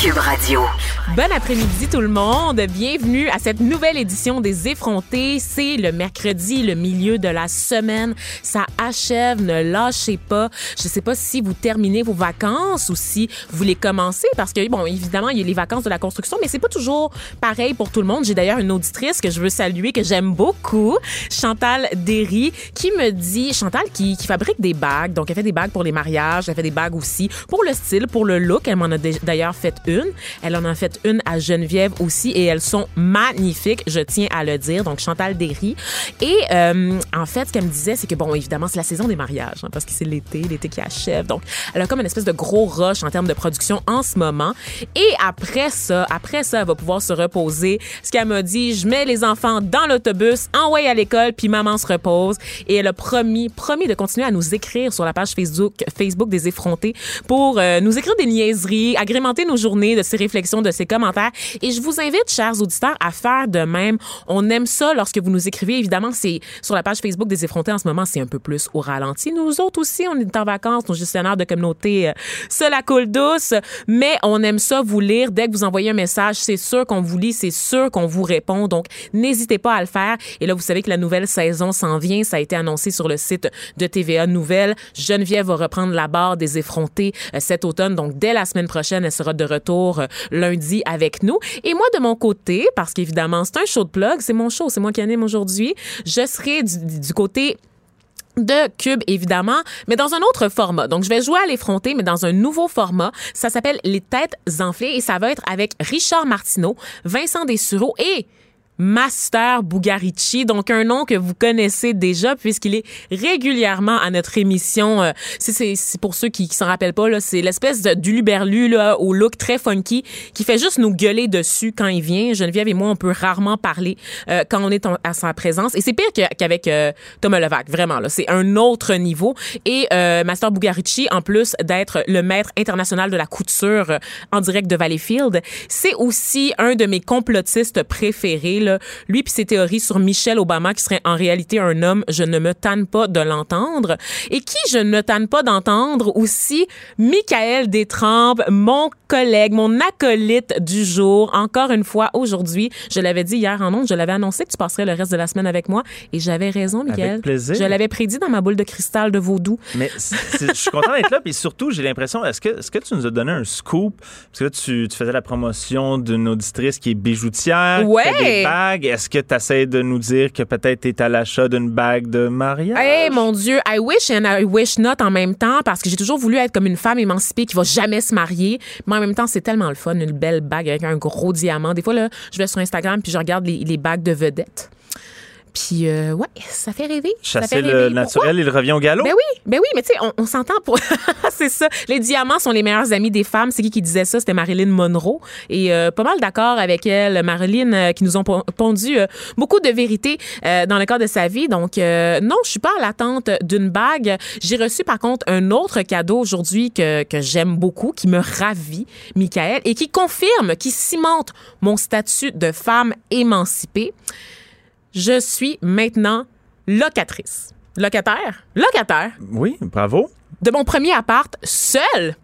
Cube Radio. Bon après-midi tout le monde. Bienvenue à cette nouvelle édition des effrontés. C'est le mercredi, le milieu de la semaine. Ça achève, ne lâchez pas. Je sais pas si vous terminez vos vacances ou si vous les commencez parce que bon, évidemment, il y a les vacances de la construction, mais c'est pas toujours pareil pour tout le monde. J'ai d'ailleurs une auditrice que je veux saluer que j'aime beaucoup, Chantal Derry, qui me dit Chantal qui, fabrique des bagues. Donc elle fait des bagues pour les mariages, elle fait des bagues aussi pour le style, pour le look. Elle m'en a d'ailleurs fait Elle en a fait une à Geneviève aussi et elles sont magnifiques, je tiens à le dire. Donc Chantal Derry. Et euh, en fait, ce qu'elle me disait, c'est que bon, évidemment, c'est la saison des mariages hein, parce que c'est l'été, l'été qui achève. Donc elle a comme une espèce de gros rush en termes de production en ce moment. Et après ça, après ça, elle va pouvoir se reposer. Ce qu'elle m'a dit, je mets les enfants dans l'autobus, envoyé à l'école, puis maman se repose. Et elle a promis, promis de continuer à nous écrire sur la page Facebook, Facebook des effrontés pour euh, nous écrire des niaiseries, agrémenter nos journées de ses réflexions, de ses commentaires. Et je vous invite, chers auditeurs, à faire de même. On aime ça lorsque vous nous écrivez. Évidemment, c'est sur la page Facebook des effrontés en ce moment, c'est un peu plus au ralenti. Nous autres aussi, on est en vacances, nos gestionnaires de communauté, euh, ça la coule douce. Mais on aime ça vous lire. Dès que vous envoyez un message, c'est sûr qu'on vous lit, c'est sûr qu'on vous répond. Donc, n'hésitez pas à le faire. Et là, vous savez que la nouvelle saison s'en vient. Ça a été annoncé sur le site de TVA Nouvelles. Geneviève va reprendre la barre des effrontés euh, cet automne. Donc, dès la semaine prochaine, elle sera de retour euh, lundi avec nous. Et moi, de mon côté, parce qu'évidemment, c'est un show de plug, c'est mon show, c'est moi qui anime aujourd'hui, je serai du, côté de Cube, évidemment, mais dans un autre format. Donc, je vais jouer à l'effronter, mais dans un nouveau format. Ça s'appelle Les Têtes enflées et ça va être avec Richard Martineau, Vincent Dessureau et Master Bugarici, donc un nom que vous connaissez déjà puisqu'il est régulièrement à notre émission. Euh, c'est pour ceux qui, qui s'en rappellent pas, c'est l'espèce d'uluberlu là au look très funky qui fait juste nous gueuler dessus quand il vient. Geneviève et moi, on peut rarement parler euh, quand on est à sa présence et c'est pire qu'avec euh, Thomas Levac, vraiment là, c'est un autre niveau. Et euh, Master Bugarici, en plus d'être le maître international de la couture en direct de Valleyfield, c'est aussi un de mes complotistes préférés. Là, lui puis ses théories sur Michelle Obama qui serait en réalité un homme, je ne me tanne pas de l'entendre. Et qui je ne tanne pas d'entendre aussi, Michael Détrempe, mon collègue, mon acolyte du jour. Encore une fois, aujourd'hui, je l'avais dit hier en ondes, je l'avais annoncé que tu passerais le reste de la semaine avec moi et j'avais raison, Michael. Avec plaisir. Je l'avais prédit dans ma boule de cristal de vaudou. Mais je suis content d'être là, puis surtout, j'ai l'impression, est-ce que, est-ce que tu nous as donné un scoop? Parce que là, tu, tu faisais la promotion d'une auditrice qui est bijoutière, ouais. qui fait des Est-ce que tu essaies de nous dire que peut-être tu es à l'achat d'une bague de mariage? Eh hey, mon Dieu, I wish and I wish not en même temps parce que j'ai toujours voulu être comme une femme émancipée qui va jamais se marier. Mais en même temps, c'est tellement le fun, une belle bague avec un gros diamant. Des fois, là, je vais sur Instagram puis je regarde les, les bagues de vedettes. Puis, euh, ouais, ça fait rêver. Chasser ça fait le naturel, il revient au galop? Ben oui, ben oui, mais tu sais, on, on s'entend pour. c'est ça. Les diamants sont les meilleurs amis des femmes. C'est qui qui disait ça? C'était Marilyn Monroe. Et euh, pas mal d'accord avec elle, Marilyn, euh, qui nous ont pondu euh, beaucoup de vérités euh, dans le cadre de sa vie. Donc, euh, non, je suis pas à l'attente d'une bague. J'ai reçu, par contre, un autre cadeau aujourd'hui que, que j'aime beaucoup, qui me ravit, Michael, et qui confirme, qui cimente mon statut de femme émancipée je suis maintenant locatrice. Locataire? Locataire. Oui, bravo. De mon premier appart, seul.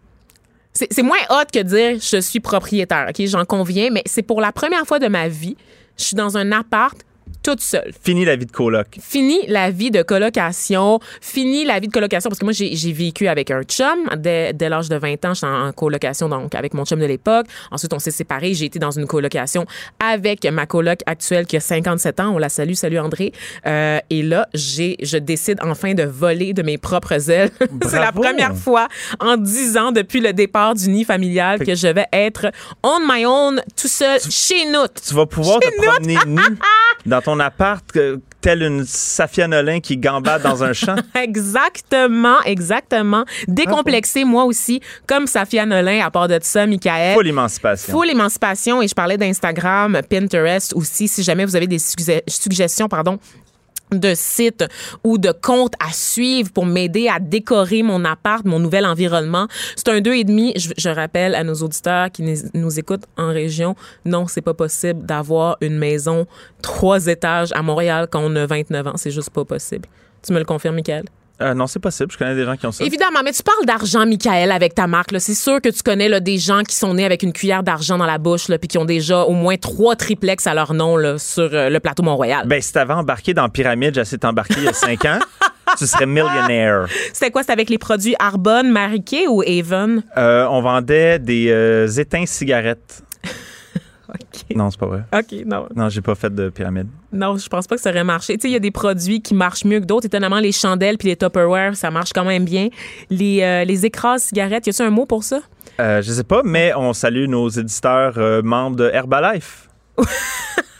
C'est moins hot que dire je suis propriétaire, OK? J'en conviens, mais c'est pour la première fois de ma vie, je suis dans un appart toute seule. Fini la vie de coloc. Fini la vie de colocation, fini la vie de colocation parce que moi j'ai vécu avec un chum dès, dès l'âge de 20 ans, j'étais en, en colocation donc avec mon chum de l'époque. Ensuite on s'est séparés, j'ai été dans une colocation avec ma coloc actuelle qui a 57 ans, on la salue, salut André. Euh, et là, j'ai je décide enfin de voler de mes propres ailes. C'est la première fois en 10 ans depuis le départ du nid familial que je vais être on my own tout seul chez nous. Tu vas pouvoir te promener nu dans ton appart, que- tel une Safia Nolin qui gambade dans un champ? Exactement, exactement. Décomplexé, moi aussi, comme Safia Nolin, à part de ça, Michael. Full émancipation. Full émancipation. Et je parlais d'Instagram, Pinterest aussi. Si jamais vous avez des sugge- suggestions, pardon, de sites ou de comptes à suivre pour m'aider à décorer mon appart, mon nouvel environnement. C'est un deux et demi. Je, rappelle à nos auditeurs qui nous- nous écoutent en région, non, c'est pas possible d'avoir une maison trois étages à Montréal quand on a 29 ans. C'est juste pas possible. Tu me le confirmes, Michael? Euh, non, c'est possible. Je connais des gens qui ont ça. Évidemment, mais tu parles d'argent, Michael, avec ta marque. là. C'est sûr que tu connais là, des gens qui sont nés avec une cuillère d'argent dans la bouche, là, puis qui ont déjà au moins trois triplex à leur nom là, sur euh, le plateau Mont-Royal. Ben, si t'avais embarqué dans Pyramide, j'ai essayé de t'embarquer il y a cinq ans, tu serais millionnaire. C'était quoi? C'était avec les produits Arbonne, Mariquet ou Avon? Euh, on vendait des éteints cigarettes. Non, c'est pas vrai. OK, non. Non, j'ai pas fait de pyramide. Non, je pense pas que ça aurait marché. Tu sais, il y a des produits qui marchent mieux que d'autres. Étonnamment, les chandelles puis les Tupperware, ça marche quand même bien. Les, euh, les écrases cigarettes, y a-tu un mot pour ça? Euh, je sais pas, mais on salue nos éditeurs euh, membres de Herbalife.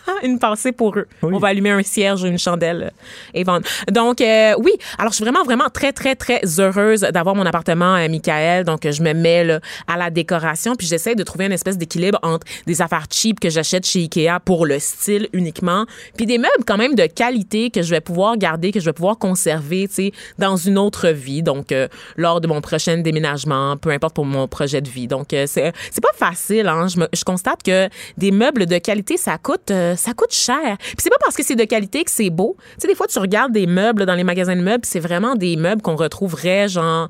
Une pensée pour eux. Oui. On va allumer un cierge ou une chandelle euh, et vendre. Donc, euh, oui. Alors, je suis vraiment, vraiment très, très, très heureuse d'avoir mon appartement à Michael. Donc, euh, je me mets là, à la décoration. Puis, j'essaie de trouver une espèce d'équilibre entre des affaires cheap que j'achète chez Ikea pour le style uniquement, puis des meubles quand même de qualité que je vais pouvoir garder, que je vais pouvoir conserver, tu sais, dans une autre vie. Donc, euh, lors de mon prochain déménagement, peu importe pour mon projet de vie. Donc, euh, c'est c'est pas facile. Hein? Je, me- je constate que des meubles de qualité, ça coûte, euh, ça coûte cher. Puis c'est pas parce que c'est de qualité que c'est beau. Tu sais, des fois, tu regardes des meubles dans les magasins de meubles, c'est vraiment des meubles qu'on retrouverait, genre,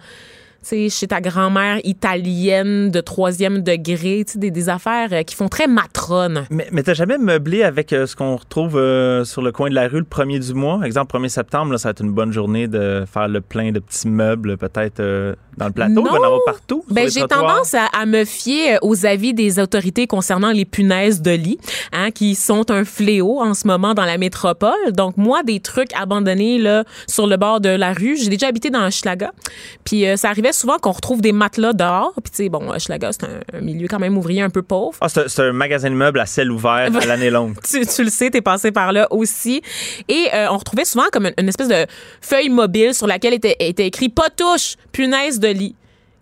sais, chez ta grand-mère italienne de troisième degré, tu sais, des, des affaires euh, qui font très matrone. Mais, mais t'as jamais meublé avec euh, ce qu'on retrouve euh, sur le coin de la rue le 1er du mois? Exemple, 1er septembre, là, ça va être une bonne journée de faire le plein de petits meubles, peut-être euh, dans le plateau. Il va en Non. avoir partout. Ben, j'ai tendance à, à me fier aux avis des autorités concernant les punaises de lit, hein, qui sont un fléau en ce moment dans la métropole. Donc, moi, des trucs abandonnés là, sur le bord de la rue, j'ai déjà habité dans Hochelaga. Puis, euh, ça arrivait souvent qu'on retrouve des matelas dehors. Puis, tu sais, bon, Hochelaga, c'est un, un milieu quand même ouvrier un peu pauvre. Ah, c'est un magasin de meubles à ciel ouvert à l'année longue. Tu, tu le sais, t'es passé par là aussi. Et euh, on retrouvait souvent comme une, une espèce de feuille mobile sur laquelle était, était écrit « Pas touche, punaise de lit ».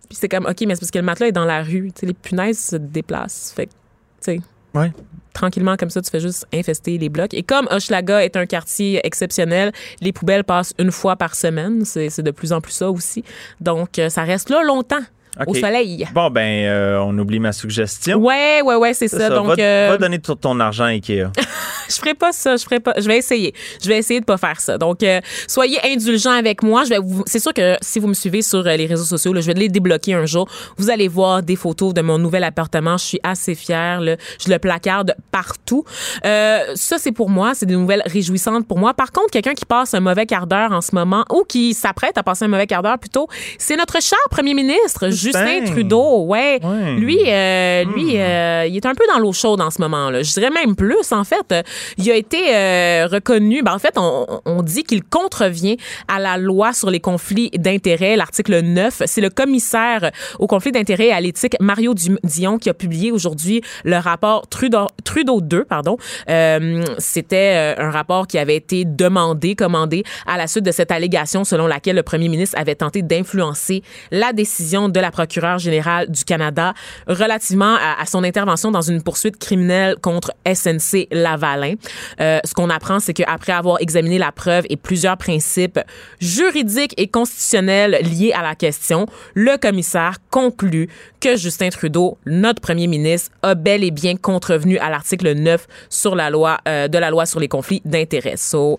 Puis c'est comme, OK, mais c'est parce que le matelas est dans la rue. Tu sais, les punaises se déplacent. Fait que, tu sais, Ouais. Tranquillement comme ça, tu fais juste infester les blocs. Et comme Hochelaga est un quartier exceptionnel, les poubelles passent une fois par semaine. C'est de plus en plus ça aussi. Donc, euh, ça reste là longtemps, au soleil. Bon, ben, euh, on oublie ma suggestion. Ouais, ouais, ouais, c'est C'est ça. ça. Donc, va, euh, va donner tout ton argent à Ikea. je ferai pas ça, je ferai pas. Je vais essayer. Je vais essayer de pas faire ça. Donc, euh, soyez indulgents avec moi. Je vais vous. C'est sûr que si vous me suivez sur euh, les réseaux sociaux, là, je vais les débloquer un jour. Vous allez voir des photos de mon nouvel appartement. Je suis assez fière. Là. Je le placarde partout. Euh, ça, c'est pour moi. C'est des nouvelles réjouissantes pour moi. Par contre, quelqu'un qui passe un mauvais quart d'heure en ce moment ou qui s'apprête à passer un mauvais quart d'heure plutôt, c'est notre cher premier ministre Justin Trudeau. Ouais. Ouais. Lui, euh, lui, euh, il est un peu dans l'eau chaude en ce moment. Là. Je dirais même plus. En fait, il a été euh, reconnu. Ben, en fait, on, on dit qu'il contrevient à la loi sur les conflits d'intérêts, l'article 9. C'est le commissaire aux conflits d'intérêts et à l'éthique, Mario Dion, qui a publié aujourd'hui le rapport Trudeau, Trudeau 2. Pardon. Euh, C'était euh, un rapport qui avait été demandé, commandé à la suite de cette allégation selon laquelle le premier ministre avait tenté d'influencer la décision de la procureure générale du Canada relativement à, à son intervention dans une poursuite criminelle contre SNC Lavalin. Euh, ce qu'on apprend, c'est qu'après avoir examiné la preuve et plusieurs principes juridiques et constitutionnels liés à la question, le commissaire conclut que Justin Trudeau, notre premier ministre, a bel et bien contrevenu à l'article 9 sur la loi euh, de la loi sur les conflits d'intérêts. So,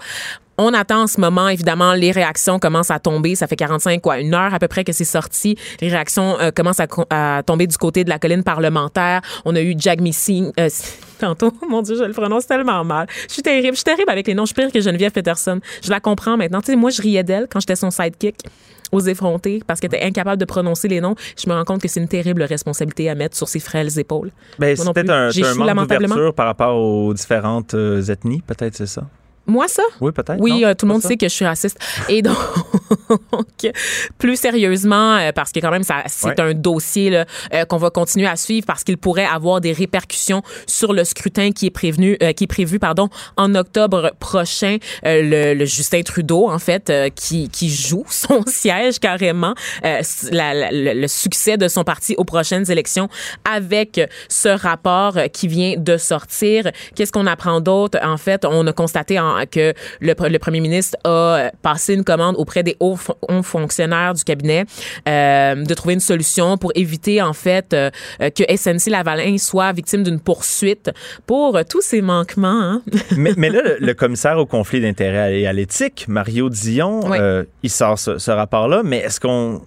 On attend en ce moment, évidemment, les réactions commencent à tomber. Ça fait 45, quoi, une heure à peu près que c'est sorti. Les réactions euh, commencent à, tomber du côté de la colline parlementaire. On a eu Jack Missing, euh, tantôt, mon Dieu, je le prononce tellement mal. Je suis terrible. Je suis terrible avec les noms. Je suis pire que Geneviève Peterson. Je la comprends maintenant. Tu sais, moi, je riais d'elle quand j'étais son sidekick aux effrontés parce qu'elle était incapable de prononcer les noms. Je me rends compte que c'est une terrible responsabilité à mettre sur ses frêles épaules. Ben, c'est peut-être un, un manque d'ouverture par rapport aux différentes euh, ethnies, peut-être, c'est ça? Moi, ça? Oui, peut-être. Oui, non? euh, tout le monde ça? sait que je suis raciste. Et donc, plus sérieusement, euh, parce que quand même, ça, c'est Ouais. un dossier là, euh, qu'on va continuer à suivre parce qu'il pourrait avoir des répercussions sur le scrutin qui est prévenu, qui est prévu, pardon, en octobre prochain. Le, le Justin Trudeau, en fait, qui, qui joue son siège carrément, la- la- le, succès de son parti aux prochaines élections avec ce rapport qui vient de sortir. Qu'est-ce qu'on apprend d'autre? En fait, on a constaté en- que le, pre- le premier ministre a euh, passé une commande auprès des hauts, fon- hauts fonctionnaires du cabinet euh, de trouver une solution pour éviter, en fait, euh, que SNC Lavalin soit victime d'une poursuite pour tous ces manquements. hein. mais, mais là, le, le commissaire au conflit d'intérêts et à l'éthique, Mario Dion, Oui. il sort ce, ce rapport-là, mais est-ce qu'on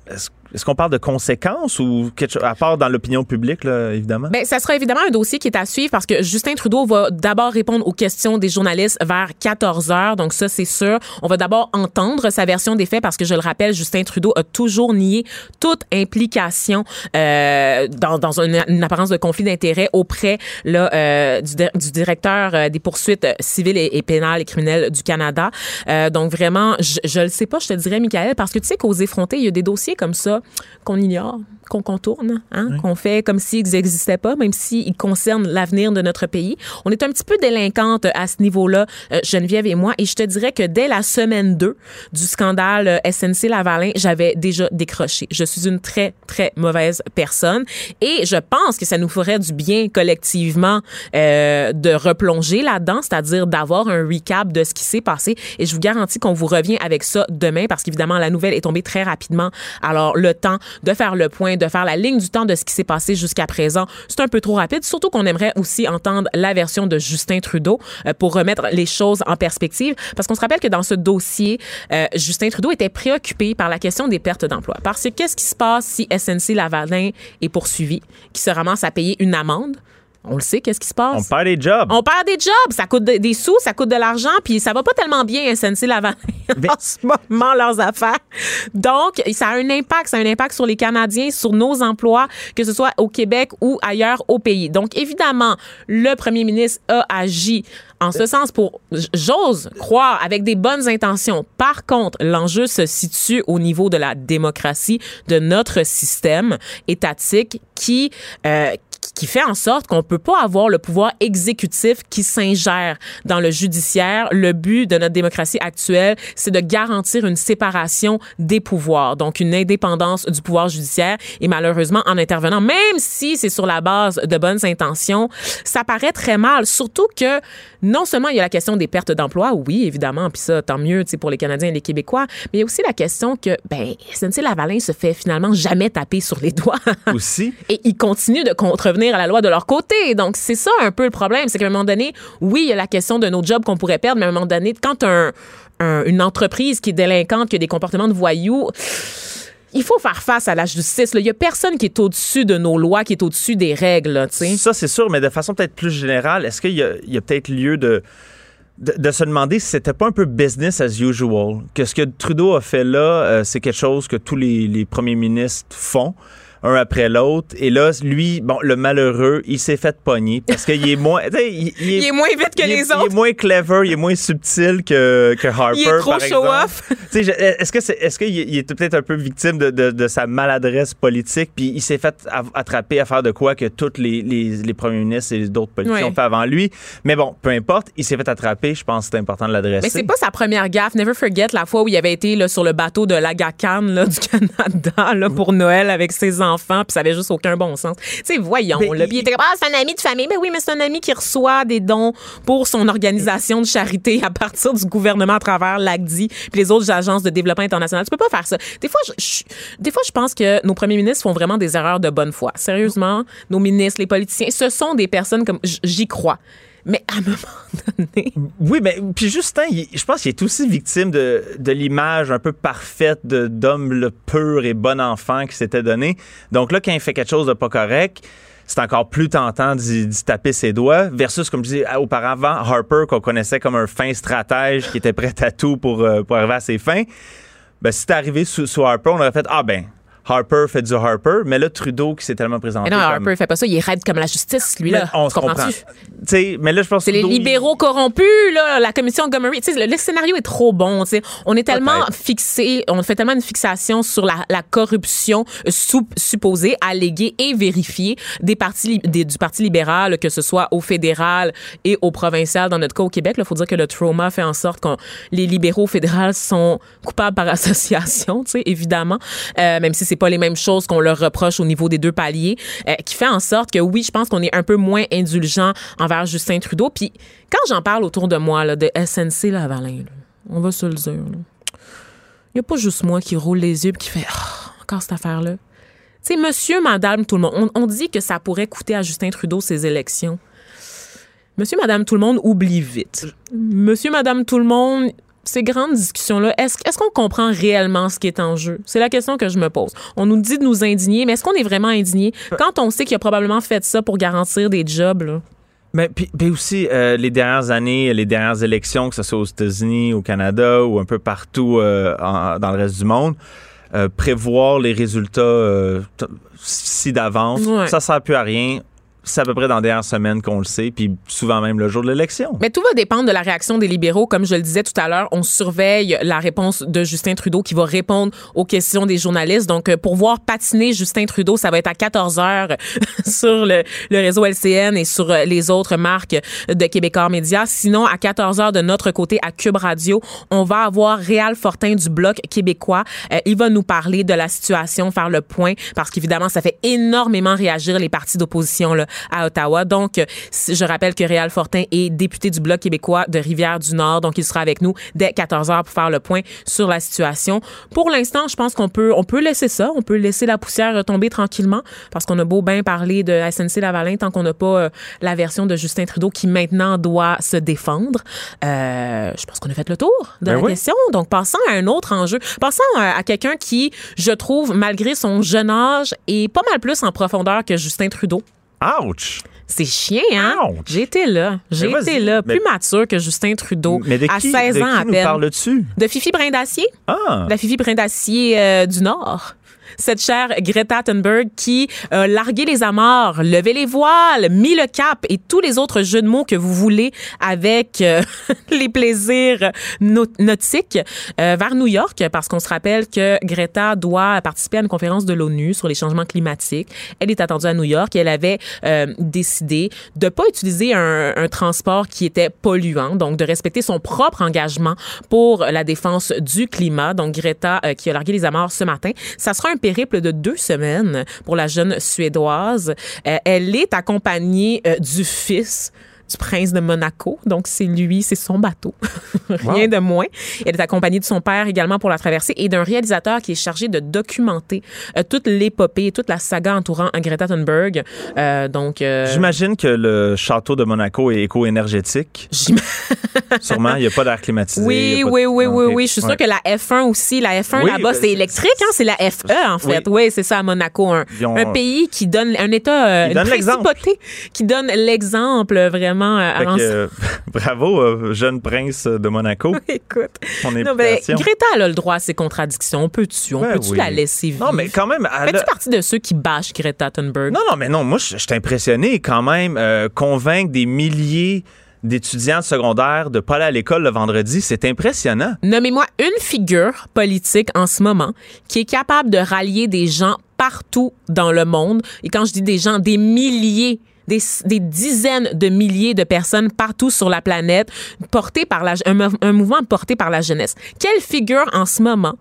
est-ce qu'on parle de conséquences ou quelque chose, à part dans l'opinion publique, là, évidemment? Ben, ça sera évidemment un dossier qui est à suivre parce que Justin Trudeau va d'abord répondre aux questions des journalistes vers 14 heures. Donc ça, c'est sûr. On va d'abord entendre sa version des faits parce que je le rappelle, Justin Trudeau a toujours nié toute implication euh, dans, dans une, apparence de conflit d'intérêts auprès là, euh, du, du directeur euh, des poursuites euh, civiles et, pénales et criminelles du Canada. Euh, donc vraiment, je, je le sais pas, je te dirais, Michael, parce que tu sais qu'aux effrontés, il y a des dossiers comme ça qu'on ignore, qu'on contourne, hein, qu'on fait comme s'ils n'existaient pas, même s'ils concernent l'avenir de notre pays. On est un petit peu délinquante à ce niveau-là, euh, Geneviève et moi, et je te dirais que dès la semaine 2 du scandale euh, SNC Lavalin, j'avais déjà décroché. Je suis une très, très mauvaise personne et je pense que ça nous ferait du bien collectivement euh, de replonger là-dedans, c'est-à-dire d'avoir un recap de ce qui s'est passé et je vous garantis qu'on vous revient avec ça demain parce qu'évidemment, la nouvelle est tombée très rapidement. Alors, le temps de faire le point, de faire la ligne du temps de ce qui s'est passé jusqu'à présent, c'est un peu trop rapide, surtout qu'on aimerait aussi entendre la version de Justin Trudeau euh, pour remettre les choses en perspective parce qu'on se rappelle que dans ce dossier, euh, Justin Trudeau était préoccupé par la question des pertes d'emploi. Parce que qu'est-ce qui se passe si SNC Lavalin est poursuivi, qui se ramasse à payer une amende? On le sait, qu'est-ce qui se passe? On perd des jobs. On perd des jobs, ça coûte de- des sous, ça coûte de l'argent, puis ça va pas tellement bien SNC Lavalin en ce moment leurs affaires. Donc, ça a un impact, ça a un impact sur les Canadiens, sur nos emplois, que ce soit au Québec ou ailleurs au pays. Donc, évidemment, le premier ministre a agi en ce sens pour, j'ose croire, avec des bonnes intentions. Par contre, l'enjeu se situe au niveau de la démocratie, de notre système étatique qui, euh, qui fait en sorte qu'on peut pas avoir le pouvoir exécutif qui s'ingère dans le judiciaire. Le but de notre démocratie actuelle, c'est de garantir une séparation des pouvoirs, donc une indépendance du pouvoir judiciaire. Et malheureusement, en intervenant, même si c'est sur la base de bonnes intentions, ça paraît très mal. Surtout que non seulement il y a la question des pertes d'emploi, oui, évidemment, puis ça, tant mieux, tu sais, pour les Canadiens et les Québécois, mais il y a aussi la question que, ben, SNC Lavalin se fait finalement jamais taper sur les doigts. Aussi. et ils continuent de contrevenir à la loi de leur côté. Donc, c'est ça un peu le problème. C'est qu'à un moment donné, oui, il y a la question de nos jobs qu'on pourrait perdre, mais à un moment donné, quand un, un- une entreprise qui est délinquante, qui a des comportements de voyous, il faut faire face à la justice. Il y a personne qui est au-dessus de nos lois, qui est au-dessus des règles. Ça, c'est sûr, mais de façon peut-être plus générale, est-ce qu'il y a, peut-être lieu de, se demander si c'était pas un peu business as usual? Que ce que Trudeau a fait là, euh, c'est quelque chose que tous les premiers ministres font un après l'autre. Et là, lui, bon, le malheureux, il s'est fait pogner parce qu'il est moins. Il, Il est moins vite que il les Il est autres. moins clever, il est moins subtil que, que Harper. Il est trop show-off. Est-ce que c'est, est-ce qu'il il est peut-être un peu victime de, de- de sa maladresse politique, puis il s'est fait attraper à faire de quoi que tous les, les, les premiers ministres et d'autres politiciens Ouais. ont fait avant lui. Mais bon, peu importe, il s'est fait attraper. Je pense que c'est important de l'adresser. Mais c'est pas sa première gaffe. Never forget la fois où il avait été là, sur le bateau de l'Agacan du Canada là, pour Noël avec ses enfants, puis ça avait juste aucun bon sens. Tu sais, voyons. Mais là, il- Puis il était comme, ah, c'est un ami de famille. Mais oui, mais c'est un ami qui reçoit des dons pour son organisation de charité à partir du gouvernement à travers l'ACDI puis les autres agences de développement international. Tu peux pas faire ça. Des fois, je, je- des fois, je pense que nos premiers ministres font vraiment des erreurs de bonne foi. Sérieusement, nos ministres, les politiciens, ce sont des personnes comme j'y crois Mais à un moment donné, Oui, mais puis Justin, je pense qu'il est aussi victime de, l'image un peu parfaite d'homme pur et bon enfant qui s'était donné. Donc là, quand il fait quelque chose de pas correct, c'est encore plus tentant d'y d'y taper ses doigts. Versus, comme je disais auparavant, Harper, qu'on connaissait comme un fin stratège qui était prêt à tout pour, euh, pour arriver à ses fins. Ben, si c'était arrivé sous, sous Harper, on aurait fait Ah ben, Harper fait du Harper. Mais là, Trudeau qui s'est tellement présenté. mais non, comme- Harper, fait pas ça. Il est raide comme la justice, lui, là. On se comprend. comprends-tu? Tu sais, mais là, je pense C'est les il- libéraux corrompus, là, la commission Montgomery. Tu sais, le, le scénario est trop bon. tu sais. On est tellement fixé, on fait tellement une fixation sur la, la corruption sou- supposée, alléguée et vérifiée des partis, des- du Parti libéral, que ce soit au fédéral et au provincial. Dans notre cas, au Québec, il faut dire que le trauma fait en sorte que les libéraux fédéraux sont coupables par association, tu sais, évidemment, euh, même si c'est pas les mêmes choses qu'on leur reproche au niveau des deux paliers, euh, qui fait en sorte que oui, je pense qu'on est un peu moins indulgent envers Justin Trudeau. Puis quand j'en parle autour de moi là, de SNC Lavalin, là, on va se le dire, il n'y a pas juste moi qui roule les yeux et qui fait Ah, encore cette affaire-là. Tu sais, monsieur, madame, tout le monde, on, on dit que ça pourrait coûter à Justin Trudeau ses élections. Monsieur, madame, tout le monde oublie vite. Monsieur, madame, tout le monde, ces grandes discussions-là, est-ce qu'on comprend réellement ce qui est en jeu? C'est la question que je me pose. On nous dit de nous indigner, mais est-ce qu'on est vraiment indigné? Quand on sait qu'il a probablement fait ça pour garantir des jobs? Là? Mais puis, puis aussi, euh, les dernières années, les dernières élections, que ce soit aux États-Unis, au Canada ou un peu partout euh, en- dans le reste du monde, euh, prévoir les résultats si d'avance, Ouais. ça sert plus à rien. C'est à peu près dans les dernières semaines qu'on le sait, puis souvent même le jour de l'élection. Mais tout va dépendre de la réaction des libéraux. Comme je le disais tout à l'heure, on surveille la réponse de Justin Trudeau qui va répondre aux questions des journalistes. Donc, euh, pour voir patiner Justin Trudeau, ça va être à 14 heures sur le, réseau LCN et sur euh, les autres marques de Québécois Média. Sinon, à 14 heures de notre côté, à Cube Radio, on va avoir Réal Fortin du Bloc québécois. Euh, il va nous parler de la situation, faire le point, parce qu'évidemment, ça fait énormément réagir les partis d'opposition là, à Ottawa. Donc, euh, je rappelle que Réal Fortin est député du Bloc québécois de Rivière-du-Nord. Donc, il sera avec nous dès 14 heures pour faire le point sur la situation. Pour l'instant, je pense qu'on peut, on peut laisser ça. On peut laisser la poussière tomber tranquillement parce qu'on a beau bien parler de SNC Lavalin tant qu'on n'a pas euh, la version de Justin Trudeau qui maintenant doit se défendre. Euh, je pense qu'on a fait le tour de Ben la oui. question. Donc, passons à un autre enjeu. Passons à, à quelqu'un qui, je trouve, malgré son jeune âge, est pas mal plus en profondeur que Justin Trudeau. Ouch! C'est chien, hein? Été là. Mais vas-y. là. Plus mature que Justin Trudeau. Mais de à qui, 16 de ans qui à nous peine. parles-tu? De Fifi Brindacier. Ah! La Fifi Brindacier euh, du Nord. Cette chère Greta Thunberg qui a largué les amarres, levé les voiles, mis le cap et tous les autres jeux de mots que vous voulez avec euh, les plaisirs nau- nautiques euh, vers New York parce qu'on se rappelle que Greta doit participer à une conférence de l'ONU sur les changements climatiques. Elle est attendue à New York et elle avait euh, décidé de pas utiliser un, transport qui était polluant, donc de respecter son propre engagement pour la défense du climat. Donc Greta euh, qui a largué les amarres ce matin. Ça sera un périple de deux semaines pour la jeune Suédoise. Euh, elle est accompagnée euh, du fils du prince de Monaco. Donc, c'est lui, c'est son bateau. Rien de moins. Elle est accompagnée de son père également pour la traversée et d'un réalisateur qui est chargé de documenter euh, toute l'épopée, toute la saga entourant Greta Thunberg. Euh, donc, euh, J'imagine que le château de Monaco est éco-énergétique. Sûrement, il n'y a pas d'air climatisé. Oui, de- oui, oui, oui, oui. Je suis sûre Ouais. que la F1 aussi, la F1 Oui, là-bas, ben, c'est électrique, hein? C'est la FE, en fait. Oui, c'est ça, à Monaco. Un, Ils ont- un pays qui donne, un État, une principauté qui donne l'exemple vraiment euh, avant que, ça. euh, bravo, euh, jeune prince de Monaco. Écoute. Son Non, ben. Greta, elle a le droit à ses contradictions. On peut-tu? On peut-tu oui. la laisser vivre? Non, mais quand même, Fais-tu a- partie de ceux qui bâchent Greta Thunberg? Non, non, mais non, moi, je suis impressionné quand même. euh, convaincre des milliers d'étudiants de secondaire de pas aller à l'école le vendredi, c'est impressionnant. Nommez-moi une figure politique en ce moment qui est capable de rallier des gens partout dans le monde. Et quand je dis des gens, des milliers des, dizaines de milliers de personnes partout sur la planète, par un, un mouvement porté par la jeunesse. Quelle figure en ce moment,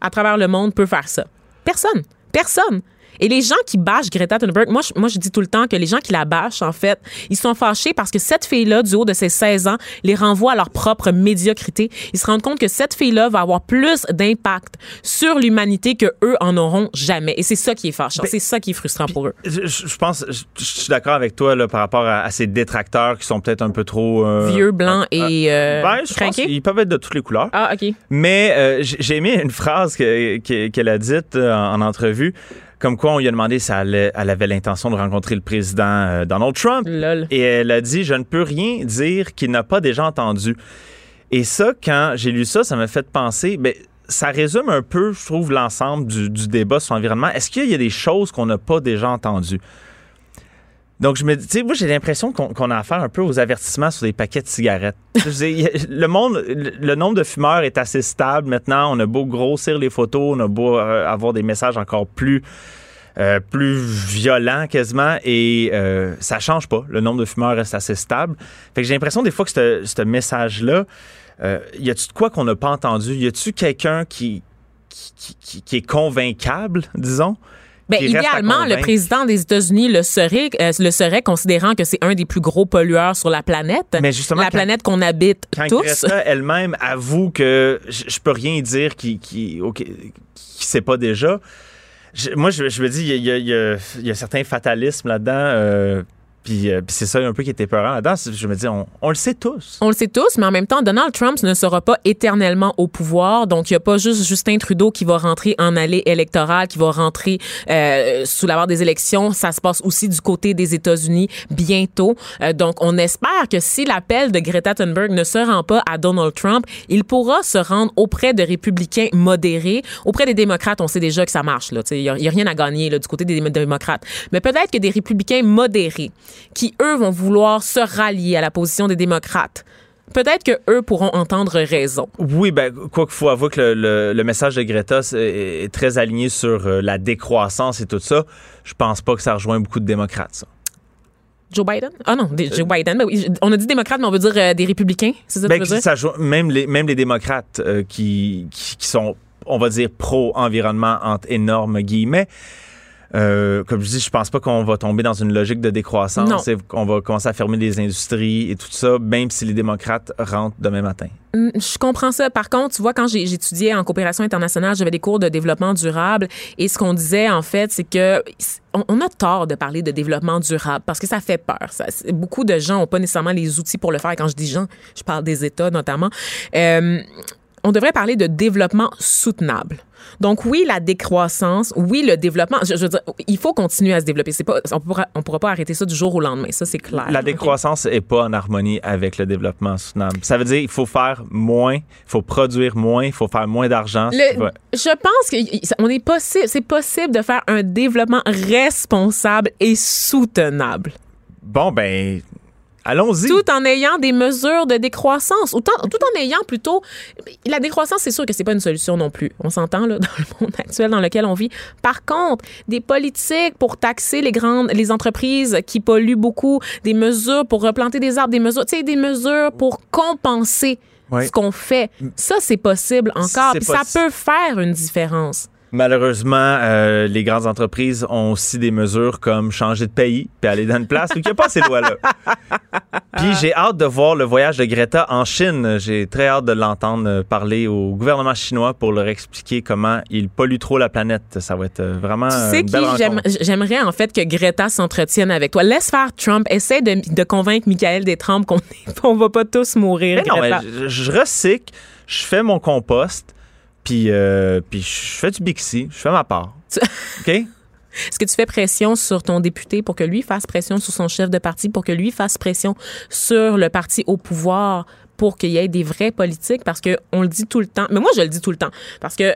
à travers le monde, peut faire ça? Personne. Personne. Et les gens qui bâchent Greta Thunberg, moi, je, moi, je dis tout le temps que les gens qui la bâchent, en fait, ils sont fâchés parce que cette fille-là, du haut de ses 16 ans, les renvoie à leur propre médiocrité. Ils se rendent compte que cette fille-là va avoir plus d'impact sur l'humanité que eux en auront jamais. Et c'est ça qui est fâchant. Ben, c'est ça qui est frustrant pour eux. Je, pense, je, je suis d'accord avec toi là, par rapport à, à ces détracteurs qui sont peut-être un peu trop euh, Vieux, blancs et euh, ben, je pense qu'ils peuvent être de toutes les couleurs. Ah, OK. Mais euh, j'ai aimé une phrase que- que- qu'elle a dite euh, en, en entrevue, comme quoi on lui a demandé si elle, avait l'intention de rencontrer le président euh, Donald Trump. Lol. Et elle a dit Je ne peux rien dire qu'il n'a pas déjà entendu. Et ça, quand j'ai lu ça, ça m'a fait penser. Ben, ça résume un peu, je trouve, l'ensemble du, du débat sur l'environnement. Est-ce qu'il y a des choses qu'on n'a pas déjà entendues? Donc, je me dis, tu sais, moi, j'ai l'impression qu'on a affaire un peu aux avertissements sur des paquets de cigarettes. Le monde, le, nombre de fumeurs est assez stable maintenant. On a beau grossir les photos, on a beau euh, avoir des messages encore plus, euh, plus violents quasiment, et euh, ça change pas. Le nombre de fumeurs reste assez stable. Fait que j'ai l'impression des fois que ce message-là, euh, y a-tu de quoi qu'on n'a pas entendu? Y a-tu quelqu'un qui- qui est convaincable, disons? Ben, idéalement, le président des États-Unis le serait, euh, le serait, considérant que c'est un des plus gros pollueurs sur la planète. Mais justement, la quand- planète qu'on habite quand tous. Elle-même avoue que je, peux rien dire qui qui ok, qui sait pas déjà. Je- moi, je, je me dis, il y a, il y a- il y a- il y a certains fatalismes là-dedans. euh, euh, puis c'est ça un peu qui était peurant Je me dis, on, le sait tous. On le sait tous, mais en même temps, Donald Trump ne sera pas éternellement au pouvoir. Donc, il n'y a pas juste Justin Trudeau qui va rentrer en allée électorale, qui va rentrer euh, sous la barre des élections. Ça se passe aussi du côté des États-Unis bientôt. Euh, donc, on espère que si l'appel de Greta Thunberg ne se rend pas à Donald Trump, il pourra se rendre auprès de républicains modérés. Auprès des démocrates, on sait déjà que ça marche. Il n'y a, a rien à gagner là, du côté des démocrates. Mais peut-être que des républicains modérés qui, eux, vont vouloir se rallier à la position des démocrates peut-être que eux pourront entendre raison. Oui, ben, quoi qu'il faut avouer que le, le- le message de Greta est, est très aligné sur euh, la décroissance et tout ça. Je pense pas que ça rejoint beaucoup de démocrates, ça. Joe Biden? Ah non, des- Joe Biden. Ben oui, on a dit démocrate, mais on veut dire euh, des républicains. C'est ça que Ben, tu veux dire? ça joue- même, les, même les démocrates euh, qui, qui, qui sont, on va dire, pro-environnement, entre énormes guillemets, euh, comme je dis, je pense pas qu'on va tomber dans une logique de décroissance qu'on va commencer à fermer des industries et tout ça, même si les démocrates rentrent demain matin. Hum, Je comprends ça. Par contre, tu vois, quand j'étudiais en coopération internationale, j'avais des cours de développement durable et ce qu'on disait, en fait, c'est que on, on a tort de parler de développement durable parce que ça fait peur. Ça, beaucoup de gens n'ont pas nécessairement les outils pour le faire. Et Quand je dis gens, je parle des États notamment. Euh, on devrait parler de développement soutenable. Donc oui, la décroissance, oui, le développement. Je, je veux dire, il faut continuer à se développer. C'est pas, on pourra, on pourra pas arrêter ça du jour au lendemain. Ça, c'est clair. La décroissance est pas en harmonie avec le développement soutenable. Ça veut dire qu'il faut faire moins, il faut produire moins, il faut faire moins d'argent. Ouais. Je pense qu'on est possible, c'est possible de faire un développement responsable et soutenable, Bon, ben, allons-y. tout en ayant des mesures de décroissance, tout en ayant plutôt la décroissance, c'est sûr que c'est pas une solution non plus. On s'entend là dans le monde actuel dans lequel on vit. Par contre, des politiques pour taxer les grandes, les entreprises qui polluent beaucoup, des mesures pour replanter des arbres, des mesures, tu sais, des mesures pour compenser. Ce qu'on fait, ça c'est possible encore, puis ça peut faire une différence. Malheureusement, euh, les grandes entreprises ont aussi des mesures comme changer de pays puis aller dans une place où il n'y a pas ces lois-là. Puis j'ai hâte de voir le voyage de Greta en Chine. J'ai très hâte de l'entendre parler au gouvernement chinois pour leur expliquer comment il pollue trop la planète. Ça va être euh, vraiment Tu sais qui j'aimerais en fait que Greta s'entretienne avec toi. Laisse faire Trump. Essaie de, de convaincre Michael Détrempe qu'on on va pas tous mourir. Mais non, mais je, je recycle, je fais mon compost, puis euh, puis je fais du Bixi, je fais ma part. OK? Est-ce que tu fais pression sur ton député pour que lui fasse pression sur son chef de parti, pour que lui fasse pression sur le parti au pouvoir, pour qu'il y ait des vrais politiques? Parce que on le dit tout le temps. Mais moi, je le dis tout le temps. Parce que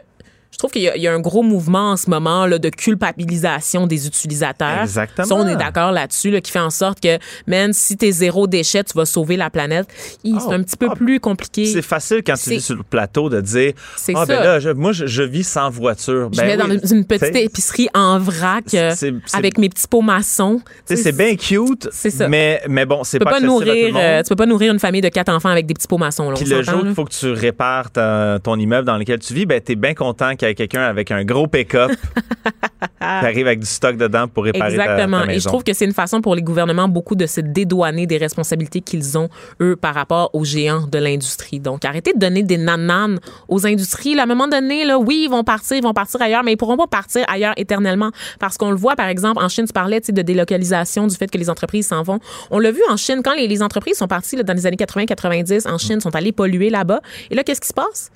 je trouve qu'il y, a- il y a un gros mouvement en ce moment là, de culpabilisation des utilisateurs. Exactement. Ça, on est d'accord là-dessus, là, qui fait en sorte que, man, si t'es zéro déchet, tu vas sauver la planète. C'est Oh, un petit peu ah, plus compliqué. C'est facile quand tu vis sur le plateau de dire C'est Ah, ben là, je- moi, je, je vis sans voiture. Je Ben vais dans une petite épicerie en vrac euh, avec mes petits pots maçons. C'est bien cute, C'est ça. mais, mais bon, c'est Tu pas, pas nourrir, euh, tu peux pas nourrir une famille de quatre enfants avec des petits pots maçons. Puis le jour qu'il faut que tu répares ta- ton immeuble dans lequel tu vis, ben t'es bien content qu'il y quelqu'un avec un gros pick-up arrives avec du stock dedans pour réparer Exactement. ta, maison. Et je trouve que c'est une façon pour les gouvernements beaucoup de se dédouaner des responsabilités qu'ils ont, eux, par rapport aux géants de l'industrie. Donc, arrêtez de donner des nananes aux industries. Là, à un moment donné, là, oui, ils vont partir, ils vont partir ailleurs, mais ils pourront pas partir ailleurs éternellement. Parce qu'on le voit, par exemple, en Chine, tu parlais de délocalisation, du fait que les entreprises s'en vont. On l'a vu en Chine, quand les, les entreprises sont parties là, dans les années 80-90 en Chine, sont allées polluer là-bas. Et là, qu'est-ce qui se passe?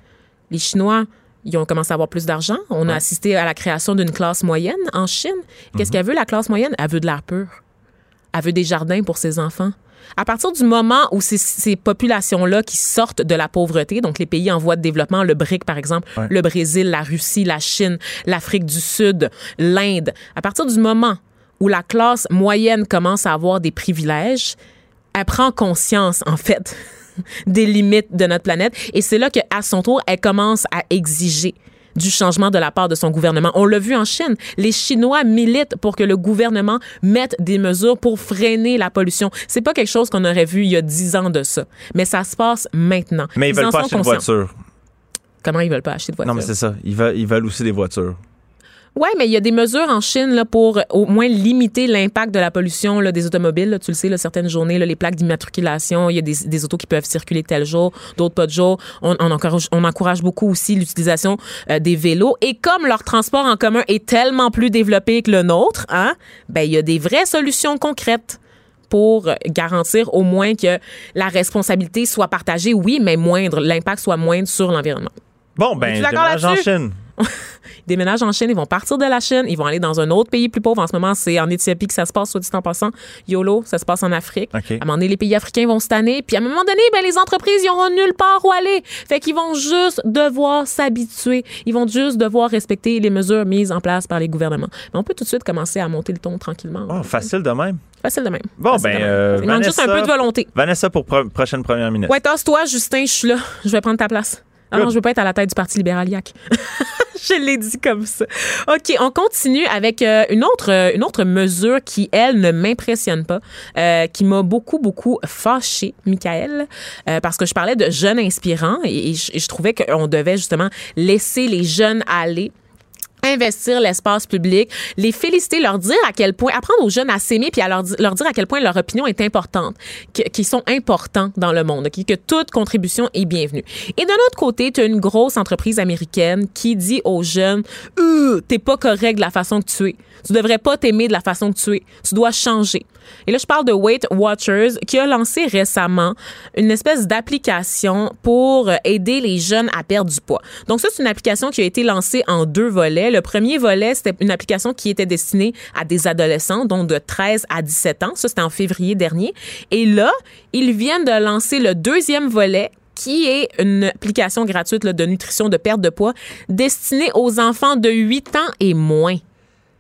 Les Chinois, ils ont commencé à avoir plus d'argent. On a assisté à la création d'une classe moyenne en Chine. Qu'est-ce qu'elle veut, la classe moyenne? Elle veut de l'air pur. Elle veut des jardins pour ses enfants. À partir du moment où ces, ces populations-là qui sortent de la pauvreté, donc les pays en voie de développement, le BRIC par exemple, le Brésil, la Russie, la Chine, l'Afrique du Sud, l'Inde, à partir du moment où la classe moyenne commence à avoir des privilèges, elle prend conscience, en fait, des limites de notre planète. Et c'est là qu'à son tour, elle commence à exiger du changement de la part de son gouvernement. On l'a vu en Chine. Les Chinois militent pour que le gouvernement mette des mesures pour freiner la pollution. C'est pas quelque chose qu'on aurait vu il y a dix ans de ça. Mais ça se passe maintenant. Mais ils veulent en pas acheter de conscients. voiture. Comment ils veulent pas acheter de voiture? Non, mais c'est ça. Ils veulent, ils veulent aussi des voitures. Oui, mais il y a des mesures en Chine là, pour euh, au moins limiter l'impact de la pollution là, des automobiles. là. tu le sais, là, certaines journées, les plaques d'immatriculation, il y a des, des autos qui peuvent circuler tel jour, d'autres pas de jour. On, on encourage, on encourage beaucoup aussi l'utilisation euh, des vélos. Et comme leur transport en commun est tellement plus développé que le nôtre, hein, ben, il y a des vraies solutions concrètes pour euh, garantir au moins que la responsabilité soit partagée, oui, mais moindre, l'impact soit moindre sur l'environnement. Bon, ben, Es-tu d'accord Ils déménagent en Chine, ils vont partir de la Chine, ils vont aller dans un autre pays plus pauvre. En ce moment, c'est en Éthiopie que ça se passe, soit dit en passant. YOLO, ça se passe en Afrique. À un moment donné, les pays africains vont se tanner. Puis à un moment donné, ben, les entreprises, ils auront nulle part où aller. Fait qu'ils vont juste devoir s'habituer. Ils vont juste devoir respecter les mesures mises en place par les gouvernements. Mais on peut tout de suite commencer à monter le ton tranquillement. Oh, facile de même. Facile de même. Bon, Facile ben, même. euh, Il manque juste un peu de volonté. Vanessa pour pro- prochaine première ministre. Ouais, tasse-toi, Justin, je suis là. Je vais prendre ta place. Ah non, je veux pas être à la tête du Parti libéral YAC. je l'ai dit comme ça. OK, on continue avec euh, une, autre, euh, une autre mesure qui, elle, ne m'impressionne pas, euh, qui m'a beaucoup, beaucoup fâchée, Michael, parce que je parlais de jeunes inspirants et, et je, et je trouvais qu'on devait justement laisser les jeunes aller investir l'espace public, les féliciter, leur dire à quel point, apprendre aux jeunes à s'aimer puis à leur, leur dire à quel point leur opinion est importante, qu'ils sont importants dans le monde, que toute contribution est bienvenue. Et d'un autre côté, tu as une grosse entreprise américaine qui dit aux jeunes, Euh, t'es pas correct de la façon que tu es. Tu devrais pas t'aimer de la façon que tu es. Tu dois changer. Et là, je parle de Weight Watchers qui a lancé récemment une espèce d'application pour aider les jeunes à perdre du poids. Donc ça, c'est une application qui a été lancée en deux volets. Le premier volet, c'était une application qui était destinée à des adolescents, donc de 13 à 17 ans. Ça, c'était en février dernier. Et là, ils viennent de lancer le deuxième volet qui est une application gratuite là, de nutrition de perte de poids destinée aux enfants de 8 ans et moins.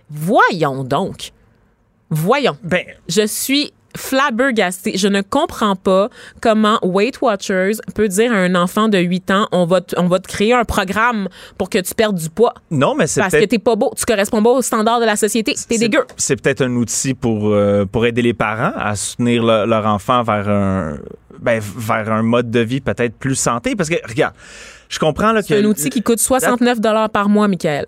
Voyons donc. Voyons. Ben, Je suis flabbergastée. Je ne comprends pas comment Weight Watchers peut dire à un enfant de 8 ans, on va, te- on va te créer un programme pour que tu perdes du poids. non, mais c'est Parce que t'es pas beau, tu corresponds pas aux standards de la société. T'es c'est- dégueu. C'est peut-être un outil pour, euh, pour aider les parents à soutenir le- leur enfant vers un, ben, vers un mode de vie peut-être plus santé. Parce que, regarde, je comprends là, que. C'est un outil qui coûte 69 par mois, Michael.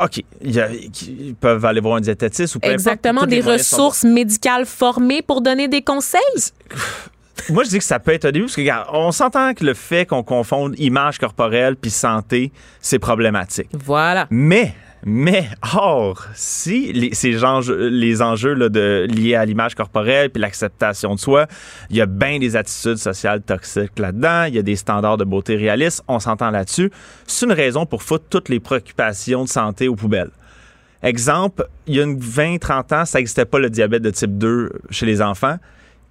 OK. Ils peuvent aller voir un diététiste ou peu. Exactement, des sont ressources médicales formées pour donner des conseils. Moi, je dis que ça peut être au début, parce que, regarde, on s'entend que le fait qu'on confonde image corporelle puis santé, c'est problématique. Voilà. Mais, mais, or, si les, enjeux, liés à l'image corporelle puis l'acceptation de soi, il y a bien des attitudes sociales toxiques là-dedans, il y a des standards de beauté réalistes, on s'entend là-dessus. C'est une raison pour foutre toutes les préoccupations de santé aux poubelles. Exemple, il y a une 20-30 ans, ça n'existait pas le diabète de type 2 chez les enfants.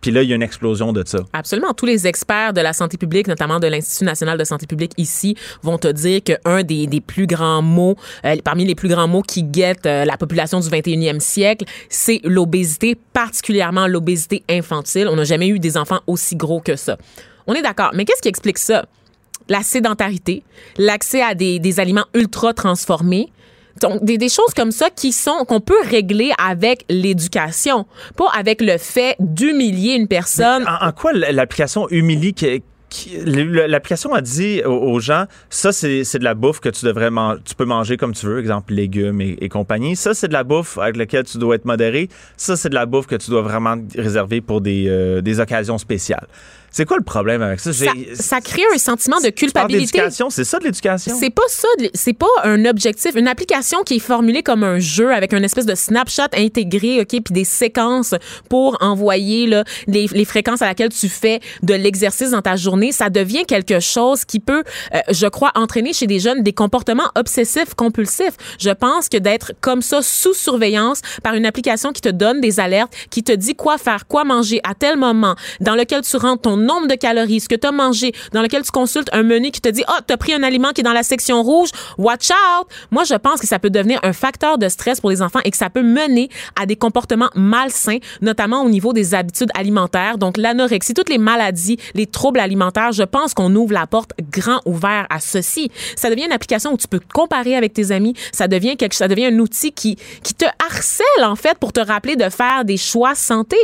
Puis là, il y a une explosion de ça. Absolument. Tous les experts de la santé publique, notamment de l'Institut national de santé publique ici, vont te dire qu'un des, des plus grands mots, euh, parmi les plus grands mots qui guettent euh, la population du 21e siècle, c'est l'obésité, particulièrement l'obésité infantile. On n'a jamais eu des enfants aussi gros que ça. On est d'accord. Mais qu'est-ce qui explique ça? La sédentarité, l'accès à des, des aliments ultra transformés, donc, des, choses comme ça qui sont qu'on peut régler avec l'éducation, pas avec le fait d'humilier une personne. En, quoi l'application humilie l'application a dit aux, gens, ça c'est de la bouffe que tu devrais man- tu peux manger comme tu veux, exemple légumes et, compagnie. Ça c'est de la bouffe avec laquelle tu dois être modéré. Ça c'est de la bouffe que tu dois vraiment réserver pour des, euh, des occasions spéciales. C'est quoi le problème avec ça? Ça, ça crée un sentiment de culpabilité. c'est ça de l'éducation? C'est pas ça, c'est pas un objectif, une application qui est formulée comme un jeu avec une espèce de snapshot intégré, ok, puis des séquences pour envoyer là, les, les fréquences à laquelle tu fais de l'exercice dans ta journée, ça devient quelque chose qui peut, euh, je crois, entraîner chez des jeunes des comportements obsessifs compulsifs. Je pense que d'être comme ça sous surveillance par une application qui te donne des alertes, qui te dit quoi faire, quoi manger à tel moment, dans lequel tu rentres ton nombre de calories, ce que tu as mangé, dans lequel tu consultes un menu qui te dit "Ah, tu as pris un aliment qui est dans la section rouge, watch out." Moi, je pense que ça peut devenir un facteur de stress pour les enfants et que ça peut mener à des comportements malsains, notamment au niveau des habitudes alimentaires. Donc l'anorexie, toutes les maladies, les troubles alimentaires, je pense qu'on ouvre la porte grand ouvert à ceci. Ça devient une application où tu peux comparer avec tes amis, ça devient quelque ça devient un outil qui qui te harcèle en fait pour te rappeler de faire des choix santé.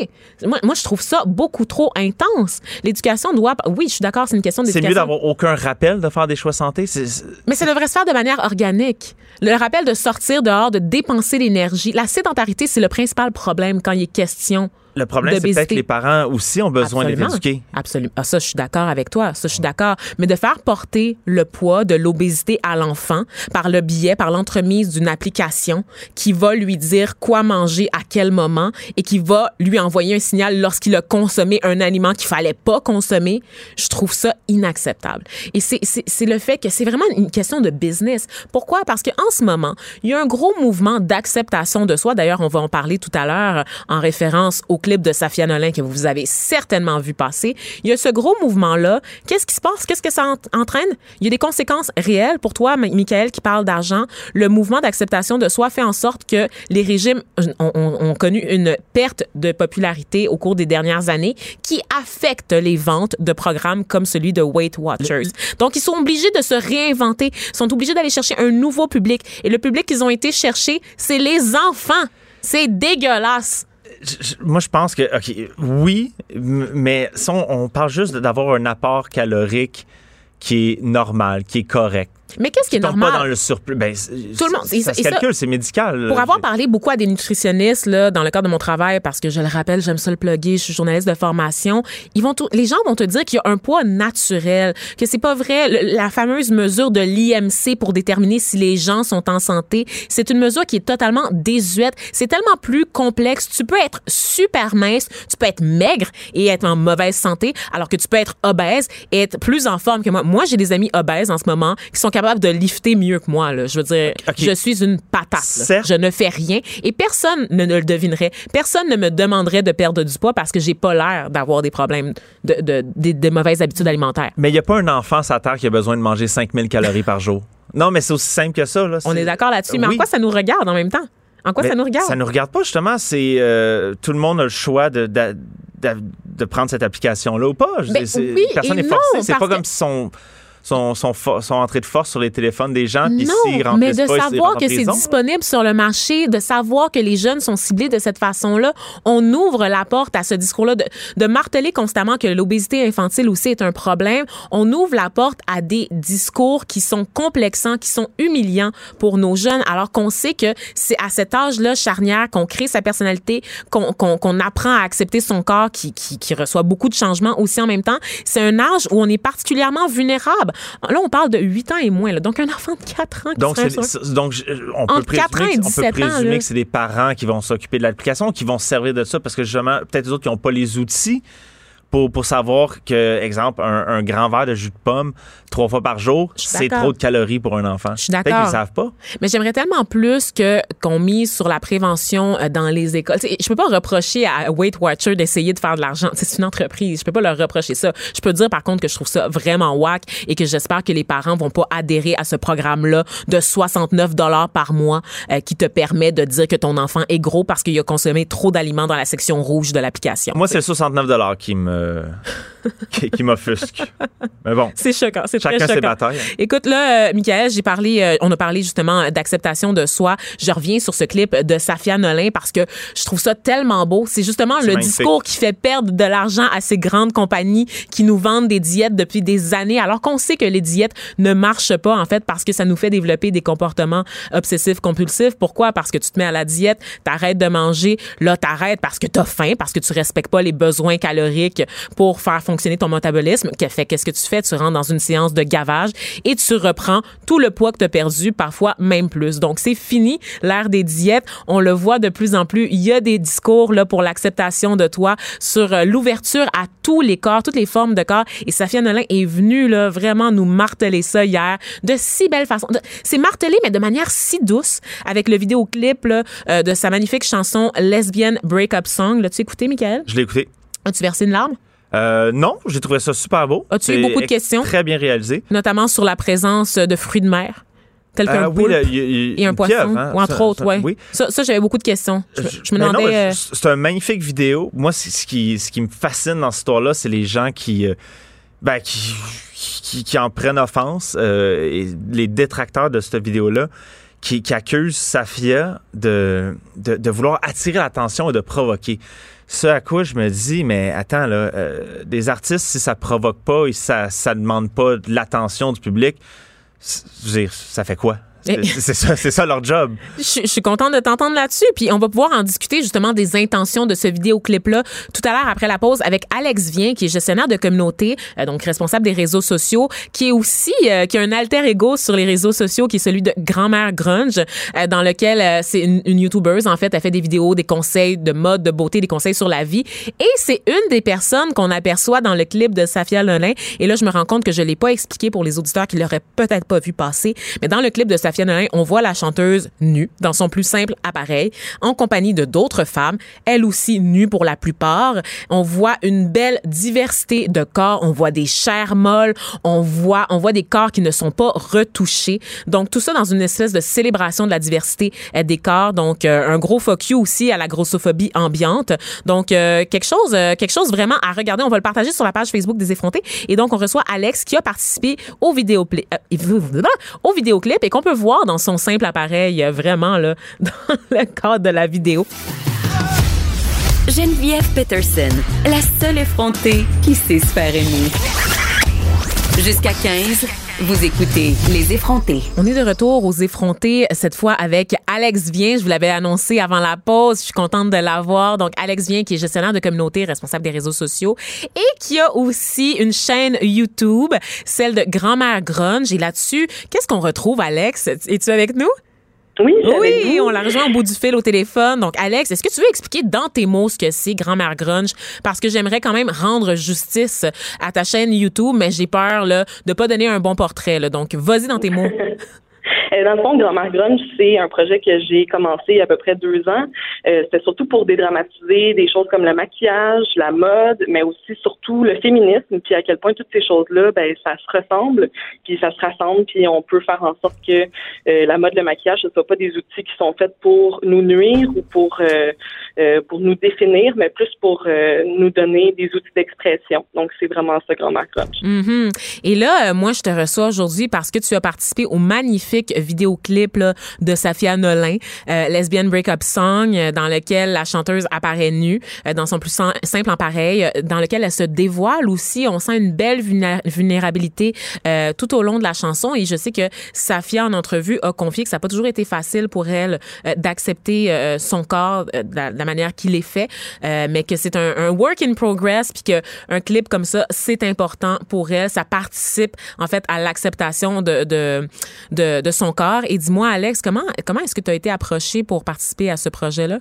Moi, moi je trouve ça beaucoup trop intense. L'éducation doit oui, je suis d'accord, c'est une question C'est d'éducation. mieux d'avoir aucun rappel de faire des choix santé. C'est- c'est- Mais ça devrait se faire de manière organique. Le rappel de sortir dehors, de dépenser l'énergie. La sédentarité, c'est le principal problème quand il est question. Le problème, c'est peut-être que les parents aussi ont besoin d'être Absolument. éduqués. Absolument. Ah, ça, je suis d'accord avec toi. Ça, je suis d'accord. Mais de faire porter le poids de l'obésité à l'enfant par le biais, par l'entremise d'une application qui va lui dire quoi manger à quel moment et qui va lui envoyer un signal lorsqu'il a consommé un aliment qu'il fallait pas consommer, je trouve ça inacceptable. Et c'est, le fait que c'est vraiment une question de business. Pourquoi? Parce qu'en ce moment, il y a un gros mouvement d'acceptation de soi. D'ailleurs, on va en parler tout à l'heure en référence au clip de Safia Nolin que vous avez certainement vu passer. Il y a ce gros mouvement-là. Qu'est-ce qui se passe? Qu'est-ce que ça en- entraîne? Il y a des conséquences réelles pour toi, Mi- Michael, qui parle d'argent. Le mouvement d'acceptation de soi fait en sorte que les régimes ont, ont- ont connu une perte de popularité au cours des dernières années qui affecte les ventes de programmes comme celui de Weight Watchers. Donc, ils sont obligés de se réinventer, sont obligés d'aller chercher un nouveau public. Et le public qu'ils ont été chercher, c'est les enfants. C'est dégueulasse. Moi, je pense que, OK, oui, mais on parle juste d'avoir un apport calorique qui est normal, qui est correct. Mais qu'est-ce qui est normal? pas dans le surplus. Ben, Tout le monde- Ça, ça se calcule, c'est médical. Pour avoir parlé beaucoup à des nutritionnistes là, dans le cadre de mon travail, parce que je le rappelle, j'aime ça le plugger, je suis journaliste de formation, ils vont tout- les gens vont te dire qu'il y a un poids naturel, que c'est pas vrai. Le- la fameuse mesure de l'IMC pour déterminer si les gens sont en santé, c'est une mesure qui est totalement désuète. C'est tellement plus complexe. Tu peux être super mince, tu peux être maigre et être en mauvaise santé, alors que tu peux être obèse et être plus en forme que moi. Moi, j'ai des amis obèses en ce moment qui sont capables de lifter mieux que moi. Là. Je veux dire, je suis une patate. là. Je ne fais rien et personne ne, ne le devinerait. Personne ne me demanderait de perdre du poids parce que j'ai pas l'air d'avoir des problèmes de, de, de- de mauvaises habitudes alimentaires. Mais il n'y a pas un enfant sur Terre qui a besoin de manger 5000 calories par jour. Non, mais c'est aussi simple que ça. Là. On est d'accord là-dessus. Mais en quoi ça nous regarde en même temps? En quoi Mais ça nous regarde? Ça nous regarde pas, justement. C'est euh, Tout le monde a le choix de, de, de- de prendre cette application-là ou pas. Je Ben oui personne n'est forcé. C'est pas que- comme si son, sont, sont, sont entrés de force sur les téléphones des gens. Non, mais remplissent de pas, savoir que c'est disponible sur le marché, de savoir que les jeunes sont ciblés de cette façon-là, on ouvre la porte à ce discours-là de, de marteler constamment que l'obésité infantile aussi est un problème. On ouvre la porte à des discours qui sont complexants, qui sont humiliants pour nos jeunes, alors qu'on sait que c'est à cet âge-là charnière qu'on crée sa personnalité, qu'on qu'on qu'on apprend à accepter son corps qui, qui, qui reçoit beaucoup de changements aussi en même temps. C'est un âge où on est particulièrement vulnérable. Là, on parle de 8 ans et moins. là. Donc, un enfant de 4 ans qui Donc, sur- donc je- on peut Entre 4 présumer, ans on peut 17 ans, présumer là. que c'est des parents qui vont s'occuper de l'application, qui vont se servir de ça parce que justement, peut-être les autres qui n'ont pas les outils pour, pour savoir que, exemple, un, un grand verre de jus de pomme trois fois par jour, c'est trop de calories pour un enfant. Je suis Peut-être d'accord. qu'ils savent pas. Mais j'aimerais tellement plus que qu'on mise sur la prévention euh, dans les écoles. Tu sais, je peux pas reprocher à Weight Watcher d'essayer de faire de l'argent. C'est une entreprise. Je peux pas leur reprocher ça. Je peux dire par contre que je trouve ça vraiment whack et que j'espère que les parents vont pas adhérer à ce programme-là de 69 dollars par mois euh, qui te permet de dire que ton enfant est gros parce qu'il a consommé trop d'aliments dans la section rouge de l'application. Moi, c'est le 69 qui me, me. qui, qui m'offusque. Mais bon, C'est choquant, c'est très chacun ses choquant. batailles. Écoute, là, euh, Michael, j'ai parlé, euh, on a parlé justement d'acceptation de soi. Je reviens sur ce clip de Safia Nolin parce que je trouve ça tellement beau. C'est justement le magnifique. discours qui fait perdre de l'argent à ces grandes compagnies qui nous vendent des diètes depuis des années, alors qu'on sait que les diètes ne marchent pas, en fait, parce que ça nous fait développer des comportements obsessifs compulsifs. Pourquoi? Parce que tu te mets à la diète, t'arrêtes de manger, là, t'arrêtes parce que t'as faim, parce que tu respectes pas les besoins caloriques pour faire fonctionner ton métabolisme. Qu'est-ce que tu fais? Tu rentres dans une séance de gavage et tu reprends tout le poids que tu as perdu, parfois même plus. Donc, c'est fini l'ère des diètes. On le voit de plus en plus. Il y a des discours là pour l'acceptation de toi sur euh, l'ouverture à tous les corps, toutes les formes de corps. Et Safia Nolin est venue là vraiment nous marteler ça hier de si belle façon. C'est martelé, mais de manière si douce avec le vidéoclip là, euh, de sa magnifique chanson Lesbian Breakup Song. L'as-tu écouté, Michael? Je l'ai écouté. As-tu versé une larme? Euh, non, j'ai trouvé ça super beau. As-tu eu beaucoup de questions? Très bien réalisé. Notamment sur la présence de fruits de mer, tels qu'un Euh, oui, le- y y et un poisson, pieuvre, hein. ou entre Ça- autres, ça- ouais. Oui. Ça, ça, j'avais beaucoup de questions. Je, me- je me non, demandais. euh, c'est un magnifique vidéo. Moi, ce qui, ce qui me fascine dans cette histoire-là, c'est les gens qui, euh, ben, qui, qui, qui en prennent offense, euh, et les détracteurs de cette vidéo-là, qui, qui accusent Safia de, de, de vouloir attirer l'attention et de provoquer. Ce à quoi je me dis, mais attends, là, euh, des artistes, si ça provoque pas et ça, ça demande pas de l'attention du public, ça fait quoi? C'est c'est ça, c'est ça leur job. Je, je suis contente de t'entendre là-dessus. Puis on va pouvoir en discuter justement des intentions de ce vidéoclip-là tout à l'heure après la pause avec Alex Vien, qui est gestionnaire de communauté, euh, donc responsable des réseaux sociaux, qui est aussi euh, qui a un alter ego sur les réseaux sociaux, qui est celui de Grand-mère Grunge, euh, dans lequel euh, c'est une, une YouTubeuse en fait, elle fait des vidéos, des conseils de mode, de beauté, des conseils sur la vie. Et c'est une des personnes qu'on aperçoit dans le clip de Safia Lolin. Et là, je me rends compte que je l'ai pas expliqué pour les auditeurs qui l'auraient peut-être pas vu passer. Mais dans le clip de Safia On voit la chanteuse nue dans son plus simple appareil, en compagnie de d'autres femmes, elles aussi nues pour la plupart. On voit une belle diversité de corps. On voit des chairs molles. On voit, on voit des corps qui ne sont pas retouchés. Donc tout ça dans une espèce de célébration de la diversité euh, des corps. Donc euh, un gros fuck you aussi à la grossophobie ambiante. Donc euh, quelque chose, quelque chose vraiment à regarder. On va le partager sur la page Facebook des effrontés. Et donc on reçoit Alex qui a participé au vidéoclip, au vidéoclip et qu'on peut voir dans son simple appareil euh, vraiment là dans le cadre de la vidéo. Geneviève Peterson, la seule effrontée qui sait se faire aimer. Jusqu'à 15, vous écoutez Les effrontés. On est de retour aux effrontés, cette fois avec Alex Vien. Je vous l'avais annoncé avant la pause. Je suis contente de l'avoir. Donc, Alex Vien, qui est gestionnaire de communauté, responsable des réseaux sociaux et qui a aussi une chaîne YouTube, celle de Grand-mère Grunge. Et là-dessus, qu'est-ce qu'on retrouve, Alex? Es-tu avec nous? Oui, on l'a rejoint au bout du fil au téléphone. Donc, Alex, est-ce que tu veux expliquer dans tes mots ce que c'est Grand-mère Grunge? Parce que j'aimerais quand même rendre justice à ta chaîne YouTube, mais j'ai peur là, de pas donner un bon portrait. Là. Donc, vas-y dans tes mots. Euh, Dans le fond, Grand-mère Grunge, c'est un projet que j'ai commencé il y a à peu près deux ans. Euh, C'était surtout pour dédramatiser des choses comme le maquillage, la mode, mais aussi surtout le féminisme, puis à quel point toutes ces choses-là, ben ça se ressemble, puis ça se rassemble, puis on peut faire en sorte que euh, la mode, le maquillage, ce ne soit pas des outils qui sont faits pour nous nuire ou pour euh, pour nous définir, mais plus pour nous donner des outils d'expression. Donc c'est vraiment ça, Grand-mère Grunge. Mhm. Et là, moi, je te reçois aujourd'hui parce que tu as participé au magnifique vidéoclip là, de Safia Nolin, euh, Lesbian Breakup Song, euh, dans lequel la chanteuse apparaît nue, euh, dans son plus sim- simple appareil, euh, dans lequel elle se dévoile aussi. On sent une belle vulné- vulnérabilité euh, tout au long de la chanson. Et je sais que Safia, en entrevue, a confié que ça n'a pas toujours été facile pour elle euh, d'accepter son corps de, la, de la manière qu'il est fait, mais que c'est un, un work in progress, puis que un clip comme ça, c'est important pour elle. Ça participe en fait à l'acceptation de, de, de, de son Et dis-moi, Alex, comment, comment est-ce que tu as été approché pour participer à ce projet-là?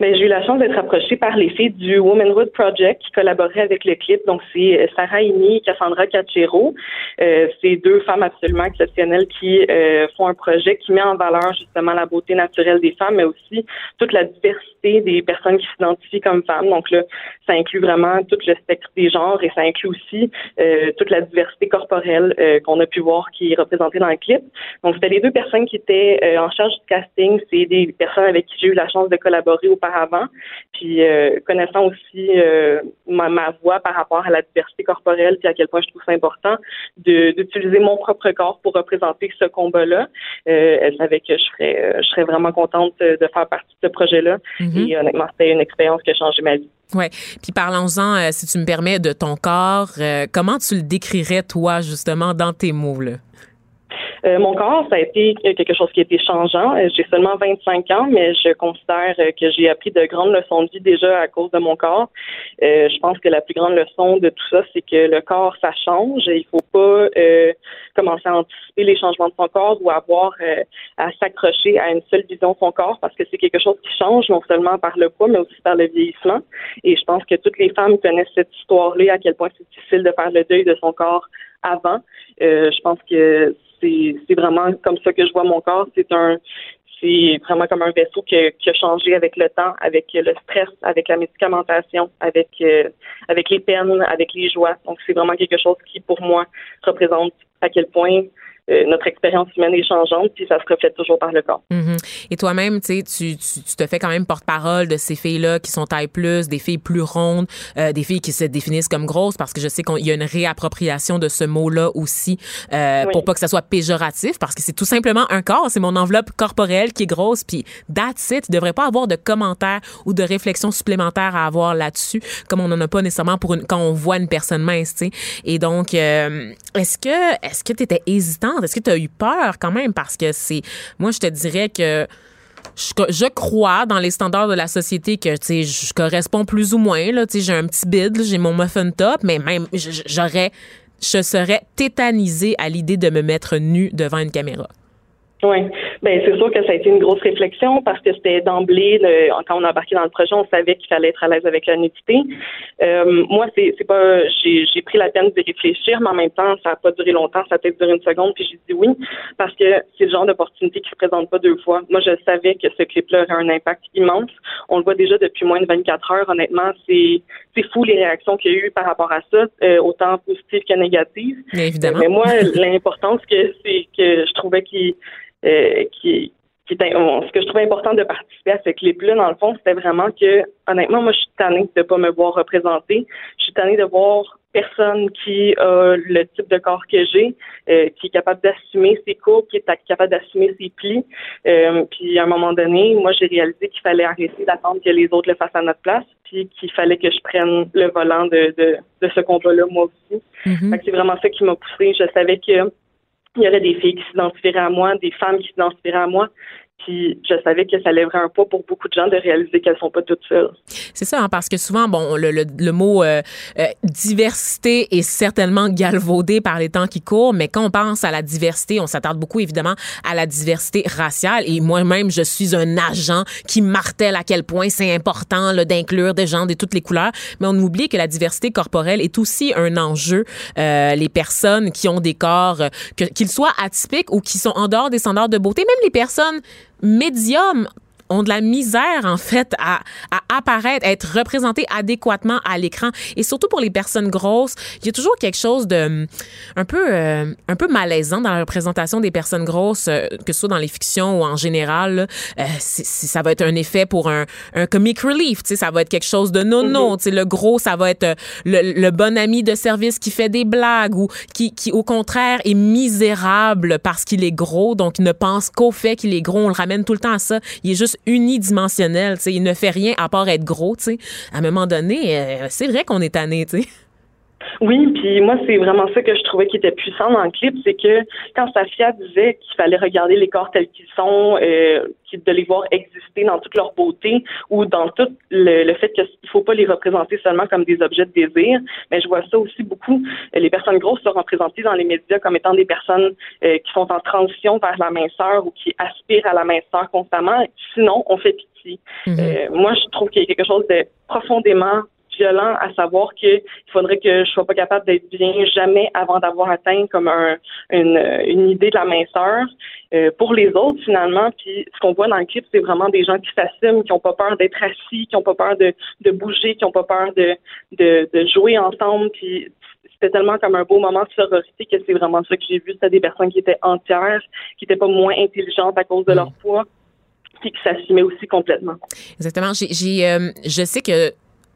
Mais j'ai eu la chance d'être approchée par les filles du Womanhood Project qui collaboraient avec le clip. Donc, c'est euh, Sarah Ini et Cassandra Cachero. Euh, c'est deux femmes absolument exceptionnelles qui euh, font un projet qui met en valeur justement la beauté naturelle des femmes, mais aussi toute la diversité des personnes qui s'identifient comme femmes. Donc là, ça inclut vraiment tout le spectre des genres et ça inclut aussi euh, toute la diversité corporelle euh, qu'on a pu voir qui est représentée dans le clip. Donc, c'était les deux personnes qui étaient euh, en charge du casting. C'est des personnes avec qui j'ai eu la chance de collaborer auparavant auparavant. Puis euh, connaissant aussi euh, ma, ma voix par rapport à la diversité corporelle, puis à quel point je trouve ça important de- d'utiliser mon propre corps pour représenter ce combat-là. Euh, elle savait que je serais, euh, je serais vraiment contente de faire partie de ce projet-là. Mhm. Et honnêtement, c'était une expérience qui a changé ma vie. Ouais. Puis parlons-en, si tu me permets, de ton corps. Comment tu le décrirais, toi, justement, dans tes mots, là? Euh, mon corps, ça a été quelque chose qui a été changeant. Euh, J'ai seulement 25 ans, mais je considère euh, que j'ai appris de grandes leçons de vie déjà à cause de mon corps. Je pense que la plus grande leçon de tout ça, c'est que le corps, ça change. Et il faut pas commencer à anticiper les changements de son corps ou avoir à s'accrocher à une seule vision de son corps parce que c'est quelque chose qui change non seulement par le poids, mais aussi par le vieillissement. Et je pense que toutes les femmes connaissent cette histoire-là, à quel point c'est difficile de faire le deuil de son corps avant. Je pense que c'est vraiment comme ça que je vois mon corps. C'est un c'est vraiment comme un vaisseau qui a, qui a changé avec le temps, avec le stress, avec la médicamentation, avec euh, avec les peines, avec les joies. Donc c'est vraiment quelque chose qui pour moi représente à quel point notre expérience humaine est changeante, puis ça se reflète toujours par le corps. Mhm. Et toi-même, tu tu, tu, te fais quand même porte-parole de ces filles-là qui sont taille plus, des filles plus rondes, euh, des filles qui se définissent comme grosses, parce que je sais qu'il y a une réappropriation de ce mot-là aussi, euh, Oui. pour pas que ça soit péjoratif, parce que c'est tout simplement un corps, c'est mon enveloppe corporelle qui est grosse, puis that's it. Il devrait pas avoir de commentaires ou de réflexions supplémentaires à avoir là-dessus, comme on n'en a pas nécessairement pour une, quand on voit une personne mince, tu sais. Et donc, euh, est-ce que est-ce que tu étais Est-ce que tu as eu peur quand même? Parce que c'est. Moi, je te dirais que je, je crois dans les standards de la société que je corresponds plus ou moins j'ai un petit bide j'ai mon muffin top mais même j'aurais je serais tétanisée à l'idée de me mettre nue devant une caméra. Oui, ben c'est sûr que ça a été une grosse réflexion parce que c'était d'emblée, quand on a embarqué dans le projet, on savait qu'il fallait être à l'aise avec la nudité. Euh, moi, c'est c'est pas, j'ai j'ai pris la peine de réfléchir, mais en même temps, ça a pas duré longtemps, ça a peut-être duré une seconde, puis j'ai dit oui parce que c'est le genre d'opportunité qui se présente pas deux fois. Moi, je savais que ce clip-là aurait un impact immense. On le voit déjà depuis moins de 24 heures. Honnêtement, c'est c'est fou les réactions qu'il y a eu par rapport à ça, euh, autant positives que négatives. Mais évidemment. Mais moi, l'importance que c'est que je trouvais qu'il euh, qui qui on- ce que je trouvais important de participer à ce clip-là, dans le fond, c'était vraiment que, honnêtement, moi, je suis tannée de pas me voir représenter. Je suis tannée de voir personne qui a le type de corps que j'ai, euh, qui est capable d'assumer ses courbes, qui est capable d'assumer ses plis. Euh, puis, à un moment donné, moi, j'ai réalisé qu'il fallait arrêter d'attendre que les autres le fassent à notre place, puis qu'il fallait que je prenne le volant de, de, de ce combat-là, moi aussi. Mhm. C'est vraiment ça qui m'a poussée. Je savais que il y aurait des filles qui s'identifieraient à moi, des femmes qui s'identifieraient à moi. Puis je savais que ça lèverait un pas pour beaucoup de gens de réaliser qu'elles sont pas toutes seules. C'est ça, hein, parce que souvent, bon, le, le, le mot euh, euh, diversité est certainement galvaudé par les temps qui courent, mais quand on pense à la diversité, on s'attarde beaucoup évidemment à la diversité raciale. Et moi-même, je suis un agent qui martèle à quel point c'est important d'inclure des gens de toutes les couleurs. Mais on oublie que la diversité corporelle est aussi un enjeu. Euh, les personnes qui ont des corps, euh, qu'ils soient atypiques ou qui sont en dehors des standards de beauté, même les personnes médiums ont de la misère en fait à, à apparaître, à être représentées adéquatement à l'écran. Et surtout pour les personnes grosses, il y a toujours quelque chose de hum, un peu euh, un peu malaisant dans la représentation des personnes grosses euh, que ce soit dans les fictions ou en général là. Euh, c'est- c'est- ça va être un effet pour un, un comic relief, tu sais ça va être quelque chose de non non, tu sais le gros ça va être euh, le, le bon ami de service qui fait des blagues ou qui qui au contraire est misérable parce qu'il est gros donc il ne pense qu'au fait qu'il est gros, on le ramène tout le temps à ça, il est juste unidimensionnel, tu sais, il ne fait rien à part être gros, tu sais. À un moment donné, euh, c'est vrai qu'on est tanné, tu sais. Oui, puis moi, c'est vraiment ça que je trouvais qui était puissant dans le clip, c'est que quand Safia disait qu'il fallait regarder les corps tels qu'ils sont, euh, de les voir exister dans toute leur beauté ou dans tout le, le fait qu'il ne faut pas les représenter seulement comme des objets de désir, mais je vois ça aussi beaucoup. Les personnes grosses sont représentées dans les médias comme étant des personnes euh, qui sont en transition vers la minceur ou qui aspirent à la minceur constamment. Sinon, on fait pitié. Euh, moi, je trouve qu'il y a quelque chose de profondément violent à savoir qu'il faudrait que je sois pas capable d'être bien jamais avant d'avoir atteint comme un, une, une idée de la minceur euh, pour les autres finalement. Puis ce qu'on voit dans le clip, c'est vraiment des gens qui s'assument, qui ont pas peur d'être assis, qui ont pas peur de, de bouger, qui ont pas peur de, de, de jouer ensemble. Puis c'était tellement comme un beau moment de sororité que c'est vraiment ça que j'ai vu. C'était des personnes qui étaient entières, qui étaient pas moins intelligentes à cause de leur poids puis qui s'assumait aussi complètement. Exactement. J'ai, j'ai, euh, je sais que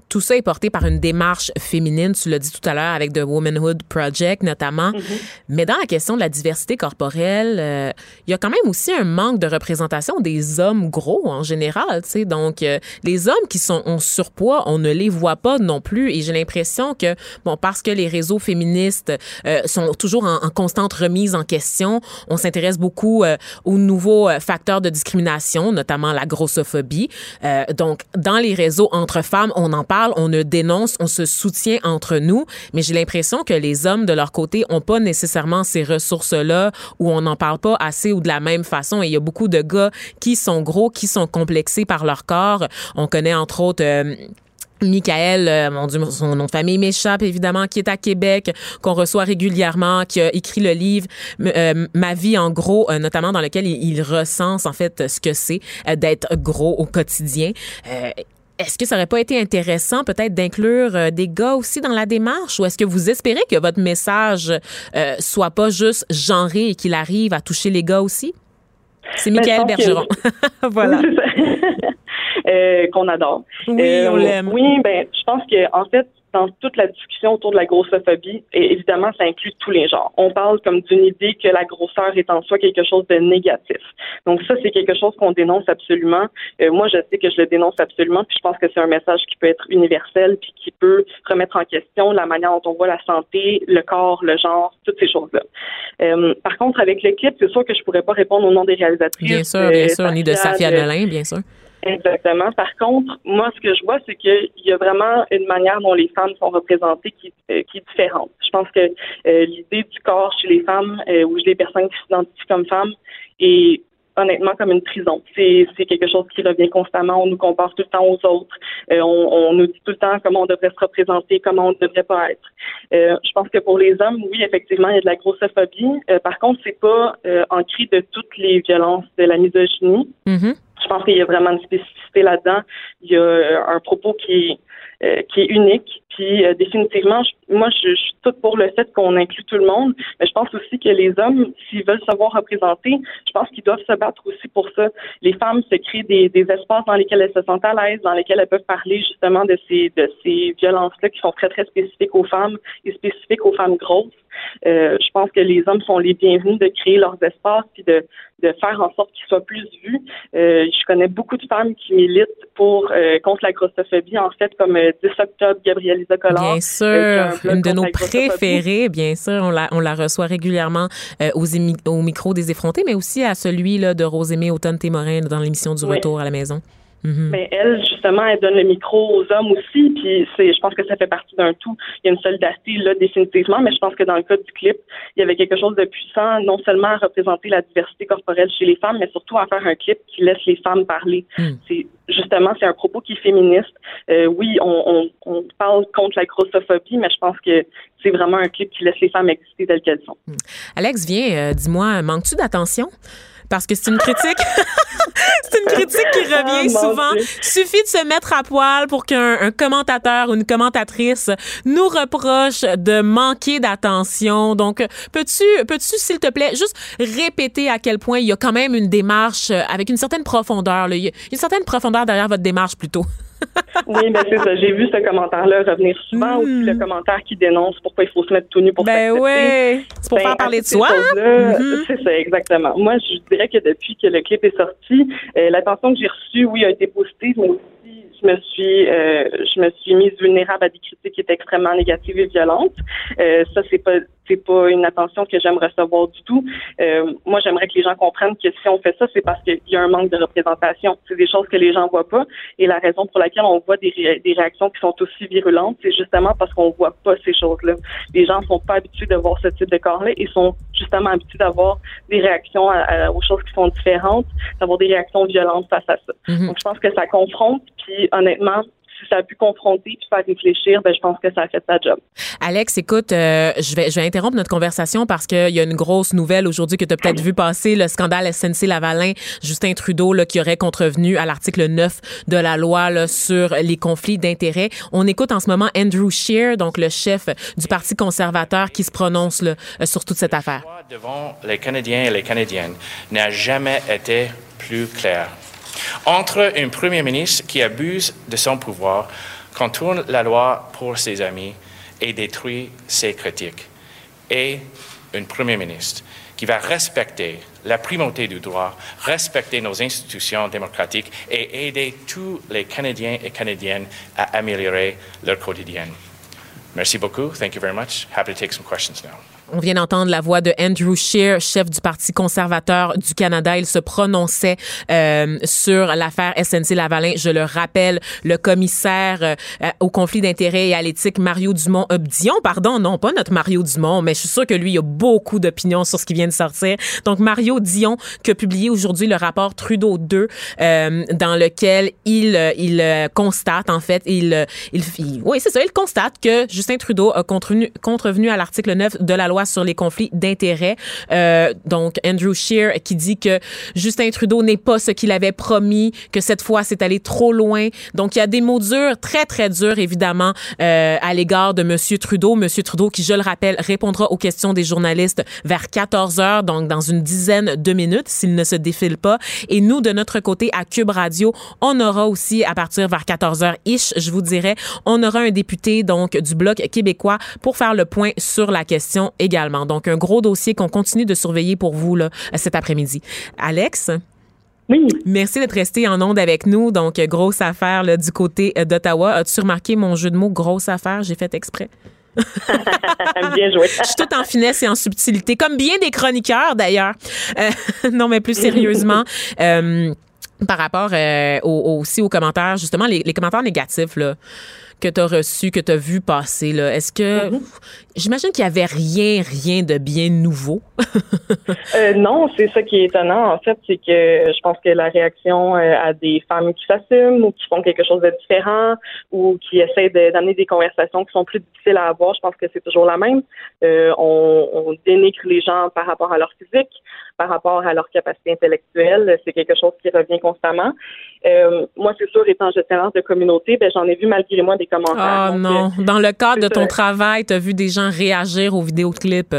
tout ça est porté par une démarche féminine, tu l'as dit tout à l'heure avec The Womanhood Project notamment. Mais dans la question de la diversité corporelle, euh, il y a quand même aussi un manque de représentation des hommes gros en général. Tu sais, donc euh, les hommes qui sont en surpoids, on ne les voit pas non plus. Et j'ai l'impression que bon parce que les réseaux féministes euh, sont toujours en, en, constante remise en question, on s'intéresse beaucoup aux nouveaux facteurs de discrimination, notamment la grossophobie. Donc dans les réseaux entre femmes, on en parle on ne dénonce, on se soutient entre nous, mais j'ai l'impression que les hommes de leur côté ont pas nécessairement ces ressources-là ou on n'en parle pas assez ou de la même façon. Et il y a beaucoup de gars qui sont gros, qui sont complexés par leur corps. On connaît entre autres euh, Michael, euh, mon son nom de famille m'échappe évidemment, qui est à Québec, qu'on reçoit régulièrement, qui a écrit le livre euh, Ma vie en gros, notamment dans lequel il, il, recense en fait ce que c'est d'être gros au quotidien. Euh, est-ce que ça aurait pas été intéressant peut-être d'inclure euh, des gars aussi dans la démarche? Ou est-ce que vous espérez que votre message euh, soit pas juste genré et qu'il arrive à toucher les gars aussi? C'est Michael Bergeron. Que... voilà. euh, qu'on adore. Oui, euh, on l'aime. Oui, ben, je pense que en fait, dans toute la discussion autour de la grossophobie, et évidemment, ça inclut tous les genres. On parle comme d'une idée que la grosseur est en soi quelque chose de négatif. Donc ça, c'est quelque chose qu'on dénonce absolument. Euh, moi, je sais que je le dénonce absolument, puis je pense que c'est un message qui peut être universel, puis qui peut remettre en question la manière dont on voit la santé, le corps, le genre, toutes ces choses-là. Euh, par contre, avec l'équipe, c'est sûr que je pourrais pas répondre au nom des réalisatrices. Bien sûr, bien sûr, ni de Safia Nolin, bien sûr. Exactement. Par contre, moi, ce que je vois, c'est qu'il y a vraiment une manière dont les femmes sont représentées qui, euh, qui est différente. Je pense que euh, l'idée du corps chez les femmes euh, ou chez les personnes qui s'identifient comme femmes est honnêtement comme une prison. C'est quelque chose qui revient constamment. On nous compare tout le temps aux autres. On, on, nous dit tout le temps comment on devrait se représenter, comment on ne devrait pas être. Je pense que pour les hommes, oui, effectivement, il y a de la grossophobie. Par contre, c'est pas ancré de toutes les violences de la misogynie. Mm -hmm. Je pense qu'il y a vraiment une spécificité là-dedans. Il y a un propos qui est euh, qui est unique. Puis euh, définitivement, je, moi, je, suis toute pour le fait qu'on inclut tout le monde, mais je pense aussi que les hommes, s'ils veulent se voir représentés, je pense qu'ils doivent se battre aussi pour ça. Les femmes se créent des, des espaces dans lesquels elles se sentent à l'aise, dans lesquels elles peuvent parler justement de ces de ces violences-là qui sont très très spécifiques aux femmes et spécifiques aux femmes grosses. Euh, je pense que les hommes sont les bienvenus de créer leurs espaces puis de, de faire en sorte qu'ils soient plus vus. Euh, je connais beaucoup de femmes qui militent pour euh, contre la grossophobie, en fait, comme 10 octobre, Gabrielle Bien sûr, une de nos préférées, bien sûr. On la, on la reçoit régulièrement aux au micro des effrontés, mais aussi à celui là, de Rosémée Automne-Témorin dans l'émission du Retour à la maison. -hmm. Mais elle, justement, elle donne le micro aux hommes aussi, puis c'est, je pense que ça fait partie d'un tout. Il y a une solidarité là définitivement, mais je pense que dans le cas du clip, il y avait quelque chose de puissant, non seulement à représenter la diversité corporelle chez les femmes, mais surtout à faire un clip qui laisse les femmes parler. Mm. C'est justement, c'est un propos qui est féministe. Euh, oui, on, on, on, parle contre la grossophobie, mais je pense que c'est vraiment un clip qui laisse les femmes exister telles qu'elles sont. Mm. Alex, viens, euh, dis-moi, manques-tu d'attention? Parce que c'est une critique. c'est une critique qui revient oh, souvent. Dieu. Suffit de se mettre à poil pour qu'un commentateur ou une commentatrice nous reproche de manquer d'attention. Donc, peux-tu, peux-tu, s'il te plaît, juste répéter à quel point il y a quand même une démarche avec une certaine profondeur. Là. Il y a une certaine profondeur derrière votre démarche plutôt. oui, ben c'est ça. J'ai vu ce commentaire-là revenir souvent. Mm. Aussi le commentaire qui dénonce pourquoi il faut se mettre tout nu pour Ben oui, c'est pour ben, faire parler de soi. Mm -hmm. C'est ça, exactement. Moi, je dirais que depuis que le clip est sorti, euh, l'attention que j'ai reçue, oui, a été positive, mais aussi je me suis euh, je me suis mise vulnérable à des critiques qui étaient extrêmement négatives et violentes. Euh, ça, c'est pas c'est pas une attention que j'aime recevoir du tout. Euh, moi, j'aimerais que les gens comprennent que si on fait ça, c'est parce qu'il y a un manque de représentation. C'est des choses que les gens voient pas. Et la raison pour laquelle on voit des, ré des réactions qui sont aussi virulentes, c'est justement parce qu'on voit pas ces choses-là. Les gens sont pas habitués de voir ce type de corps-là et sont justement habitués d'avoir des réactions à, à, aux choses qui sont différentes, d'avoir des réactions violentes face à ça. Mm -hmm. Donc, je pense que ça confronte. Puis, honnêtement, si ça a pu confronter puis faire réfléchir, ben, je pense que ça a fait sa job. Alex, écoute, euh, je, vais, je vais interrompre notre conversation parce qu'il y a une grosse nouvelle aujourd'hui que tu as peut-être vu passer, le scandale SNC-Lavalin, Justin Trudeau là, qui aurait contrevenu à l'article 9 de la loi là, sur les conflits d'intérêts. On écoute en ce moment Andrew Scheer, donc le chef du Parti conservateur, qui se prononce là, sur toute cette affaire. Devant les Canadiens et les Canadiennes n'a jamais été plus clair. Entre un premier ministre qui abuse de son pouvoir, contourne la loi pour ses amis et détruit ses critiques, et un premier ministre qui va respecter la primauté du droit, respecter nos institutions démocratiques et aider tous les Canadiens et Canadiennes à améliorer leur quotidien. Merci beaucoup. Thank you very much. Happy to take some questions now. On vient d'entendre la voix de Andrew Scheer, chef du Parti conservateur du Canada. Il se prononçait euh, sur l'affaire SNC-Lavalin. Je le rappelle, le commissaire euh, au conflit d'intérêts et à l'éthique, Mario Dumont, euh, Dion, pardon, non, pas notre Mario Dumont, mais je suis sûre que lui, a beaucoup d'opinions sur ce qui vient de sortir. Donc, Mario Dion, qui a publié aujourd'hui le rapport Trudeau 2, euh, dans lequel il, euh, il constate, en fait, il, il, il oui, c'est ça, il constate que Justin Trudeau a contrevenu, contrevenu à l'article 9 de la loi sur les conflits d'intérêts. Euh, donc, Andrew Scheer qui dit que Justin Trudeau n'est pas ce qu'il avait promis, que cette fois, c'est allé trop loin. Donc, il y a des mots durs, très, très durs, évidemment, euh, à l'égard de Monsieur Trudeau. Monsieur Trudeau, qui, je le rappelle, répondra aux questions des journalistes vers 14 heures, donc dans une dizaine de minutes, s'il ne se défile pas. Et nous, de notre côté, à Cube Radio, on aura aussi, à partir vers 14 heures ish, je vous dirais, on aura un député, donc, du Bloc québécois pour faire le point sur la question également. Donc, un gros dossier qu'on continue de surveiller pour vous là, cet après-midi. Alex? Oui. Merci d'être resté en onde avec nous. Donc, grosse affaire là, du côté euh, d'Ottawa. As-tu remarqué mon jeu de mots, grosse affaire? J'ai fait exprès. Bien joué. Je suis tout en finesse et en subtilité, comme bien des chroniqueurs d'ailleurs. Euh, non, mais plus sérieusement. Euh, par rapport euh, au- aussi aux commentaires, justement, les, les commentaires négatifs là, que tu as reçus, que tu as vu passer, là, est-ce que. J'imagine qu'il y avait rien, rien de bien nouveau? Euh, non, c'est ça qui est étonnant, en fait, c'est que je pense que la réaction euh, à des femmes qui s'assument ou qui font quelque chose de différent ou qui essaient d'amener des conversations qui sont plus difficiles à avoir, je pense que c'est toujours la même. Euh, on, on dénigre les gens par rapport à leur physique, par rapport à leur capacité intellectuelle. C'est quelque chose qui revient constamment. Euh, moi, c'est sûr, étant gestionnaire de communauté, ben, j'en ai vu malgré moi des commentaires. Oh Donc, non. euh, Dans le cadre de ton ça. travail, tu as vu des gens réagir aux vidéoclips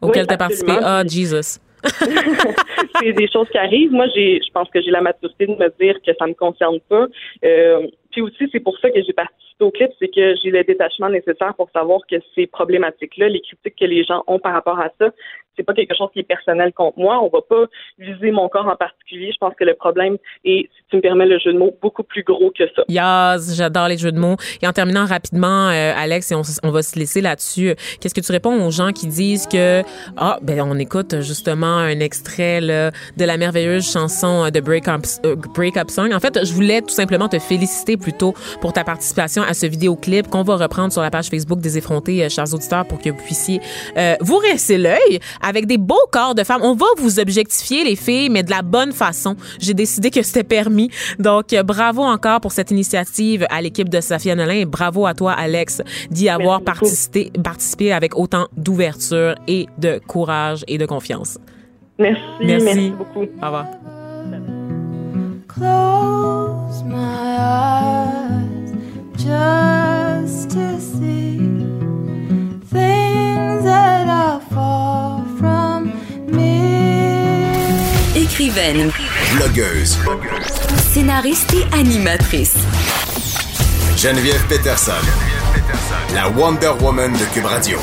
auxquels Oui, tu as participé. Ah, Jesus. c'est des choses qui arrivent. Moi, j'ai, je pense que j'ai la maturité de me dire que ça me concerne pas. Euh, puis aussi, c'est pour ça que j'ai participé au clip, c'est que j'ai le détachement nécessaire pour savoir que ces problématiques-là, les critiques que les gens ont par rapport à ça, c'est pas quelque chose qui est personnel contre moi. On va pas viser mon corps en particulier. Je pense que le problème est, si tu me permets le jeu de mots, beaucoup plus gros que ça. Yaz, j'adore les jeux de mots. Et en terminant rapidement, euh, Alex, et on, on va se laisser là-dessus, qu'est-ce que tu réponds aux gens qui disent que, ah, ben on écoute justement un extrait là, de la merveilleuse chanson euh, de Break Up, euh, Break Up Song? En fait, je voulais tout simplement te féliciter plutôt pour ta participation à ce vidéoclip qu'on va reprendre sur la page Facebook des effrontés, euh, chers auditeurs, pour que vous puissiez euh, vous rincer l'œil avec des beaux corps de femmes. On va vous objectifier, les filles, mais de la bonne façon. J'ai décidé que c'était permis. Donc, euh, bravo encore pour cette initiative à l'équipe de Safia Nolin et bravo à toi, Alex, d'y avoir participé avec autant d'ouverture et de courage et de confiance. Merci, Merci. merci, beaucoup. Au revoir. Close my eyes just to see things that are far from me. Écrivaine, Blogueuse. scénariste et animatrice. Geneviève Peterson. La Wonder Woman de Cube Radio.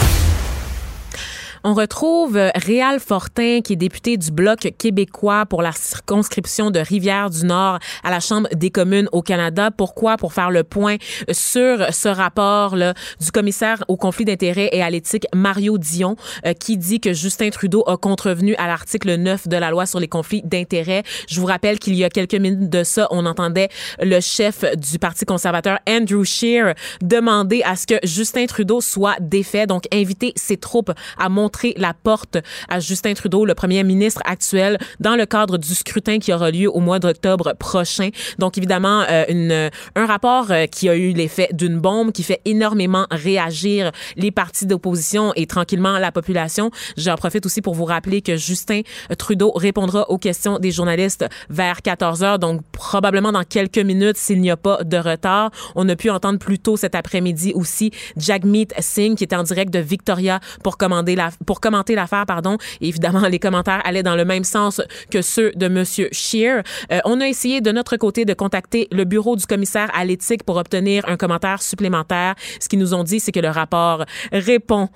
On retrouve euh, Réal Fortin, qui est député du Bloc québécois pour la circonscription de Rivière-du-Nord à la Chambre des communes au Canada. Pourquoi? Pour faire le point sur ce rapport-là du commissaire au conflit d'intérêts et à l'éthique, Mario Dion, euh, qui dit que Justin Trudeau a contrevenu à l'article 9 de la loi sur les conflits d'intérêts. Je vous rappelle qu'il y a quelques minutes de ça, on entendait le chef du Parti conservateur, Andrew Scheer, demander à ce que Justin Trudeau soit défait, donc inviter ses troupes à montrer la porte à Justin Trudeau, le premier ministre actuel, dans le cadre du scrutin qui aura lieu au mois d'octobre prochain. Donc, évidemment, euh, une, un rapport euh, qui a eu l'effet d'une bombe, qui fait énormément réagir les partis d'opposition et tranquillement la population. J'en profite aussi pour vous rappeler que Justin Trudeau répondra aux questions des journalistes vers 14 heures, donc probablement dans quelques minutes s'il n'y a pas de retard. On a pu entendre plus tôt cet après-midi aussi Jagmeet Singh qui était en direct de Victoria pour commander la pour commenter l'affaire, pardon. Et évidemment, les commentaires allaient dans le même sens que ceux de Monsieur Scheer. Euh, on a essayé de notre côté de contacter le bureau du commissaire à l'éthique pour obtenir un commentaire supplémentaire. Ce qu'ils nous ont dit, c'est que le rapport répond,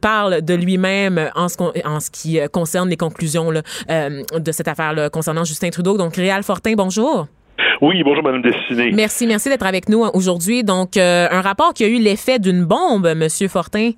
parle de lui-même en ce, con- en ce qui euh, concerne les conclusions là, euh, de cette affaire-là concernant Justin Trudeau. Donc, Réal Fortin, bonjour. Oui, bonjour, Madame Destinée. Merci, merci d'être avec nous aujourd'hui. Donc, euh, un rapport qui a eu l'effet d'une bombe, Monsieur Fortin.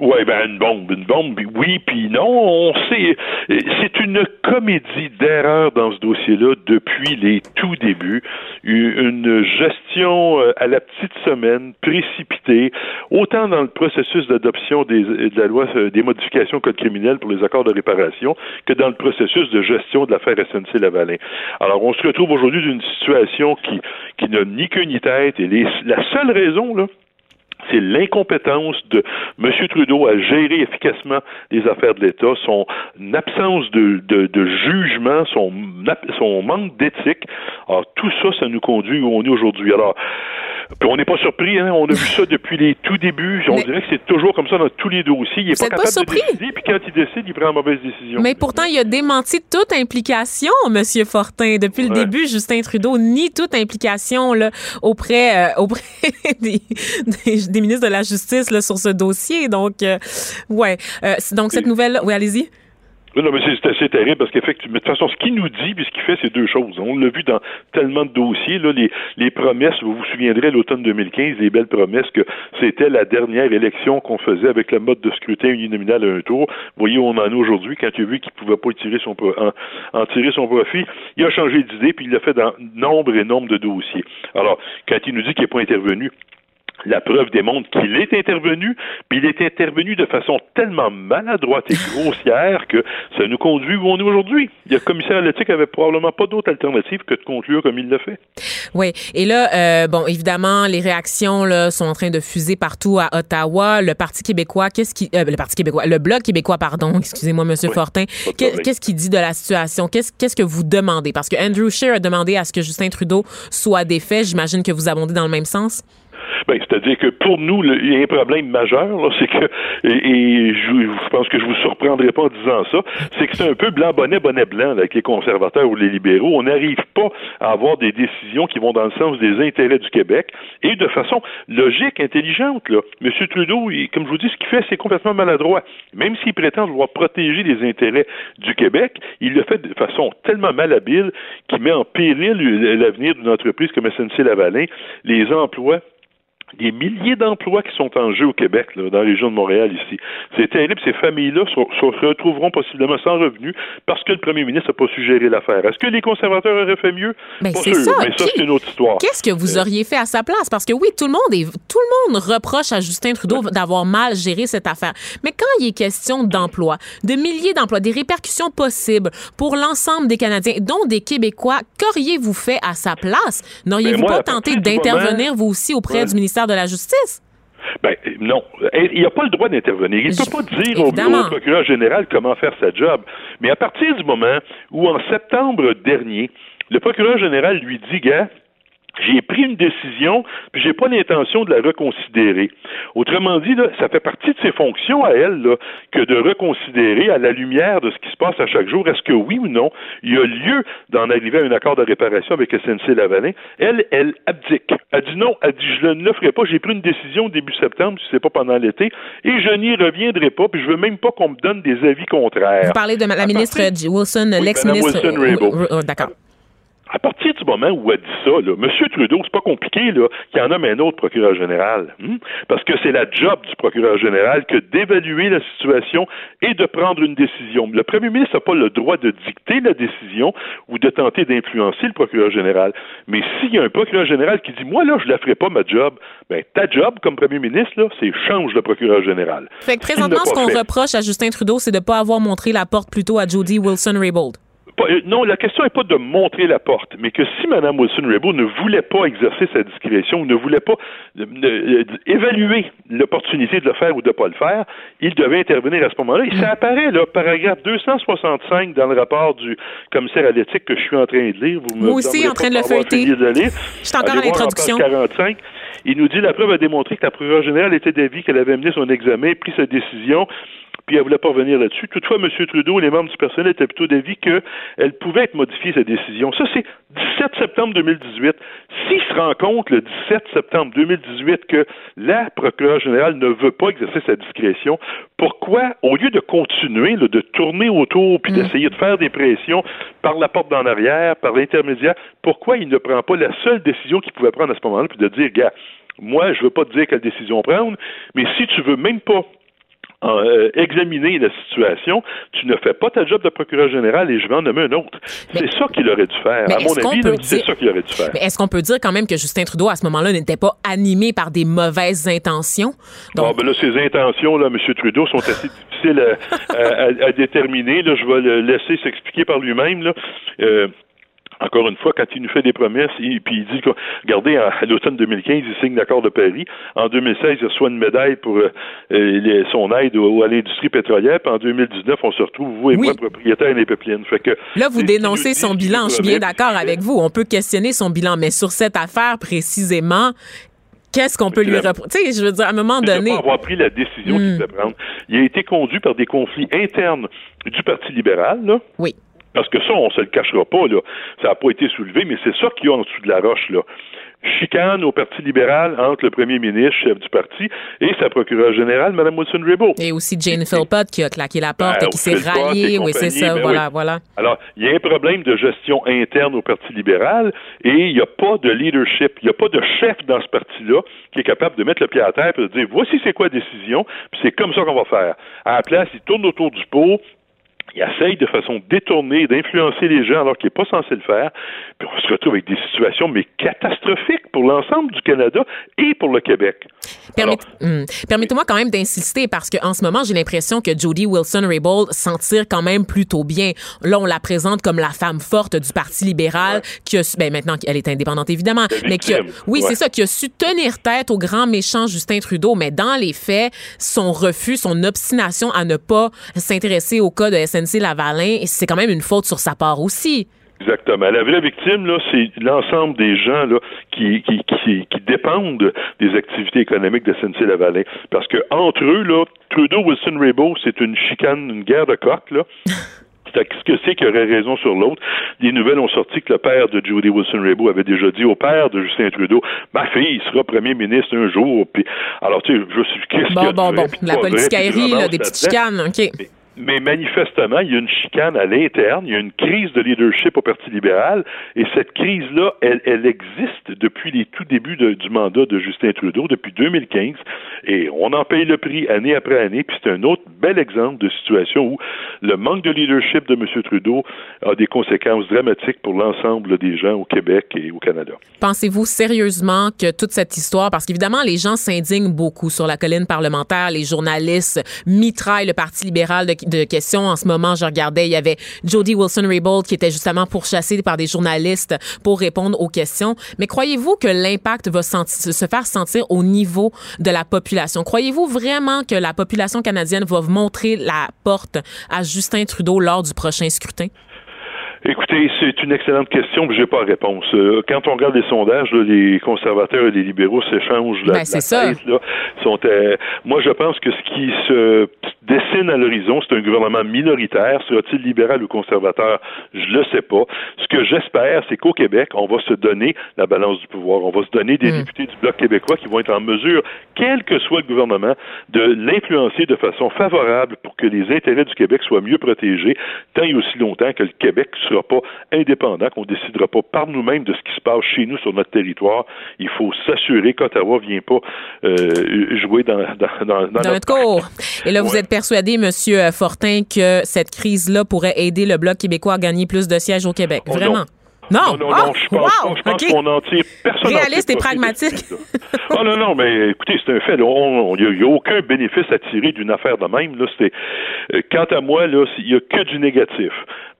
Oui, ben une bombe, une bombe, oui, puis non. On sait, c'est une comédie d'erreurs dans ce dossier-là depuis les tout débuts. Une gestion euh, à la petite semaine, précipitée, autant dans le processus d'adoption des, de la loi euh, des modifications au code criminel pour les accords de réparation que dans le processus de gestion de l'affaire SNC-Lavalin. Alors, on se retrouve aujourd'hui d'une situation qui, qui n'a ni queue ni tête, et les, la seule raison, là, c'est l'incompétence de M. Trudeau à gérer efficacement les affaires de l'État, son absence de, de, de jugement, son, son manque d'éthique. Alors, tout ça, ça nous conduit où on est aujourd'hui. Alors, puis on n'est pas surpris, hein? on a vu ça depuis les tout débuts. On Mais- dirait que c'est toujours comme ça dans tous les dossiers. Il n'est pas êtes pas capable surpris? de décider, puis quand il décide, il prend la mauvaise décision. Mais pourtant, il a démenti toute implication, Monsieur Fortin. Depuis le début, Justin Trudeau nie toute implication là, auprès, euh, auprès des, des, des ministres de la Justice sur ce dossier. Donc, euh, ouais. Euh, donc, cette nouvelle... Oui, allez-y. Non, mais c'est assez terrible parce qu'effectivement, de toute façon, ce qu'il nous dit puis ce qu'il fait, c'est deux choses. On l'a vu dans tellement de dossiers, là, les, promesses, vous vous souviendrez, l'automne 2015, les belles promesses que c'était la dernière élection qu'on faisait avec le mode de scrutin uninominal à un tour. Vous voyez où on en est aujourd'hui quand il a vu qu'il pouvait pas tirer son, en, en tirer son profit. Il a changé d'idée puis il l'a fait dans nombre et nombre de dossiers. Alors, quand il nous dit qu'il n'est pas intervenu, la preuve démontre qu'il est intervenu, puis il est intervenu de façon tellement maladroite et grossière que ça nous conduit où on est aujourd'hui. Le commissaire à l'éthique avait probablement pas d'autre alternative que de conclure comme il l'a fait. Oui. Et là, euh, bon, évidemment, les réactions là, sont en train de fuser partout à Ottawa. Le Parti québécois, qu'est-ce qui, euh, le Parti québécois, le Bloc québécois, pardon, excusez-moi, Monsieur Oui, Fortin. Qu'est-ce qu'il dit de la situation? Qu'est-ce Qu'est-ce que vous demandez? Parce que Andrew Scheer a demandé à ce que Justin Trudeau soit défait. J'imagine que vous abondez dans le même sens. Ben, c'est-à-dire que pour nous, il y a un problème majeur, c'est que, et, je, pense que je vous surprendrai pas en disant ça, c'est que c'est un peu blanc bonnet, blanc, là, avec les conservateurs ou les libéraux. On n'arrive pas à avoir des décisions qui vont dans le sens des intérêts du Québec et de façon logique, intelligente, là. M. Trudeau, comme je vous dis, ce qu'il fait, c'est complètement maladroit. Même s'il prétend vouloir protéger les intérêts du Québec, il le fait de façon tellement malhabile qu'il met en péril l'avenir d'une entreprise comme SNC-Lavalin, les emplois des milliers d'emplois qui sont en jeu au Québec, là, dans la région de Montréal ici. C'est terrible. Ces familles-là se, retrouveront possiblement sans revenus parce que le premier ministre n'a pas suggéré l'affaire. Est-ce que les conservateurs auraient fait mieux? Ben, pas c'est sûr, ça. mais ça, c'est une autre histoire. Qu'est-ce que vous auriez fait à sa place? Parce que oui, tout le monde est, tout le monde reproche à Justin Trudeau d'avoir mal géré cette affaire. Mais quand il est question d'emploi, de milliers d'emplois, des répercussions possibles pour l'ensemble des Canadiens, dont des Québécois, qu'auriez-vous fait à sa place? N'auriez-vous Ben, pas tenté d'intervenir moment- vous aussi auprès Ouais. du ministère de la Justice? Ben, non. Il n'a pas le droit d'intervenir. Il ne peut pas dire au, Évidemment. au procureur général comment faire sa job. Mais à partir du moment où, en septembre dernier, le procureur général lui dit, gars, j'ai pris une décision, puis j'ai pas l'intention de la reconsidérer. Autrement dit, là, ça fait partie de ses fonctions à elle là, que de reconsidérer à la lumière de ce qui se passe à chaque jour, est-ce que oui ou non, il y a lieu d'en arriver à un accord de réparation avec SNC Lavalin? Elle, elle abdique. Elle dit non, elle dit je ne le ferai pas, j'ai pris une décision début septembre, si c'est pas pendant l'été, et je n'y reviendrai pas, puis je veux même pas qu'on me donne des avis contraires. Vous parlez de la À ministre partir- J- Wilson, Oui, l'ex-ministre. Euh, euh, D'accord. À partir du moment où elle dit ça, là, M. Trudeau, c'est pas compliqué, là, qu'il y en a un autre procureur général. hein, Parce que c'est la job du procureur général que d'évaluer la situation et de prendre une décision. Le premier ministre n'a pas le droit de dicter la décision ou de tenter d'influencer le procureur général. Mais s'il y a un procureur général qui dit, moi, là, je la ferai pas, ma job, ben, ta job comme premier ministre, là, c'est change le procureur général. Fait que présentement, ce qu'on reproche à Justin Trudeau, c'est de ne pas avoir montré la porte plutôt à Jody Wilson-Raybould. Pas- euh, non, la question n'est pas de montrer la porte, mais que si Mme Wilson-Raybould ne voulait pas exercer sa discrétion ou ne voulait pas euh, euh, évaluer l'opportunité de le faire ou de ne pas le faire, il devait intervenir à ce moment-là. Et ça apparaît, là, paragraphe 265 dans le rapport du commissaire à l'éthique que je suis en train de lire. Vous me Moi aussi, en train de le feuilleter. Je suis encore à l'introduction. page 45. Il nous dit la preuve a démontré que la procureure générale était d'avis qu'elle avait mené son examen, pris sa décision puis elle voulait pas revenir là-dessus. Toutefois, M. Trudeau et les membres du personnel étaient plutôt d'avis qu'elle pouvait être modifiée, cette décision. Ça, c'est 17 septembre 2018. S'il se rend compte le 17 septembre 2018 que la procureure générale ne veut pas exercer sa discrétion, pourquoi, au lieu de continuer, là, de tourner autour puis d'essayer de faire des pressions par la porte d'en arrière, par l'intermédiaire, pourquoi il ne prend pas la seule décision qu'il pouvait prendre à ce moment-là, puis de dire, gars, moi, je veux pas te dire quelle décision prendre, mais si tu veux même pas euh, examiner la situation, tu ne fais pas ta job de procureur général et je vais en nommer un autre. C'est ça qu'il aurait dû faire. À mon avis, c'est ça qu'il aurait dû faire. Mais est-ce qu'on peut dire quand même que Justin Trudeau, à ce moment-là, n'était pas animé par des mauvaises intentions? Bon, ben là, ses intentions, là, M. Trudeau, sont assez difficiles à, à- à- à déterminer. Là, je vais le laisser s'expliquer par lui-même. Là. Euh, encore une fois, quand il nous fait des promesses, il, puis il dit que, regardez, à l'automne 2015, il signe l'accord de Paris. En 2016, il reçoit une médaille pour euh, euh, les- son aide à l'industrie pétrolière. Puis en 2019, on se retrouve, vous et moi, propriétaires des pépines. Fait que, Là, vous dénoncez il son bilan. Je suis bien d'accord avec vous. On peut questionner son bilan, mais sur cette affaire précisément, qu'est-ce qu'on peut lui reprocher? Tu sais, je veux dire, à un moment donné. pas avoir pris la décision qu'il devait prendre. Il a été conduit par des conflits internes du Parti libéral, là. Oui. Parce que ça, on se le cachera pas, là. Ça n'a pas été soulevé, mais c'est ça qu'il y a en dessous de la roche, là. Chicane au Parti libéral entre le premier ministre, chef du parti, et sa procureure générale, Mme Wilson-Raybould. Et aussi Jane Philpott qui a claqué la porte Ben, et qui s'est ralliée. Oui, c'est ça. ben voilà, oui. voilà. Alors, il y a un problème de gestion interne au Parti libéral et il n'y a pas de leadership, il n'y a pas de chef dans ce parti-là qui est capable de mettre le pied à terre et de dire voici c'est quoi la décision, puis c'est comme ça qu'on va faire. À la place, il tourne autour du pot, il essaye de façon détournée d'influencer les gens alors qu'il n'est pas censé le faire. Puis on se retrouve avec des situations mais catastrophiques pour l'ensemble du Canada et pour le Québec. Hmm. Permettez-moi quand même d'insister parce qu'en ce moment, j'ai l'impression que Jody Wilson-Raybould s'en tire quand même plutôt bien. Là, on la présente comme la femme forte du Parti libéral qui a su, ben maintenant qu'elle est indépendante évidemment, mais qui a, oui, ouais. c'est ça, qui a su tenir tête au grand méchant Justin Trudeau. Mais dans les faits, son refus, son obstination à ne pas s'intéresser au cas de SNC Lavalin, c'est quand même une faute sur sa part aussi. Exactement. La vraie victime, là, c'est l'ensemble des gens là, qui, qui, qui, qui dépendent des activités économiques de SNC-Lavalin. Parce que entre eux, là, Trudeau, Wilson Raybould, c'est une chicane, une guerre de coq, là. C'est ce que c'est qui aurait raison sur l'autre? Les nouvelles ont sorti que le père de Jody Wilson-Raybould avait déjà dit au père de Justin Trudeau, ma fille sera premier ministre un jour. Puis, alors, tu sais, je suis, qu'est-ce Bon, bon, bon. La romance des petites chicanes, OK. Mais manifestement, il y a une chicane à l'interne, il y a une crise de leadership au Parti libéral, et cette crise-là, elle, elle existe depuis les tout débuts du mandat de Justin Trudeau, depuis 2015, et on en paye le prix année après année, puis c'est un autre bel exemple de situation où le manque de leadership de M. Trudeau a des conséquences dramatiques pour l'ensemble des gens au Québec et au Canada. Pensez-vous sérieusement que toute cette histoire, parce qu'évidemment, les gens s'indignent beaucoup sur la colline parlementaire, les journalistes mitraillent le Parti libéral de, de questions. En ce moment, je regardais, il y avait Jody Wilson-Raybould qui était justement pourchassée par des journalistes pour répondre aux questions. Mais croyez-vous que l'impact va se faire sentir au niveau de la population? Croyez-vous vraiment que la population canadienne va montrer la porte à Justin Trudeau lors du prochain scrutin? Écoutez, c'est une excellente question, mais j'ai pas la réponse. Euh, quand on regarde les sondages, là, les conservateurs et les libéraux s'échangent la, Ben, la tête, là. Sont, euh, moi, je pense que ce qui se dessine à l'horizon, c'est un gouvernement minoritaire. Sera-t-il libéral ou conservateur? Je le sais pas. Ce que j'espère, c'est qu'au Québec, on va se donner la balance du pouvoir. On va se donner des députés du Bloc québécois qui vont être en mesure, quel que soit le gouvernement, de l'influencer de façon favorable pour que les intérêts du Québec soient mieux protégés, tant et aussi longtemps que le Québec ne sera pas indépendant, qu'on décidera pas par nous-mêmes de ce qui se passe chez nous sur notre territoire. Il faut s'assurer qu'Ottawa ne vient pas euh, jouer dans, dans, dans, dans notre cours. Et là, vous êtes persuadé, Monsieur euh, Fortin, que cette crise-là pourrait aider le Bloc québécois à gagner plus de sièges au Québec. Oh, non. Vraiment? Non, Non, non, Ah, non, je pense, wow, je pense qu'on en tire personne. Réaliste et pragmatique. Ah non, non, mais écoutez, c'est un fait. Il n'y a, aucun bénéfice à tirer d'une affaire de même. Là, euh, quant à moi, il n'y a que du négatif.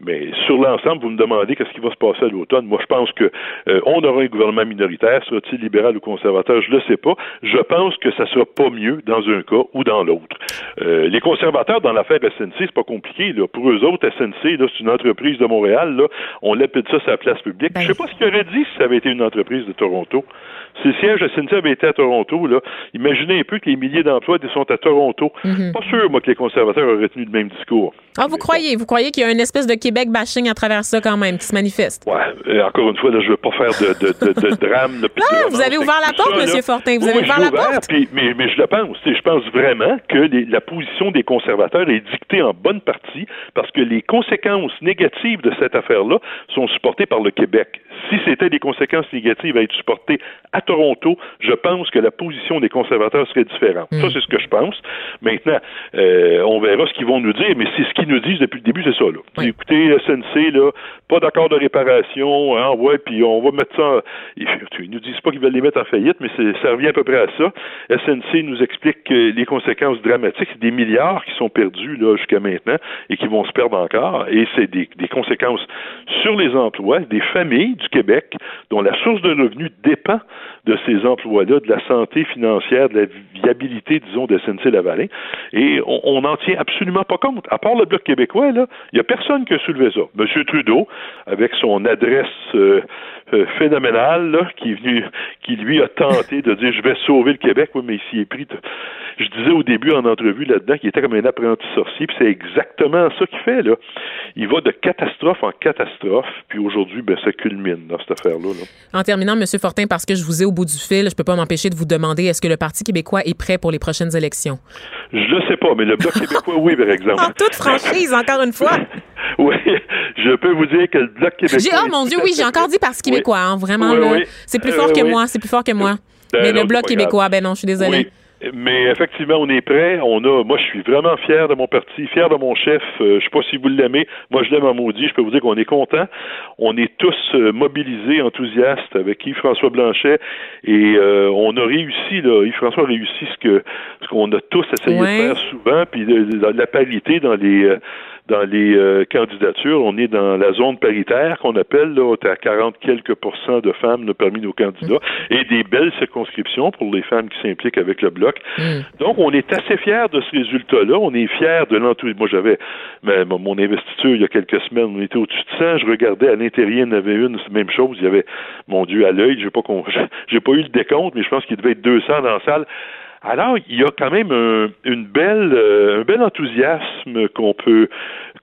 Mais sur l'ensemble, vous me demandez qu'est-ce qui va se passer à l'automne. Moi, je pense que euh, on aura un gouvernement minoritaire, sera-t-il libéral ou conservateur, je ne le sais pas. Je pense que ça sera pas mieux dans un cas ou dans l'autre. Euh, les conservateurs dans l'affaire SNC, c'est pas compliqué. Là. Pour eux autres, SNC, là, c'est une entreprise de Montréal. Là. On l'appelle ça sa place publique. Ben. Je sais pas ce qu'il aurait dit si ça avait été une entreprise de Toronto. Si le siège de avait été à Toronto, là, imaginez un peu que les milliers d'emplois sont à Toronto. Pas sûr, moi, que les conservateurs auraient tenu le même discours. Ah, vous croyez, vous croyez qu'il y a une espèce de Québec bashing à travers ça quand même qui se manifeste? Ouais, euh, encore une fois, là, je veux pas faire de, de, de, de drame. de Ah, romance vous avez ouvert la porte, là. Fortin. Vous Oui, avez ouvert la ouvert, porte. puis- mais, mais je le pense. Je pense vraiment que les- la position des conservateurs est dictée en bonne partie parce que les conséquences négatives de cette affaire-là sont supportées par le Québec. Si c'était des conséquences négatives à être supportées à Toronto, je pense que la position des conservateurs serait différente. Hmm. Ça, c'est ce que je pense. Maintenant, euh, on verra ce qu'ils vont nous dire, mais c'est ce qu'ils nous disent depuis le début, c'est ça. Là. Oui. Écoutez, SNC, là, pas d'accord de réparation, hein, ouais, puis on va mettre ça. en- Ils, nous disent pas qu'ils veulent les mettre en faillite, mais ça revient à peu près à ça. SNC nous explique que les conséquences dramatiques, c'est des milliards qui sont perdus là jusqu'à maintenant et qui vont se perdre encore, et c'est des, des conséquences sur les emplois des familles du Québec dont la source de revenus dépend de ces emplois-là, de la santé financière, de la viabilité, disons, de SNC-Lavalin. Et on- n'en tient absolument pas compte. À part le Bloc québécois, il n'y a personne qui a soulevé ça. M. Trudeau, avec son adresse euh, euh, phénoménale, qui est venu, qui lui a tenté de dire je vais sauver le Québec, mais il s'y est pris. Je disais au début en entrevue là-dedans qu'il était comme un apprenti sorcier, puis c'est exactement ça qu'il fait, là. Il va de catastrophe en catastrophe, puis aujourd'hui, ben, ça culmine dans cette affaire-là. là. En terminant, Monsieur Fortin, parce que je vous ai bout du fil, je peux pas m'empêcher de vous demander est-ce que le Parti québécois est prêt pour les prochaines élections? Je le sais pas, mais le Bloc québécois, oui, par exemple. En toute franchise, encore une fois. Oui, je peux vous dire que le Bloc québécois. Oh mon Dieu, oui, j'ai encore dit Parti Oui. québécois, hein, vraiment, Oui, oui. C'est plus Euh, fort que oui. moi, c'est plus fort que moi. Ben Mais non, le Bloc grave. québécois, ben non, je suis désolée. Mais effectivement, on est prêt. On a, moi, je suis vraiment fier de mon parti, fier de mon chef. Euh, je sais pas si vous l'aimez. Moi, je l'aime en maudit. Je peux vous dire qu'on est content. On est tous euh, mobilisés, enthousiastes avec Yves-François Blanchet. Et euh, on a réussi, là. Yves-François a réussi ce que ce qu'on a tous essayé Ouais. de faire souvent. Puis de- la parité dans les euh, dans les euh, candidatures. On est dans la zone paritaire qu'on appelle, là, on est à 40 quelques pourcents de femmes là, parmi nos candidats et des belles circonscriptions pour les femmes qui s'impliquent avec le bloc. Donc, on est assez fiers de ce résultat-là. On est fiers de l'enthousiasme. Moi, j'avais ma- mon investiture il y a quelques semaines. On était au-dessus de 100. Je regardais à l'intérieur, il y en avait une, c'est la même chose. Il y avait, mon Dieu, à l'œil, j'ai pas, con- j'ai pas eu le décompte, mais je pense qu'il devait être 200 dans la salle. Alors, il y a quand même un, une belle, euh, un bel enthousiasme qu'on peut,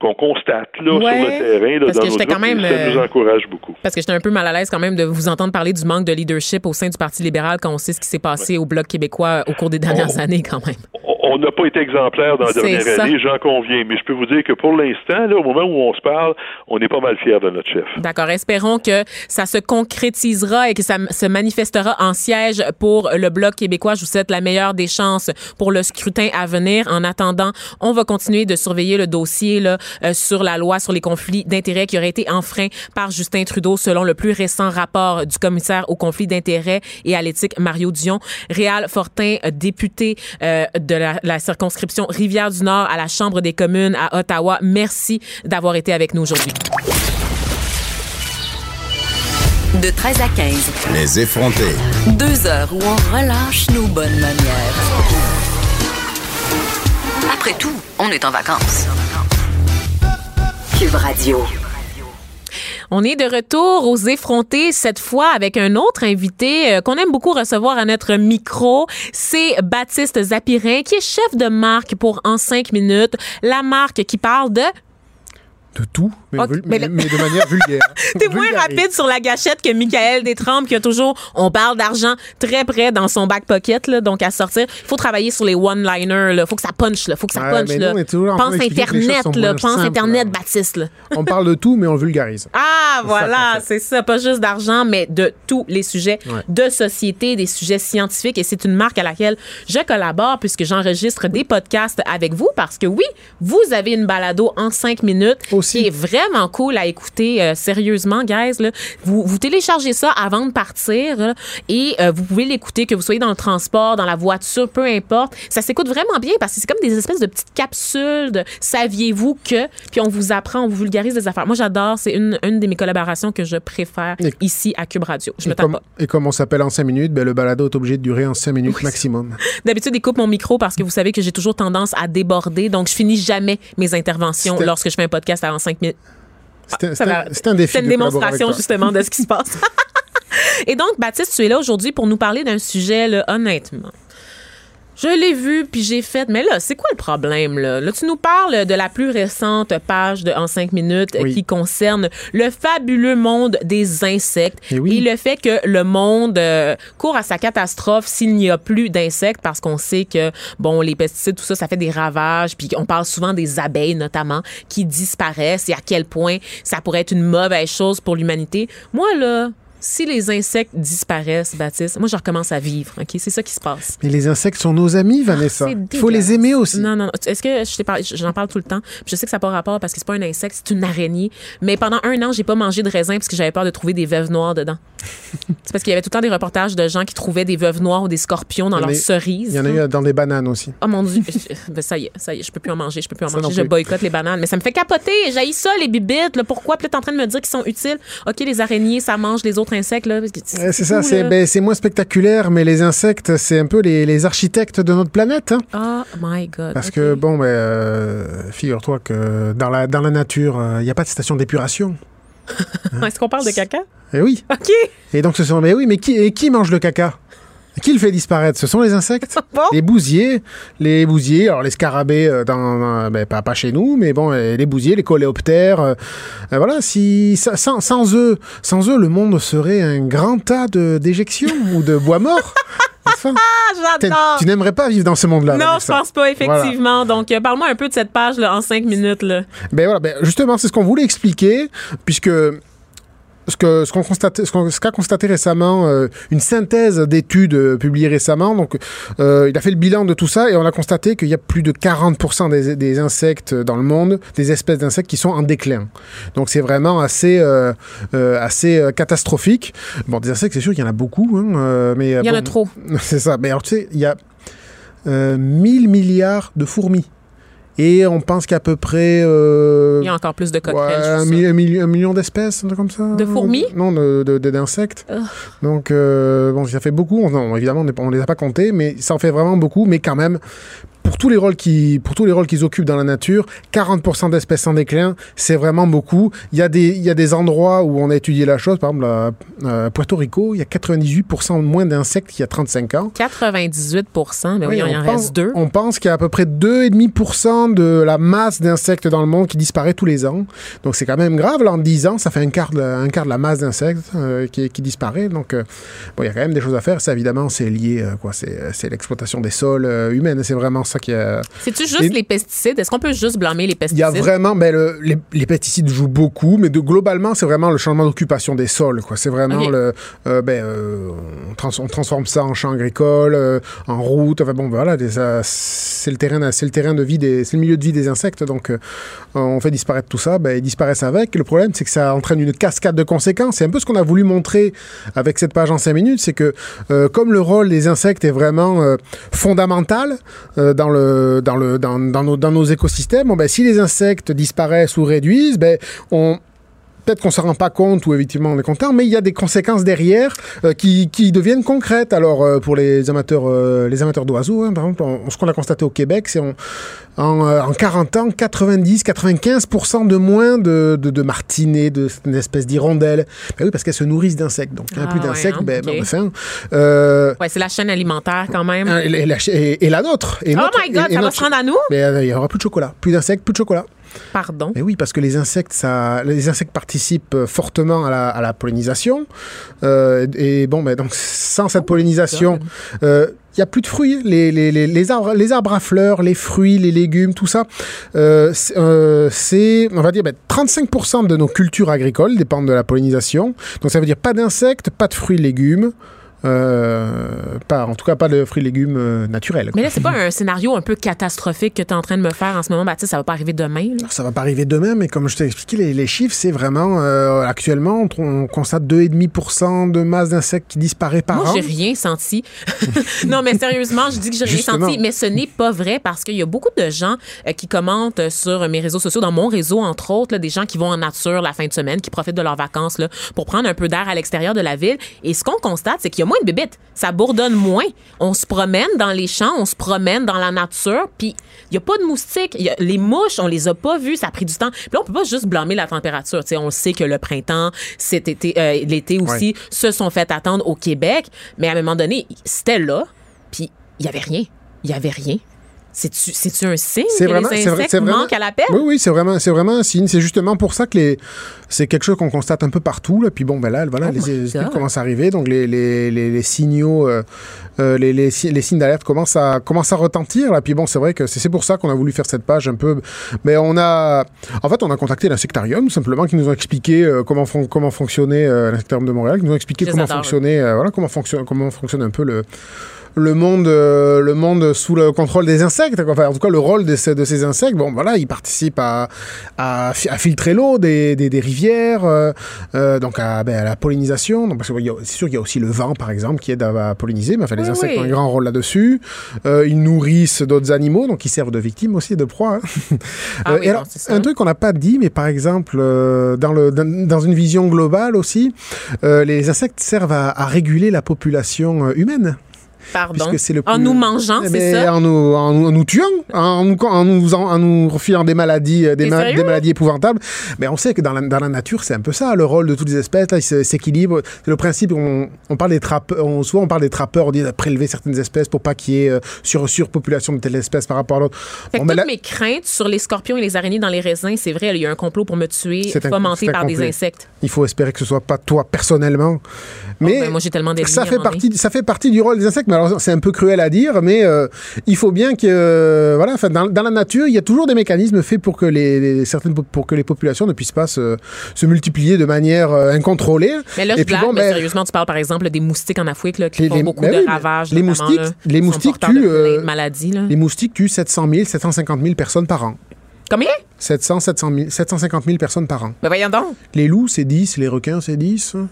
qu'on constate là Ouais, sur le terrain là, parce dans que j'étais quand même, ça nous encourage beaucoup. Parce que j'étais un peu mal à l'aise quand même de vous entendre parler du manque de leadership au sein du Parti libéral quand on sait ce qui s'est passé au Bloc québécois au cours des dernières années quand même. On- n'a pas été exemplaire dans la dernière ça. année, j'en conviens, mais je peux vous dire que pour l'instant, au moment où on se parle, on est pas mal fiers de notre chef. D'accord. Espérons que ça se concrétisera et que ça se manifestera en siège pour le Bloc québécois. Je vous souhaite la meilleure des chances pour le scrutin à venir. En attendant, on va continuer de surveiller le dossier là, sur la loi sur les conflits d'intérêts qui aurait été enfreint par Justin Trudeau selon le plus récent rapport du commissaire aux conflits d'intérêts et à l'éthique Mario Dion. Réal Fortin, euh, député euh, de la, la circonscription Rivière-du-Nord à la Chambre des communes à Ottawa. Merci d'avoir été avec nous aujourd'hui. De 13 à 15. Les effrontés. Deux heures où on relâche nos bonnes manières. Après tout, on est en vacances. Cube Radio. On est de retour aux effrontés, cette fois avec un autre invité euh, qu'on aime beaucoup recevoir à notre micro. C'est Baptiste Zapirin, qui est chef de marque pour En 5 minutes, la marque qui parle de... De tout, mais, le- de manière vulgaire. T'es moins rapide sur la gâchette que Michael Détrempe, qui a toujours, on parle d'argent très près dans son back pocket, là, donc à sortir. Il faut travailler sur les one-liners, là. Faut que ça punch, là. Faut que ça punch, là. nous, Pense Internet, là. Pense simples, Internet, là. Baptiste, là. On parle de tout, mais on vulgarise. Ah, voilà, c'est ça. Pas juste d'argent, mais de tous les sujets Ouais. de société, des sujets scientifiques. Et c'est une marque à laquelle je collabore puisque j'enregistre des podcasts avec vous parce que oui, vous avez une balado en cinq minutes Aussi. qui est vraiment vraiment cool à écouter. euh, sérieusement, guys, là. Vous, vous téléchargez ça avant de partir là, et euh, vous pouvez l'écouter, que vous soyez dans le transport, dans la voiture, peu importe. Ça s'écoute vraiment bien parce que c'est comme des espèces de petites capsules de saviez-vous que, puis on vous apprend, on vous vulgarise des affaires. Moi, j'adore. C'est une, une de mes collaborations que je préfère Et- ici à Cube Radio. Je me tape pas. et comme on s'appelle en 5 minutes, ben, le balado est obligé de durer en 5 minutes maximum. D'habitude, il coupe mon micro parce que vous savez que j'ai toujours tendance à déborder. Donc, je finis jamais mes interventions lorsque je fais un podcast avant 5 minutes. C'était c'était m'a- un, c'était un défi. C'est une démonstration justement de ce qui se passe. Et donc, Baptiste, tu es là aujourd'hui pour nous parler d'un sujet, là, honnêtement. Je l'ai vu, puis j'ai fait, mais là, c'est quoi le problème, là? Là, tu nous parles de la plus récente page de En 5 minutes Oui. qui concerne le fabuleux monde des insectes Eh oui. et le fait que le monde euh, court à sa catastrophe s'il n'y a plus d'insectes parce qu'on sait que, bon, les pesticides, tout ça, ça fait des ravages, puis on parle souvent des abeilles, notamment, qui disparaissent et à quel point ça pourrait être une mauvaise chose pour l'humanité. Moi, là, si les insectes disparaissent, Baptiste, moi, je recommence à vivre, OK? C'est ça qui se passe. Mais les insectes sont nos amis, Vanessa. C'est Il faut les aimer aussi. Non, non, non. Est-ce que je t'ai parlé, j'en parle tout le temps? Je sais que ça n'a pas rapport parce que c'est pas un insecte, c'est une araignée. Mais pendant un an, j'ai pas mangé de raisin parce que j'avais peur de trouver des veuves noires dedans. c'est parce qu'il y avait tout le temps des reportages de gens qui trouvaient des veuves noires ou des scorpions dans leurs cerises. Il y en a eu dans des bananes aussi. Oh mon dieu, Ben, ça y est, ça y est, je peux plus en manger, je peux plus en Ça manger, je boycotte les bananes, mais ça me fait capoter, j'haïs ça les bibites, là, pourquoi? Puis là t'es en train de me dire qu'ils sont utiles. OK, les araignées, ça mange les autres insectes là, Euh, C'est ça, c'est ben, c'est moins spectaculaire, mais les insectes, c'est un peu les, les architectes de notre planète. hein. Oh my god. Parce que, bon, ben, euh, figure-toi que dans la, dans la nature, il n'y a pas de station d'épuration. Est-ce qu'on parle de caca? Eh oui. OK. Et donc, ce sont. Mais oui, mais qui, et qui mange le caca? Qui le fait disparaître Ce sont les insectes. Bon. Les bousiers, les bousiers, alors les scarabées, euh, dans, dans- ben, pas, pas chez nous, mais bon, euh, les bousiers, les coléoptères, euh, euh, voilà, si, sa- sans, sans eux, sans eux, le monde serait un grand tas de d'éjections ou de bois morts. pas? Ah. Tu n'aimerais pas vivre dans ce monde-là. Non, je pense pas, effectivement. Donc, euh, parle-moi un peu de cette page là, en cinq minutes. Là. Ben voilà, ben justement, c'est ce qu'on voulait expliquer, puisque ce que ce qu'on constate, ce qu'a constaté récemment, euh, une synthèse d'études euh, publiées récemment. Donc, euh, il a fait le bilan de tout ça et on a constaté qu'il y a plus de 40% des, des insectes dans le monde, des espèces d'insectes qui sont en déclin. Donc, c'est vraiment assez assez catastrophique. Bon, des insectes, c'est sûr qu'il y en a beaucoup, hein, mais Il y en a trop. c'est ça. Mais alors, tu sais, il y a euh, 1000 milliards de fourmis. Et on pense qu'à peu près. euh, Il y a encore plus de coquerelles. un, mi- un million, un million d'espèces, comme ça. De fourmis? Non, de- de- de- d'insectes. Ugh. Donc, euh, bon, ça fait beaucoup. Non, évidemment, on on les a pas comptés, mais ça en fait vraiment beaucoup. Mais quand même, pour tous les rôles qui, pour tous les rôles qu'ils occupent dans la nature, 40% d'espèces en déclin, c'est vraiment beaucoup. Il y a des, il y a des endroits où on a étudié la chose. Par exemple, à euh, Puerto Rico, il y a 98% moins d'insectes qu'il y a 35 ans. 98 mais oui, Oui, il on en pense- reste deux. On pense qu'il y a à peu près 2,5% de la masse d'insectes dans le monde qui disparaît tous les ans. Donc c'est quand même grave. Là, en 10 ans, ça fait un quart de, un quart de la masse d'insectes euh, qui, qui disparaît. Donc euh, bon, il y a quand même des choses à faire. Ça, évidemment, c'est lié, euh, quoi. C'est, c'est l'exploitation des sols humaines. C'est vraiment ça a... C'est-tu juste Et- les pesticides? Est-ce qu'on peut juste blâmer les Il y pesticides? a vraiment, ben, le- les, les pesticides jouent beaucoup, mais de, globalement, c'est vraiment le changement d'occupation des sols. Quoi. C'est vraiment le, euh, ben, euh, on, trans- on transforme ça en champ agricole, euh, en route. Enfin bon, voilà, c'est le terrain, c'est le terrain de vie des, c'est le milieu de vie des insectes. Donc, euh, on fait disparaître tout ça, ben, ils disparaissent avec. Et le problème, c'est que ça entraîne une cascade de conséquences. C'est un peu ce qu'on a voulu montrer avec cette page en 5 minutes, c'est que euh, comme le rôle des insectes est vraiment euh, fondamental euh, dans le dans nos écosystèmes, bon, ben, si les insectes disparaissent ou réduisent, ben on Peut-être qu'on ne se rend pas compte ou effectivement on est content, mais il y a des conséquences derrière euh, qui, qui deviennent concrètes. Alors euh, pour les amateurs, euh, les amateurs d'oiseaux, hein, par exemple, on- ce qu'on a constaté au Québec, c'est en, en 40 ans, 90-95% de moins de, de, de martinets, de, espèce d'hirondelles. Ben oui, parce qu'elles se nourrissent d'insectes. Donc, il n'y a Ah plus ouais, d'insectes, hein, ben, ben. Euh, Ouais, c'est la chaîne alimentaire quand même. et, et la, et- et la nôtre. Oh notre- my God, ça va se rendre à nous? Mais euh, il n'y aura plus de chocolat. Plus d'insectes, plus de chocolat. Pardon? Mais oui, parce que les insectes, ça, les insectes participent euh, fortement à la, à la pollinisation. Euh, et bon, ben, donc, sans cette pollinisation, euh, il n'y a plus de fruits. Les, les, les, les arbres, les arbres à fleurs, les fruits, les légumes, tout ça, euh, c'est, euh, on va dire, ben, 35% de nos cultures agricoles dépendent de la pollinisation. Donc, ça veut dire pas d'insectes, pas de fruits, légumes. Euh, pas, en tout cas, pas de fruits et légumes euh, naturels. Mais là, c'est pas un scénario un peu catastrophique que tu es en train de me faire en ce moment. Baptiste, ça va pas arriver demain. là? Ça va pas arriver demain, mais comme je t'ai expliqué, les, les chiffres, c'est vraiment euh, actuellement, on, on constate 2,5% de masse d'insectes qui disparaît par Moi, an. j'ai rien senti. non, mais sérieusement, je dis que j'ai rien senti, mais ce n'est pas vrai parce qu'il y a beaucoup de gens euh, qui commentent sur mes réseaux sociaux, dans mon réseau, entre autres, là, des gens qui vont en nature la fin de semaine, qui profitent de leurs vacances là, pour prendre un peu d'air à l'extérieur de la ville. Et ce qu'on constate, c'est qu'il y a moins de bébites. Ça bourdonne moins. On se promène dans les champs, on se promène dans la nature, puis il n'y a pas de moustiques. Il y a- les mouches, on les a pas vues, ça a pris du temps. Puis là, on peut pas juste blâmer la température. On sait que le printemps, cet été, euh, l'été aussi, se sont fait attendre au Québec, mais à un moment donné, c'était là, puis il y avait rien. Il y avait rien. C'est-tu un signe C'est que vraiment, les insectes vraiment- manquent à l'appel? Oui, oui, c'est vraiment, vraiment un signe. C'est justement pour ça que les, c'est quelque chose qu'on constate un peu partout. Là. Puis bon, ben là, voilà, Oh les études commencent à arriver, donc les, les, les, les signaux, euh, euh, les, les, si- les signes d'alerte commencent à, commencent à retentir. Là. Puis bon, c'est vrai que c'est pour ça qu'on a voulu faire cette page un peu. Mais on a, en fait, on a contacté l'insectarium, simplement, qui nous ont expliqué euh, comment, fon- comment fonctionnait euh, l'insectarium de Montréal, qui nous ont expliqué Je comment adore, fonctionnait, euh, voilà, comment fonctionne, comment fonctionne un peu le le monde, euh, le monde sous le contrôle des insectes. Enfin, en tout cas, le rôle de ces, de ces insectes, bon, voilà, ils participent à, à, fi- à filtrer l'eau des, des, des rivières, euh, euh, donc à, ben, à la pollinisation. Donc, parce que, c'est sûr qu'il y a aussi le vent, par exemple, qui aide à, polliniser, mais enfin, les Oui, insectes oui. ont un grand rôle là-dessus. Ils nourrissent d'autres animaux, donc ils servent de victimes aussi, de proie. hein. Ah oui, et non, alors, un truc qu'on n'a pas dit, mais par exemple, dans, le, dans, dans une vision globale aussi, les insectes servent à, à réguler la population humaine. Pardon? Puisque c'est le En plus- nous mangeant, Eh c'est ben, ça? En nous, en, nous- en nous tuant, en nous, en nous, en, en nous refilant des maladies, euh, des, ma- des maladies épouvantables. Mais on sait que dans la, dans la nature, c'est un peu ça, le rôle de toutes les espèces. Là, ils s'équilibrent. C'est le principe. On, on parle des trappeurs. On, souvent, on parle des trappeurs. On dit de prélever certaines espèces pour pas qu'il y ait euh, sur, surpopulation de telle espèce par rapport à l'autre. Bon, toutes là- mes craintes sur les scorpions et les araignées dans les raisins, c'est vrai, il y a un complot pour me tuer, fomenté par des insectes. Il faut espérer que ce soit pas toi personnellement. Mais ben, moi, j'ai tellement ça fait partie, ça fait partie du rôle des insectes. Mais alors, c'est un peu cruel à dire, mais euh, il faut bien que, euh, voilà, enfin, dans, dans la nature, il y a toujours des mécanismes faits pour que les, les- certaines, po- pour que les populations ne puissent pas se, se multiplier de manière euh, incontrôlée. Mais là, Et je puis blague, bon, mais ben, sérieusement, tu parles par exemple des moustiques en Afrique là, qui Les- font les- beaucoup ben de oui, ravages. les moustiques- là, les moustiques tuent, plein de maladies. Là. les moustiques tuent 700 000, 750 000 personnes par an. Combien? 700, 700 000, 750 000 personnes par an. Ben voyons donc. Les loups, c'est 10, les requins, c'est 10.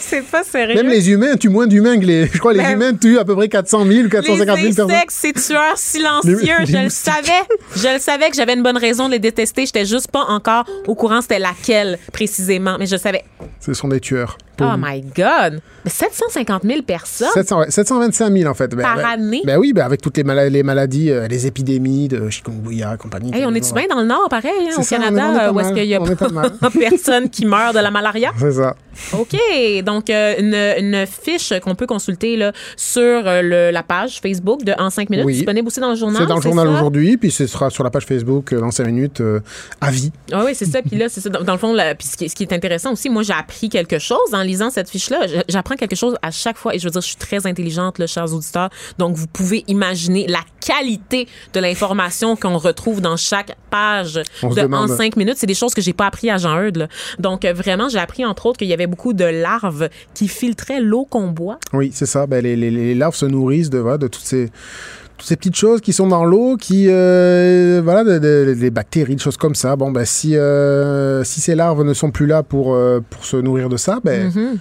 C'est pas sérieux. Même les humains tuent moins d'humains que les. Je crois que les Ben- humains tuent à peu près 400 000 ou 450 000 les personnes. insectes, c'est tueurs silencieux. Les- les je le savais. Je le savais que j'avais une bonne raison de les détester. J'étais juste pas encore au courant c'était laquelle précisément. Mais je le savais. Ce sont des tueurs. Oh my God. Mais 750 000 personnes? 700, ouais, 725 000 en fait. Ben, Par ben- année? Ben oui, ben avec toutes les, mala- les maladies, euh, les épidémies de chikungunya et compagnie. Hey, on est-tu bien dans le Nord, pareil, hein, au ça, Canada, est euh, où est-ce mal. qu'il y a On pas mal. personne qui meurt de la malaria? C'est ça. OK. Donc, euh, une, une fiche qu'on peut consulter là, sur euh, le- la page Facebook de En 5 minutes, Oui. disponible aussi dans le journal. C'est dans le journal aujourd'hui, puis ce sera sur la page Facebook euh, dans 5 minutes à vie. Ah oui, c'est ça. Puis là, c'est ça. Dans, dans le fond, là, puis ce, qui, est- ce qui est intéressant aussi, moi, j'ai appris quelque chose en lisant cette fiche-là. J'apprends quelque chose à chaque fois. Et je veux dire, je suis très intelligente, là, chers auditeurs. Donc, vous pouvez imaginer la qualité de l'information qu'on retrouve dans chaque page On de. En 5 minutes. C'est des choses que j'ai pas appris à Jean-Eudes. Donc, euh, vraiment, j'ai appris, entre autres, qu'il y avait beaucoup de larves qui filtraient l'eau qu'on boit. Oui, c'est ça. Ben, les, les- les larves se nourrissent de, de toutes ces toutes ces petites choses qui sont dans l'eau, qui euh, voilà, de- de- des bactéries, des choses comme ça. Bon, ben si euh, si ces larves ne sont plus là pour euh, pour se nourrir de ça, ben Mhm.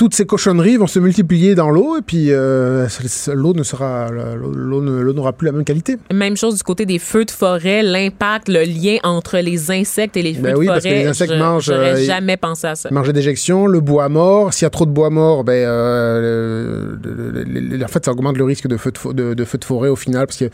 Toutes ces cochonneries vont se multiplier dans l'eau et puis euh, l'eau ne sera l'eau n'aura plus la même qualité. Même chose du côté des feux de forêt, l'impact, le lien entre les insectes et les feux Ben de forêt. parce que les insectes je- mangent, J'aurais euh, jamais pensé à ça. Manger d'éjection, le bois mort. S'il y a trop de bois mort, ben, euh, le- le- le- le- en fait, ça augmente le risque de feu de, fo- de, de feu de forêt au final, parce qu'il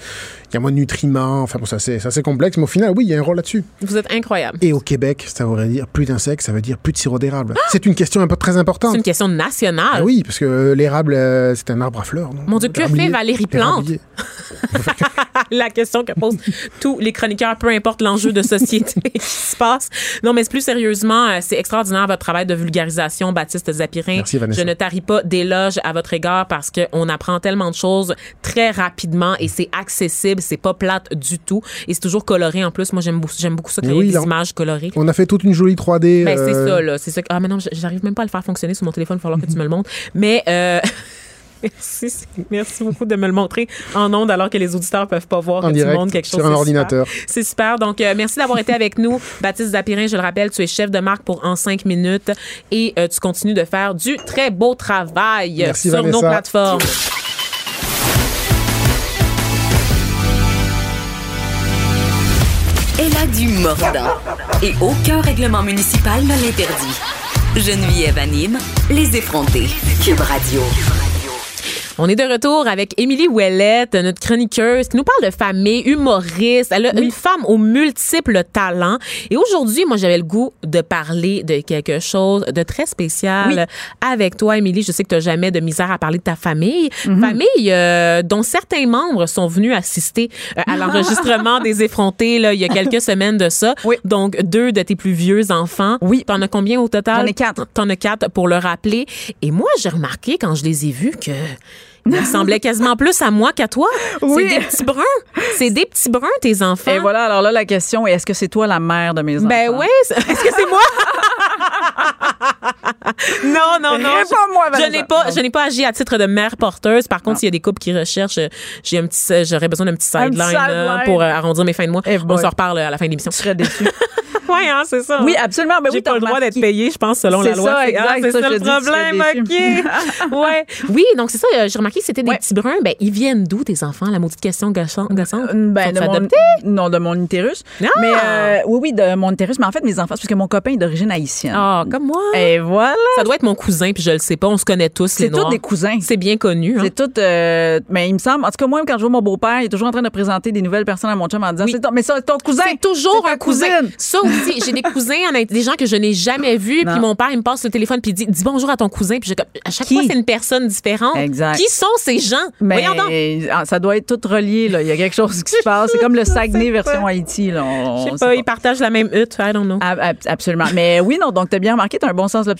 y a- moins de nutriments. Enfin, bon, ça c'est ça, c'est complexe, mais au final, oui, il y a un rôle là-dessus. Vous êtes incroyable. Et au Québec, ça voudrait dire plus d'insectes, ça veut dire plus de sirop d'érable. C'est une question un peu très importante. C'est une question nationale. Ah oui, parce que l'érable, euh, c'est un arbre à fleurs. non? Mon Dieu, que Érablier. fait Valérie Plante? La question que posent tous les chroniqueurs, peu importe l'enjeu de société qui se passe. Non, mais plus sérieusement, euh, c'est extraordinaire votre travail de vulgarisation, Baptiste Zapirin. Merci, Vanessa. Je ne tarie pas d'éloges à votre égard parce qu'on apprend tellement de choses très rapidement et c'est accessible, c'est pas plate du tout et c'est toujours coloré en plus. Moi, j'aime beaucoup, ça, créer oui, des on- images colorées. On a fait toute une jolie 3D. Ben, c'est euh, ça, là. C'est ça. Ah, mais non, j'arrive même pas à le faire fonctionner sur mon téléphone. Il va falloir que tu me le montres. Mais, euh, merci, merci beaucoup de me le montrer en ondes alors que les auditeurs peuvent pas voir En que direct, tu montres quelque chose. sur un C'est super. ordinateur. C'est super. Donc, euh, merci d'avoir été avec nous. Baptiste Zapirin, je le rappelle, tu es chef de marque pour En 5 minutes et euh, tu continues de faire du très beau travail Merci, sur nos plateformes. Elle a du mordant. Et aucun règlement municipal ne l'interdit. Geneviève anime les effrontés. Cube Radio. On est de retour avec Émilie Ouellette, notre chroniqueuse, qui nous parle de famille, humoriste. Elle a une femme aux multiples talents. Et aujourd'hui, moi, j'avais le goût de parler de quelque chose de très spécial avec toi, Émilie. Je sais que tu n'as jamais de misère à parler de ta famille. Famille euh, dont certains membres sont venus assister euh, à l'enregistrement des effrontés là, il y a quelques semaines de ça. Oui. Donc, deux de tes plus vieux enfants. Oui. T'en as combien au total? J'en ai quatre. T'en as quatre pour le rappeler. Et moi, j'ai remarqué quand je les ai vus que ils ressemblaient quasiment plus à moi qu'à toi. Oui. C'est des petits bruns. C'est des petits bruns, tes enfants. Et voilà, alors là, la question est est-ce que c'est toi la mère de mes enfants? Ben oui. Est-ce que c'est moi? non, non, non. Réponds-moi, Je n'ai pas, je n'ai pas agi à titre de mère porteuse. Par contre, s'il y a des couples qui recherchent, euh, j'ai un petit, j'aurais besoin d'un petit sideline pour euh, arrondir mes fins de mois. Eh On se reparle euh, à la fin de l'émission. Tu serais déçu. Oui, hein, c'est ça. oui, absolument. Ben oui, pas t'as le droit d'être payé, je pense, selon la loi. ça, C'est- exact, ah, c'est ça, ça, je le problème, OK. ouais. Oui, donc c'est ça, euh, j'ai remarqué que c'était des Ouais. petits bruns. Ben, ils viennent d'où, tes enfants? La maudite question gossante. Ben, de mon, non, de mon utérus. Ah! Mais euh, oui, oui, de mon utérus. Mais en fait, mes enfants, c'est parce que mon copain est d'origine haïtienne. Ah, comme moi. Et voilà. Ça doit être mon cousin, puis je le sais pas. On se connaît tous, les C'est tous des cousins. C'est bien connu. hein. C'est tout. euh, mais il me semble. En tout cas, moi, quand je vois mon beau-père, il est toujours en train de présenter des nouvelles personnes à mon chum en disant Oui. c'est ton, Mais ça, c'est ton cousin. C'est toujours un cousin. cousine. Ça aussi, j'ai des cousins, Haïti, des gens que je n'ai jamais vus. Puis mon père, il me passe le téléphone puis il dit, dis bonjour à ton cousin. Puis à chaque Qui? fois, c'est une personne différente. Exact. Qui sont ces gens? Mais Voyons donc. ah, ça doit être tout relié. Là. Il y a quelque chose qui se passe. C'est comme le Saguenay version Haïti. Là. On- Je sais pas, ils partagent la même hutte. I don't know. Ab- ab- Absolument. Mais oui, non, donc tu as bien remarqué, tu as un bon sens de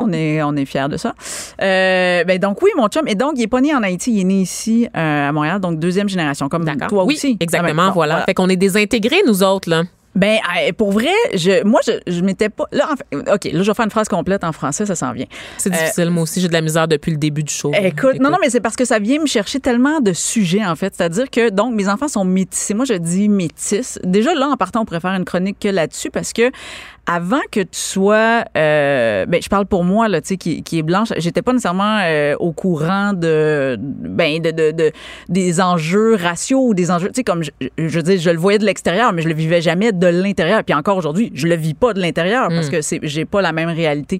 On est, on est fiers de ça. Euh, ben donc oui, mon chum. Et donc, il est pas né en Haïti, il est né ici euh, à Montréal, donc deuxième génération, comme toi oui, aussi. exactement. Ah ben, bon, voilà. Fait qu'on est désintégrés, nous autres, là. Ben, euh, pour vrai, je, moi, je, je m'étais pas. Là, en fait, OK, là, je vais faire une phrase complète en français, ça s'en vient. C'est Euh, difficile. Moi aussi, j'ai de la misère depuis le début du show. Écoute, non, non, mais c'est parce que ça vient me chercher tellement de sujets, en fait. C'est-à-dire que, donc, mes enfants sont métissés. Moi, je dis métis. Déjà, là, en partant, on pourrait faire une chronique que là-dessus parce que avant que tu sois, euh, ben, je parle pour moi, là, tu sais, qui, qui est blanche, j'étais pas nécessairement euh, au courant de, ben, de, de, de- des enjeux raciaux ou des enjeux, tu sais, comme, je, je dire, je le voyais de l'extérieur, mais je le vivais jamais de l'intérieur. Puis encore aujourd'hui, je le vis pas de l'intérieur parce que c'est, j'ai pas la même réalité.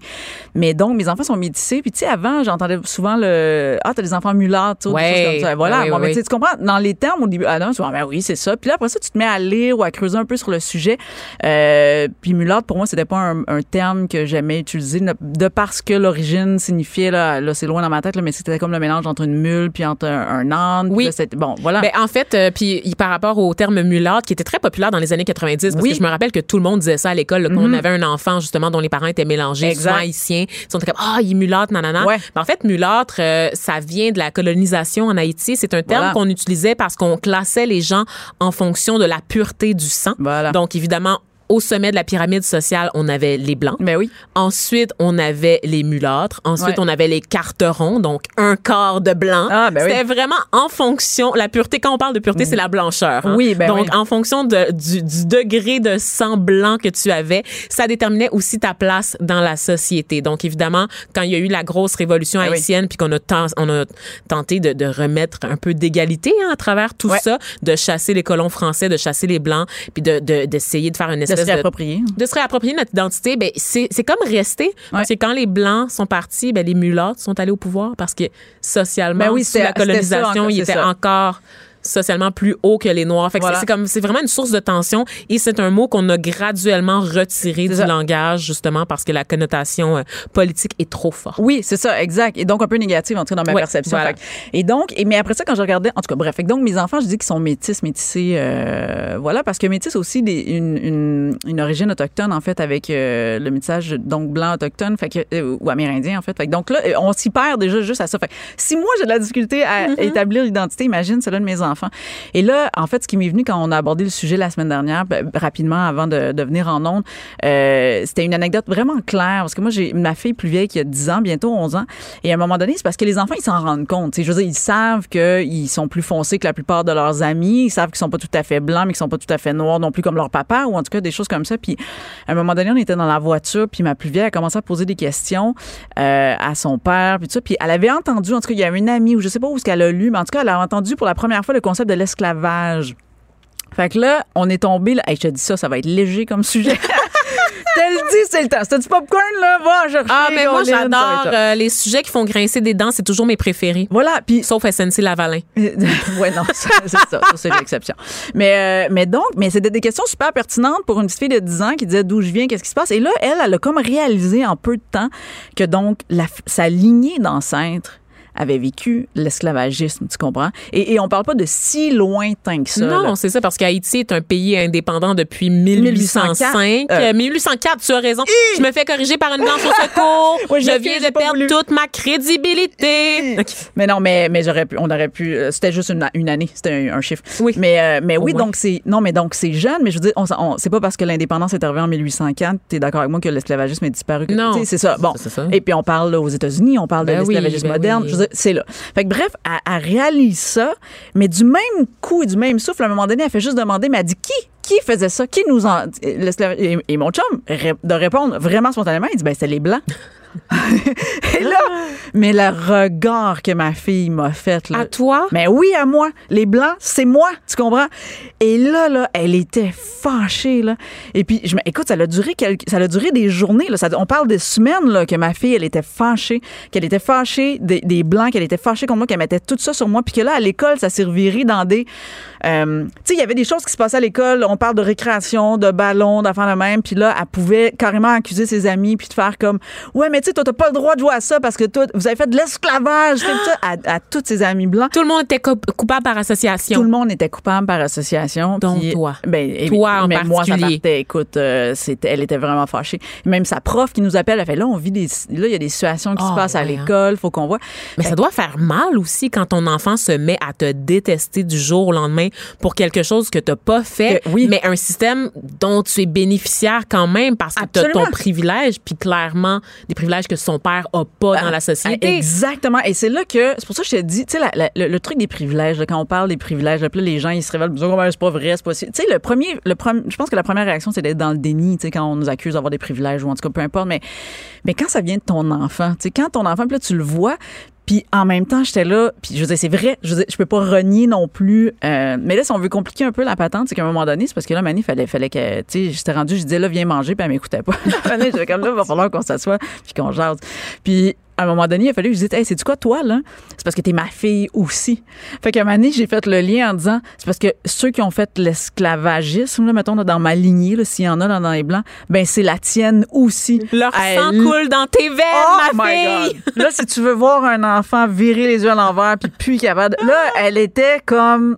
Mais donc, mes enfants sont métissés. Puis, tu sais, avant, j'entendais souvent le, ah, t'as des enfants mulâtres, tu Ouais. comme ça. Voilà. Ouais, Bon, ouais, mais tu comprends, dans les termes, au début, ah non, tu vois, ben oui, c'est ça. Puis là, après ça, tu te mets à lire ou à creuser un peu sur le sujet. Euh, puis mulâtre, pour moi, c'était pas un, un terme que j'aimais utiliser de parce que l'origine signifiait, là, là c'est loin dans ma tête, là, mais c'était comme le mélange entre une mule puis entre un, âne. Oui. là, bon, voilà. Ben, en fait, euh, puis par rapport au terme mulâtre, qui était très populaire dans les années 90, parce Oui. que je me rappelle que tout le monde disait ça à l'école, quand on avait un enfant, justement, dont les parents étaient mélangés, Exact. haïtiens. Ils étaient comme, ah, il est mulâtre, nanana. Ouais. Ben, en fait, mulâtre, euh, ça vient de la colonisation en Haïti. C'est un terme Voilà. qu'on utilisait parce qu'on classait les gens en fonction de la pureté du sang. Voilà. Donc, évidemment, au sommet de la pyramide sociale, on avait les blancs. ben oui. Ensuite, on avait les mulâtres. Ensuite, Ouais. on avait les carterons, donc un quart de blanc. Ah, ben oui. C'était vraiment en fonction. La pureté, quand on parle de pureté, c'est la blancheur. hein. Oui, ben Donc, oui. en fonction de- du, du degré de sang blanc que tu avais, ça déterminait aussi ta place dans la société. Donc, évidemment, quand il y a eu la grosse révolution Ben haïtienne, puis qu'on a, ten- on a tenté de, de remettre un peu d'égalité hein, à travers tout Ouais. ça, de chasser les colons français, de chasser les blancs, puis de- de- d'essayer de, faire une De se réapproprier. de se réapproprier notre identité, ben c'est comme rester. Parce que quand les Blancs sont partis, ben les mulâtres sont allés au pouvoir parce que socialement, Ben oui, sous la colonisation, ils étaient encore socialement plus haut que les noirs. Fait que Voilà. c'est comme c'est vraiment une source de tension et c'est un mot qu'on a graduellement retiré du ça. langage justement parce que la connotation euh, politique est trop forte. Oui, c'est ça, exact. Et donc un peu négative en tout cas dans ma perception. voilà. Fait Et donc, et, mais après ça, quand je regardais, en tout cas, bref, fait que donc mes enfants, je dis qu'ils sont métis, métissés, euh, voilà, parce que métis aussi des, une, une, une origine autochtone en fait avec euh, le métissage donc blanc autochtone, fait que euh, ou amérindien en fait. Fait que donc là, on s'y perd déjà juste à ça. Fait que si moi j'ai de la difficulté à établir l'identité, imagine cela de mes enfants. Et là, en fait, ce qui m'est venu quand on a abordé le sujet la semaine dernière, ben, rapidement avant de, venir en ondes, euh, c'était une anecdote vraiment claire parce que moi j'ai ma fille plus vieille qui a 10 ans, bientôt 11 ans, et à un moment donné, c'est parce que les enfants ils s'en rendent compte. Tu sais, Je veux dire, ils savent qu'ils sont plus foncés que la plupart de leurs amis, ils savent qu'ils sont pas tout à fait blancs, mais qu'ils sont pas tout à fait noirs non plus comme leur papa ou en tout cas des choses comme ça. Puis à un moment donné, on était dans la voiture, puis ma plus vieille a commencé à poser des questions euh, à son père, puis tout ça. Puis elle avait entendu, en tout cas, il y a une amie ou je sais pas où ce qu'elle a lu, mais en tout cas, elle a entendu pour la première fois le concept de l'esclavage. Fait que là, on est tombé là. Hey, je te dis ça, ça va être léger comme sujet. T'as le dit, c'est le temps. C'était du popcorn, là. Va. Ah, mais moi, ça va j'adore euh, les sujets qui font grincer des dents. C'est toujours mes préférés. Voilà, puis Sauf SNC Lavalin. ouais, non, c'est ça, ça c'est l'exception. Mais, euh, mais donc, mais c'était des questions super pertinentes pour une petite fille de 10 ans qui disait d'où je viens, qu'est-ce qui se passe. Et là, elle, elle a comme réalisé en peu de temps que donc la, sa lignée d'ancêtres avait vécu l'esclavagisme, tu comprends? Et, et on parle pas de si lointain que ça. non, c'est ça, parce qu'Haïti est un pays indépendant depuis 1805. 1804, Euh, euh, 1804, tu as raison. Je me fais corriger par une blanche au secours. Ouais, je viens de perdre voulu. toute ma crédibilité. Mais non, mais, mais j'aurais pu, on aurait pu, euh, c'était juste une, une année, c'était un, un chiffre. Oui. Mais, euh, mais oui, donc c'est, non, mais donc c'est jeune, mais je veux dire, on, on- c'est pas parce que l'indépendance est arrivée en 1804, t'es d'accord avec moi que l'esclavagisme est disparu. que- Non. C'est ça. Bon. C'est ça. Et puis on parle là, aux États-Unis, on parle Ben de oui, l'esclavagisme ben moderne. oui. Je veux dire, c'est là. Fait que bref, elle, elle réalise ça, mais du même coup et du même souffle, à un moment donné, elle fait juste demander, mais elle dit qui? Qui faisait ça? Qui nous en. Et, mon chum, de répondre vraiment spontanément, il dit, ben, c'était les Blancs. et là, mais le regard que ma fille m'a fait, là. À toi? Mais oui, à moi. Les blancs, c'est moi, tu comprends? Et là, là, elle était fâchée, là. Et puis, je me, écoute, ça a duré quelques, ça a duré des journées, là. Ça- on parle des semaines, là, que ma fille, elle était fâchée, qu'elle était fâchée des, des blancs, qu'elle était fâchée contre moi, qu'elle mettait tout ça sur moi, puis que là, à l'école, ça reviré dans des, euh, tu sais, il y avait des choses qui se passaient à l'école. On parle de récréation, de ballon, d'enfants de même. Puis là, elle pouvait carrément accuser ses amis puis de faire comme, ouais, mais tu sais, toi, t'as pas le droit de jouer à ça parce que toi, vous avez fait de l'esclavage, à, à tous ses amis blancs. Tout le monde était co- coupable par Tout association. le monde était coupable par association. Puis- toi. Ben, Toi en mais moi, ça particulier. partait. Écoute, euh, c'était, elle était vraiment fâchée. Même sa prof qui nous appelle, elle fait là, on vit des, là, il y a des situations qui se passent à hein. l'école, faut qu'on voit. Mais ça doit faire mal aussi quand ton enfant se met à te détester du jour au lendemain pour quelque chose que t'as pas fait, Que- oui. mais un système dont tu es bénéficiaire quand même parce que t'as Absolument. ton privilège, puis clairement des privilèges que son père a pas dans la société. Exactement. Et c'est là que, c'est pour ça que je te dis, tu sais, le, le truc des privilèges, là, quand on parle des privilèges, là, les gens, ils se révèlent, Oh, ben, c'est pas vrai, c'est pas. Tu sais, le premier, le je pense que la première réaction, c'est d'être dans le déni, tu sais, quand on nous accuse d'avoir des privilèges ou en tout cas, peu importe. Mais, mais quand ça vient de ton enfant, tu sais, quand ton enfant, puis là, tu le vois, puis en même temps, j'étais là, puis je veux dire, c'est vrai, je veux dire, je peux pas renier non plus. euh, mais là, si on veut compliquer un peu la patente, c'est qu'à un moment donné, c'est parce que là, Mani, fallait, fallait que, tu sais, j'étais rendu, je disais, là, viens manger, puis elle m'écoutait pas. J'étais comme là, il va falloir qu'on s'assoie, puis qu'on jase. Puis à un moment donné, il a fallu que je dise, hey, c'est du quoi, toi, là? C'est parce que t'es ma fille aussi. Fait qu'à un moment donné, j'ai fait le lien en disant, c'est parce que ceux qui ont fait l'esclavagisme, là, mettons, là, dans ma lignée, là, s'il y en a là, dans les blancs, ben, c'est la tienne aussi. Leur Elle- sang coule dans tes veines, Oh ma my fille. Là, si tu veux voir un enfant virer les yeux à l'envers puis plus capable, de- là, elle était comme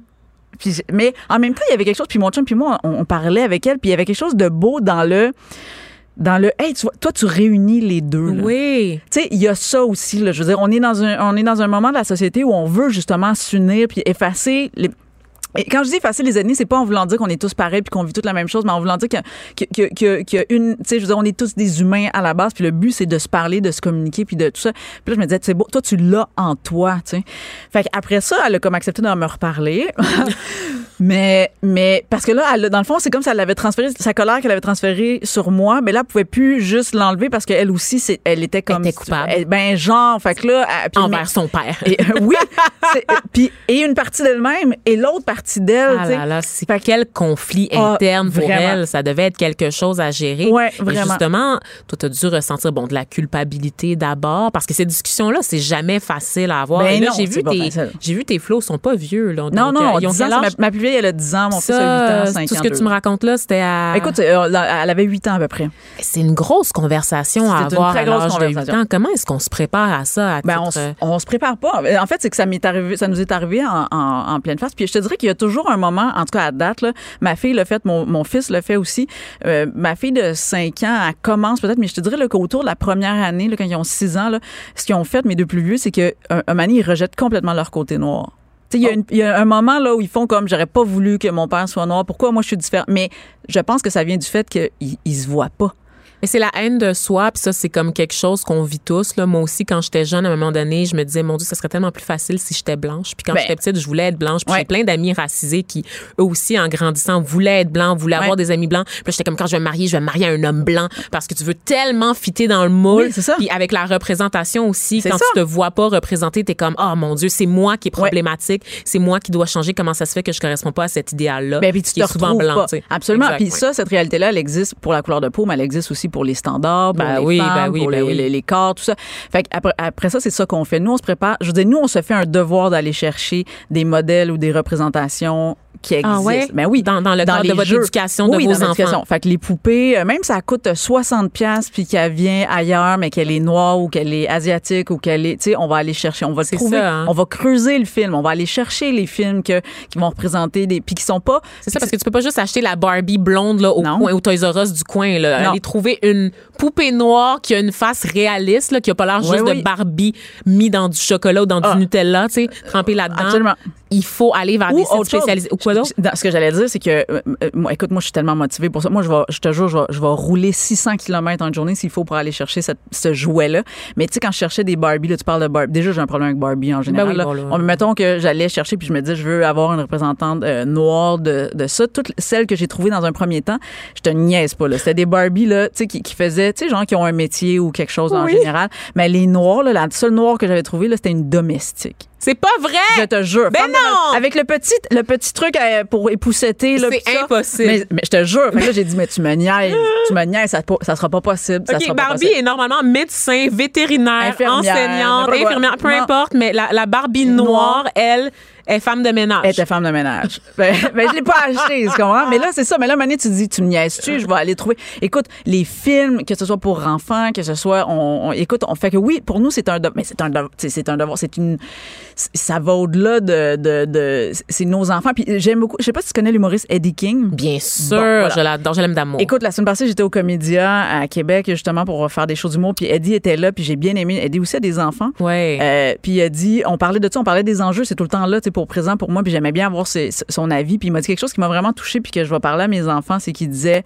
puis mais en même temps, il y avait quelque chose puis mon chum puis moi on, on parlait avec elle puis il y avait quelque chose de beau dans le dans le hey, tu vois, toi tu réunis les deux. là. Oui. Tu sais, il y a ça aussi là, je veux dire, on est dans un on est dans un moment de la société où on veut justement s'unir puis effacer les et quand je dis effacer les ennemis, c'est pas en voulant dire qu'on est tous pareils puis qu'on vit toute la même chose, mais en voulant dire que, que, que une, tu sais, je veux dire, on est tous des humains à la base, puis le but c'est de se parler, de se communiquer, puis de tout ça. Puis là, je me disais, c'est beau, toi tu l'as en toi, tu sais. Fait qu'après ça, elle a comme accepté de me reparler. Mais, mais, parce que là, elle, dans le fond, c'est comme si elle avait transféré, sa colère qu'elle avait transférée sur moi, mais là, elle pouvait plus juste l'enlever parce qu'elle aussi, c'est, elle était comme. était coupable. Elle- ben, genre, fait que là. elle- puis- Envers mais- son père. et, euh, oui. puis, et une partie d'elle-même et l'autre partie d'elle, Ah là là, c'est quel conflit Ah, interne pour vraiment. elle. Ça devait être quelque chose à gérer. Ouais, Et vraiment. justement, toi, tu as dû ressentir bon, de la culpabilité d'abord parce que ces discussions-là, c'est jamais facile à avoir. Ben Et là, j'ai vu, tes, j'ai vu tes flots sont pas vieux. Là. Non, Donc, non, euh, ils ont 10 ans, quel c'est ma, ma plus vieille, elle a 10 ans, mon fils a 8 Ça, ans, 5 tout ans. ce que tu me racontes là, c'était à... Écoute, euh, elle avait 8 ans à peu près. c'est une grosse conversation à C'est une avoir très à grosse l'âge de 8 conversation. ans. Comment est-ce qu'on se prépare à ça? À Ben, on, titre, s- on se prépare pas. En fait, c'est que ça m'est arrivé, ça nous est arrivé en, en- en pleine face. Puis je te dirais qu'il y a toujours un moment, en tout cas à date, là, ma fille l'a fait, mon, mon fils le fait aussi. Euh, ma fille de 5 ans, elle commence peut-être, mais je te dirais qu'autour de la première année, là, quand ils ont 6 ans, là, ce qu'ils ont fait, mes deux plus vieux, c'est que un, un moment ils rejettent complètement leur côté noir. Il y, il y a un moment là où ils font comme j'aurais pas voulu que mon père soit noir. Pourquoi moi je suis différent? Mais je pense que ça vient du fait qu'ils ils se voient pas. Mais c'est la haine de soi, puis ça, c'est comme quelque chose qu'on vit tous. Là. Moi aussi, quand j'étais jeune, à un moment donné, je me disais, mon Dieu, ça serait tellement plus facile si j'étais blanche. Puis quand Ben, j'étais petite, je voulais être blanche. Puis ouais. j'ai plein d'amis racisés qui, eux aussi, en grandissant, voulaient être blancs, voulaient avoir des amis blancs. Puis j'étais comme, quand je vais me marier, je vais me marier à un homme blanc parce que tu veux tellement fitter dans le moule. Oui, c'est ça. Puis avec la représentation aussi, quand ça. tu te vois pas représenté, t'es comme, oh mon Dieu, c'est moi qui est Ouais. problématique, c'est moi qui dois changer. Comment ça se fait que je correspond pas à cet idéal-là? Ben, puis tu qui te est souvent blanc, pas. tu sais. Absolument. Exact, puis ça, cette réalité-là, elle existe pour la couleur de peau, mais elle existe aussi pour les standards, pour Ben les oui, femmes, ben oui, pour ben les, oui. les- les corps, tout ça. Fait que après, après ça, c'est ça qu'on fait. Nous, on se prépare. Je veux dire, nous, on se fait un devoir d'aller chercher des modèles ou des représentations qui. Ah ouais? Ben oui. Dans- dans le cadre les de votre jeux. éducation de Oui, vos dans enfants. Fait que les poupées, euh, même ça coûte 60 pièces puis qu'elle vient ailleurs, mais qu'elle est noire ou qu'elle est asiatique ou qu'elle est, tu sais, on va aller chercher, on va trouver, ça, hein. on va creuser le film, on va aller chercher les films que, qui vont représenter des, puis qui sont pas. C'est ça, parce que tu peux pas juste acheter la Barbie blonde là, au, Non. coin, au Toys R Us du coin. Là. Non. Aller trouver une poupée noire qui a une face réaliste, là, qui a pas l'air Oui, juste oui. de Barbie mis dans du chocolat ou dans Ah. du Nutella, tu sais, trempé là-dedans. Absolument. Il faut aller vers Ou des sites spécialisés. Ou quoi d'autre? Ce que j'allais dire, c'est que, euh, euh, moi, écoute, moi, je suis tellement motivée pour ça. Moi, je vais, je te jure, je vais, je vais rouler 600 km en une journée s'il faut pour aller chercher cette- ce jouet-là. Mais tu sais, quand je cherchais des Barbie, là, tu parles de Barbie. Déjà, j'ai un problème avec Barbie en général. Ben oui, là. bon, là. On- mettons que j'allais chercher puis je me disais, je veux avoir une représentante euh, noire de, de ça. Toutes celles que j'ai trouvées dans un premier temps, je te niaise pas, là. C'était des Barbie, là, tu sais, qui, qui faisaient, tu sais, gens qui ont un métier ou quelque chose en général. Mais les noirs, là, la seule noire que j'avais trouvée, là, c'était une domestique. C'est pas vrai! Je te jure. Ben de non! Avec le petit, le petit truc euh, pour épousseter. C'est impossible. Mais, mais je te jure. Fait que là, j'ai dit, mais tu me niaises. tu me niaises, ça, ça sera pas possible. Ça OK, sera pas Barbie possible. est normalement médecin, vétérinaire, Infirmière, enseignante, infirmière, peu importe, mais la, la Barbie noire, Noire. elle, est femme de ménage. Elle était femme de ménage. ben, ben, je l'ai pas acheté, tu comprends? Mais là, c'est ça. Mais là, Mané, tu dis, tu me niaises-tu? Je vais aller trouver. Écoute, les films, que ce soit pour enfants, que ce soit, on, on- écoute, on fait que oui, pour nous, c'est un devoir. Mais c'est un devoir. C'est un devoir. C'est une, ça va au-delà de, de, de c'est nos enfants. Puis j'aime beaucoup, je sais pas si tu connais l'humoriste Eddie King. Bien sûr, Bon, voilà. je l'adore, je l'aime d'amour. Écoute, la semaine passée, j'étais au Comédia à Québec justement pour faire des shows d'humour. Puis Eddie était là, puis j'ai bien aimé. Eddie aussi a des enfants. ouais. Euh, puis il a dit, on parlait de ça, on parlait des enjeux, c'est tout le temps là, tu pour présent pour moi. Puis j'aimais bien avoir ses- son avis. Puis il m'a dit quelque chose qui m'a vraiment touché, puis que je vais parler à mes enfants, c'est qu'il disait,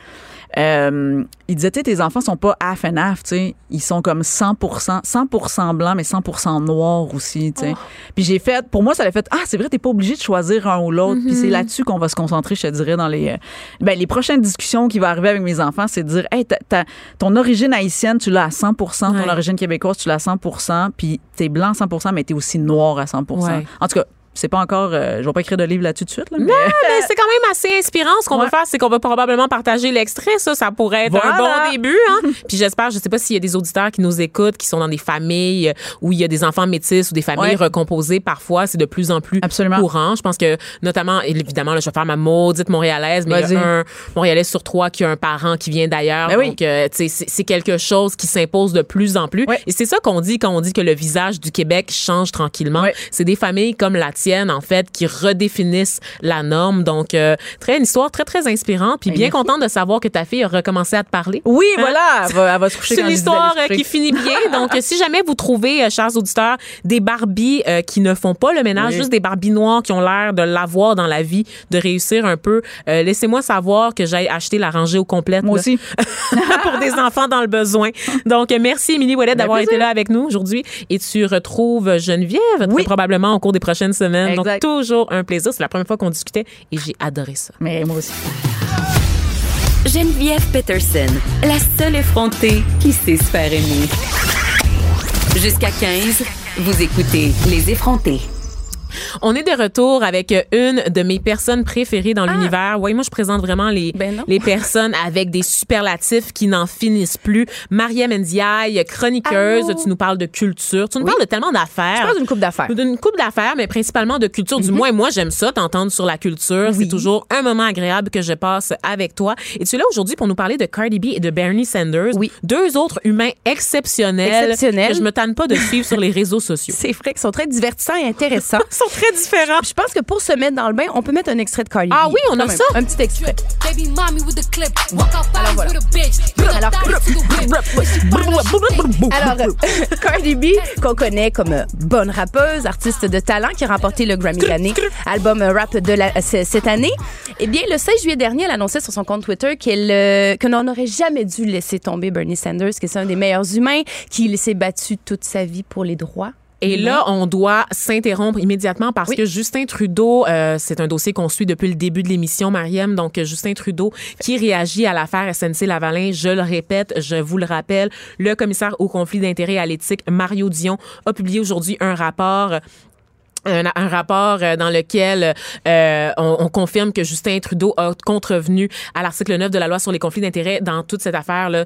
euh, il disait, tu sais, tes enfants sont pas half and half, tu sais, ils sont comme 100%, 100% blancs, mais 100% noirs aussi, tu sais. Puis j'ai fait, pour moi, ça l'a fait, ah, c'est vrai, t'es pas obligé de choisir un ou l'autre. Puis c'est là-dessus qu'on va se concentrer, je te dirais, dans les, euh, ben, les prochaines discussions qui vont arriver avec mes enfants, c'est de dire, hey, t'as- ton origine haïtienne, tu l'as à 100%, ton Ouais. origine québécoise, tu l'as à 100%, puis t'es blanc à 100%, mais t'es aussi noir à 100%. Ouais. En tout cas, c'est pas encore, euh, je vais pas écrire de livre là-dessus de suite, là, mais- Mais c'est quand même assez inspirant. Ce qu'on Ouais. va faire, c'est qu'on va probablement partager l'extrait. Ça, ça pourrait être un bon début. Hein? Puis j'espère, je sais pas s'il y a des auditeurs qui nous écoutent, qui sont dans des familles où il y a des enfants métis ou des familles Ouais. recomposées. Parfois, c'est de plus en plus Absolument. courant. Je pense que, notamment, évidemment, là, je vais faire ma maudite montréalaise, mais il y a un Montréalais sur trois qui a un parent qui vient d'ailleurs. Ben oui. Donc, euh, tu sais, c'est quelque chose qui s'impose de plus en plus. Ouais. Et c'est ça qu'on dit quand on dit que le visage du Québec change tranquillement. C'est des familles comme la en fait, qui redéfinissent la norme. Donc, euh, très une histoire très, très inspirante. Puis Ben, bien merci. contente de savoir que ta fille a recommencé à te parler. Oui, Hein? voilà, elle va, elle va se coucher C'est une histoire euh, qui finit bien. Donc, si jamais vous trouvez, euh, chers auditeurs, des Barbies euh, qui ne font pas le ménage, Oui. juste des Barbies noires qui ont l'air de l'avoir dans la vie, de réussir un peu, euh, laissez-moi savoir que j'aille acheter la rangée au complète. Moi là, aussi. pour des enfants dans le besoin. Donc, merci, Émilie Ouellet, d'avoir été là avec nous aujourd'hui. Et tu retrouves Geneviève, très probablement au cours des prochaines semaines. Semaine. Exact. Donc, toujours un plaisir. C'est la première fois qu'on discutait et j'ai adoré ça. Mais moi aussi. Geneviève Peterson, la seule effrontée qui sait se faire aimer. Jusqu'à 15, vous écoutez Les effrontés. On est de retour avec une de mes personnes préférées dans l'univers. Oui, moi, je présente vraiment les, Ah. Ben les personnes avec des superlatifs qui n'en finissent plus. Mariam Ndiaye, chroniqueuse. Allô? Tu nous parles de culture. Tu nous Oui. parles de tellement d'affaires. Je parle d'une coupe d'affaires. D'une coupe d'affaires, mais principalement de culture. Du moins, moi, j'aime ça, t'entendre sur la culture. C'est toujours un moment agréable que je passe avec toi. Et tu es là aujourd'hui pour nous parler de Cardi B et de Bernie Sanders. Oui. Deux autres humains exceptionnels. Exceptionnels. Que je me tanne pas de suivre sur les réseaux sociaux. C'est vrai qu'ils sont très divertissants et intéressants. Sont très différents. Je pense que pour se mettre dans le bain, on peut mettre un extrait de Cardi B. Ah oui, on a Quand même. ça. Un petit extrait. Alors voilà. euh, Cardi B, qu'on connaît comme euh, bonne rappeuse, artiste de talent, qui a remporté le Grammy de l'année, album euh, rap de la- cette année. Eh bien, le 16 juillet dernier, elle annonçait sur son compte Twitter qu'elle euh, que jamais dû laisser tomber Bernie Sanders, que c'est un des meilleurs humains, qu'il s'est battu toute sa vie pour les droits. Et là, on doit s'interrompre immédiatement parce que Justin Trudeau, euh, c'est un dossier qu'on suit depuis le début de l'émission, Mariam. Donc, Justin Trudeau qui réagit à l'affaire SNC-Lavalin. Je le répète, je vous le rappelle, le commissaire au conflit d'intérêts à l'éthique, Mario Dion, a publié aujourd'hui un rapport un, un rapport euh, dans lequel euh, on, on confirme que Justin Trudeau a contrevenu à l'article 9 de la loi sur les conflits d'intérêts dans toute cette affaire là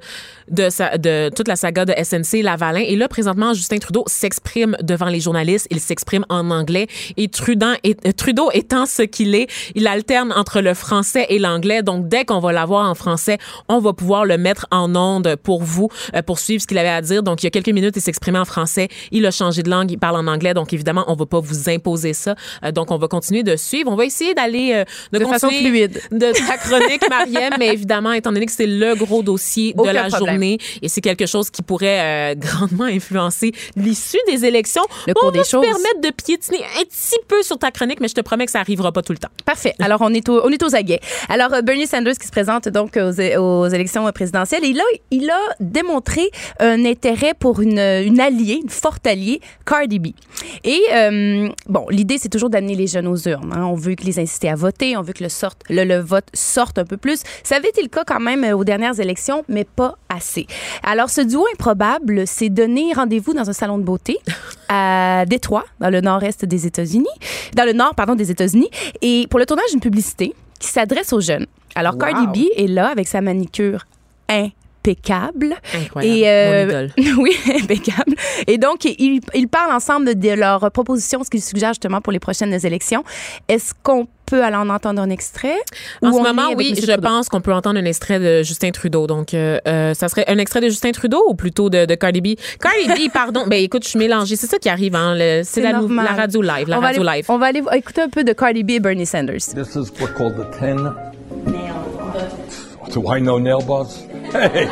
de, sa, de toute la saga de SNC Lavalin. Et là présentement Justin Trudeau s'exprime devant les journalistes. Il s'exprime en anglais. Et Trudeau, est, Trudeau étant ce qu'il est il alterne entre le français et l'anglais. Donc dès qu'on va l'avoir en français on va pouvoir le mettre en onde pour vous euh, pour suivre ce qu'il avait à dire. Donc il y a quelques minutes il s'exprimait en français. Il a changé de langue. Il parle en anglais. Donc évidemment on va pas vous imposer ça Euh, donc on va continuer de suivre on va essayer d'aller euh, de, De façon fluide. de ta chronique Mariam mais évidemment étant donné que c'est le gros dossier de la problème. journée et c'est quelque chose qui pourrait euh, grandement influencer l'issue des élections Le on cours va des se choses. permettre de piétiner un petit peu sur ta chronique mais je te promets que ça arrivera pas tout le temps Parfait. Alors, on est, au- on est aux aguets. Alors, Bernie Sanders qui se présente donc aux, aux élections présidentielles, il a, il a démontré un intérêt pour une, une alliée, une forte alliée, Cardi B. Et, euh, bon, l'idée, c'est toujours d'amener les jeunes aux urnes. hein. On veut que les inciter à voter, on veut que le, sorte, le, le vote sorte un peu plus. Ça avait été le cas quand même euh, aux dernières élections, mais pas assez. Alors, ce duo improbable s'est donné rendez-vous dans un salon de beauté à Détroit, dans le nord-est des États-Unis, dans le nord, pardon, des États-Unis, et pour le tournage d'une publicité qui s'adresse aux jeunes. Alors, Cardi B est là avec sa manicure impeccable. Incroyable. Et euh, Mon idole. oui, impeccable. Et donc, ils, ils parlent ensemble de leurs propositions, ce qu'ils suggèrent justement pour les prochaines élections. Est-ce qu'on peut aller en entendre un extrait? En ce moment, oui, je Trudeau? pense qu'on peut entendre un extrait de Justin Trudeau. Donc, euh, euh, ça serait un extrait de Justin Trudeau ou plutôt de, de Cardi B? Cardi B, pardon. Ben, écoute, je suis mélangée. C'est ça qui arrive, hein. le- C'est la, radio live. La on va radio aller, live. On va aller écouter un peu de Cardi B et Bernie Sanders. This is what's called the 10 Do I know nail bars? Hey!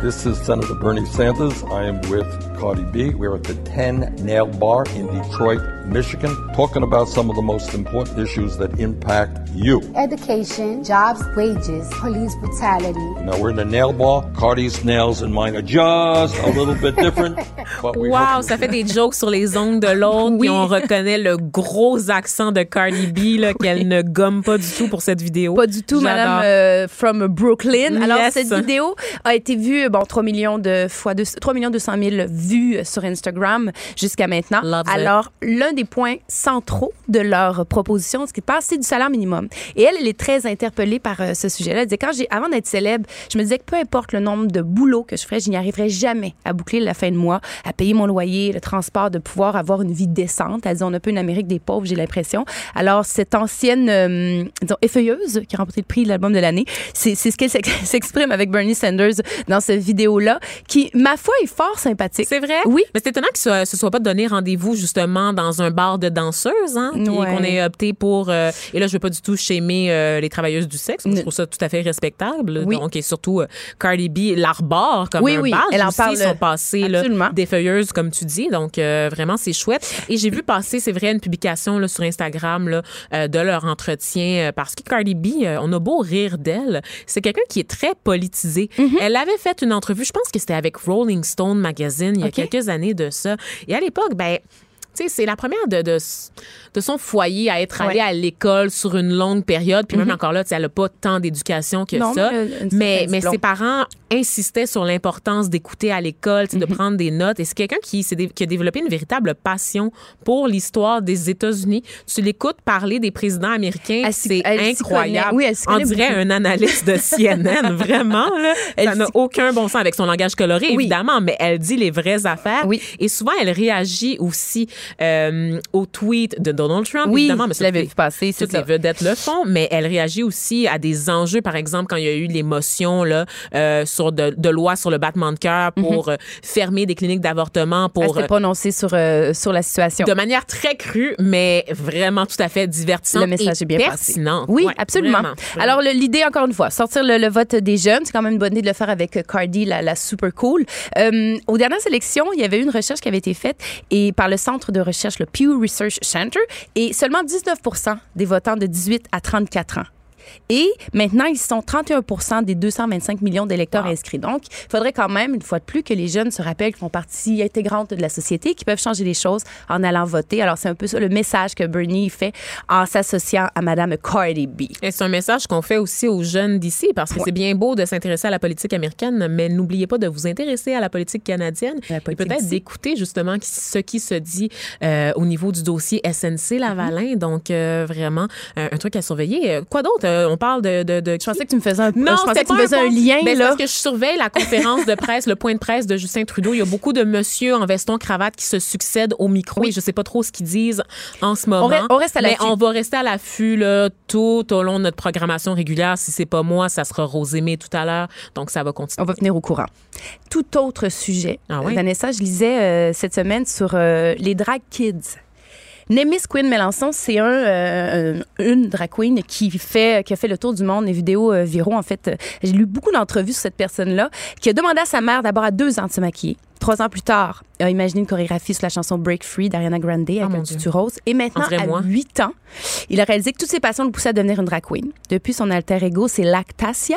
This is Senator Bernie Sanders. I am with Cardi B. We're at the 10 Nail Bar in Detroit, Michigan, talking about some of the most important issues that impact you. Education, jobs, wages, police brutality. Now, we're in the nail bar. Cardi's nails and mine are just a little bit different. but we Wow, ça fait des jokes sur les ongles de l'autre. Puis on reconnaît le gros accent de Cardi B là, qu'elle ne gomme pas du tout pour cette vidéo. Pas du tout. Madame euh, from Brooklyn. Alors, Yes. cette vidéo a été vue, bon, 3 millions de fois, de, 3 millions 200 000 vues sur Instagram jusqu'à maintenant. Love. Alors, l'un des points centraux de leur proposition, ce qui passe, c'est du salaire minimum. Et elle, elle est très interpellée par euh, ce sujet-là. Elle disait, quand j'ai, avant d'être célèbre, je me disais que peu importe le nombre de boulots que je ferais, je n'y arriverais jamais à boucler la fin de mois, à payer mon loyer, le transport, de pouvoir avoir une vie décente. Elle dit, on a un peu une Amérique des pauvres, j'ai l'impression. Alors, cette ancienne, euh, disons, effeuilleuse qui a remporté le prix de l'album de l'année, c'est, c'est ce qu'elle s'ex- s'exprime avec Bernie Sanders dans cette vidéo-là, qui, ma foi, est fort sympathique. C'est vrai? Oui. Mais c'est étonnant que ce, ce soit pas donné rendez-vous justement dans un bar de danseuses, hein? Ouais. qu'on ait opté pour. euh, et là, je veux pas du tout shamer euh, les travailleuses du sexe. Moi, Je trouve ça tout à fait respectable. Oui. Donc, et surtout, euh, Cardi B l'arbore comme Oui, un oui, badge elle en aussi, parle, son passé là, absolument. d'effeuilleuse, comme tu dis. Donc, euh, vraiment, c'est chouette. Et j'ai vu passer, c'est vrai, une publication là, sur Instagram là, de leur entretien parce que Cardi B, on a beau rire d'elle, c'est quelqu'un qui est très politisé. Mm-hmm. Elle avait fait une entrevue, je pense que c'était avec Rolling Stone Magazine il y a quelques années de ça. Et à l'époque, ben, c'est la première de, de, de son foyer à être allée Ouais. à l'école sur une longue période. Puis même Mhm. encore là, elle n'a pas tant d'éducation que Non, ça. mais, Mais, ses parents insistaient sur l'importance d'écouter à l'école, de Mhm. prendre des notes. Et c'est quelqu'un qui, qui a développé une véritable passion pour l'histoire des États-Unis. Tu l'écoutes parler des présidents américains, c'est incroyable. Oui, elle On dirait beaucoup. un analyste de CNN, vraiment. Là. Elle Ça n'a aucun bon sens avec son langage coloré, Oui. évidemment, mais elle dit les vraies affaires. Et souvent, elle réagit aussi euh, aux tweets de Donald Trump, Oui, évidemment. Mais je l'avais vu passer, Toutes les vedettes le font, mais elle réagit aussi à des enjeux, par exemple, quand il y a eu l'émotion là, euh, sur de, de loi sur le battement de cœur pour euh, fermer des cliniques d'avortement, Mhm. Elle pour... euh, prononcée sur, euh, sur la situation. de manière très crue, mais vraiment tout à fait divertissante Le message et est bien pertinente. passé. Oui, Ouais, absolument. vraiment, vraiment. Alors, l'idée, encore une fois, sortir le, le vote des jeunes, c'est quand même une bonne idée de le faire avec Cardi, la, la super cool. Aux dernières élections, il y avait eu une recherche qui avait été faite et par le centre de recherche, le Pew Research Center, et seulement 19% des votants de 18 à 34 ans. Et maintenant, ils sont 31% des 225 millions d'électeurs inscrits. Donc, il faudrait quand même, une fois de plus, que les jeunes se rappellent qu'ils font partie intégrante de la société, qu'ils peuvent changer les choses en allant voter. Alors, c'est un peu ça le message que Bernie fait en s'associant à Madame Cardi B. Et c'est un message qu'on fait aussi aux jeunes d'ici, parce que c'est bien beau de s'intéresser à la politique américaine, mais n'oubliez pas de vous intéresser à la politique canadienne et peut-être d'écouter justement ce qui se dit euh, au niveau du dossier SNC Lavalin. Donc, euh, vraiment, un, un truc à surveiller. Euh, Quoi d'autre? Euh, on parle de... de, je pensais que tu me faisais un, non, je pensais que tu me faisais un lien, Ben, là. parce que je surveille la conférence de presse, le point de presse de Justin Trudeau. Il y a beaucoup de monsieur en veston cravate qui se succèdent au micro et je sais pas trop ce qu'ils disent en ce moment. re- on reste à Mais l'affût. on va rester à l'affût tout au long de notre programmation régulière. Si c'est pas moi, ça sera Rosémée tout à l'heure. Donc ça va continuer. On va venir au courant. Tout autre sujet. Ah oui? Vanessa, je lisais euh, cette semaine sur euh, les drag kids. Nemis Quinn Melançon, c'est un, euh, un- une drag queen qui fait qui a fait le tour du monde, les vidéos euh, viraux. En fait, j'ai lu beaucoup d'entrevues sur cette personne-là, qui a demandé à sa mère d'abord à deux ans de se maquiller. Trois ans plus tard, a imaginé une chorégraphie sur la chanson Break Free d'Ariana Grande avec un tutu rose. Et maintenant, à moi. 8 ans, il a réalisé que toutes ses passions le poussaient à devenir une drag queen. Depuis, son alter ego, c'est Lactasia.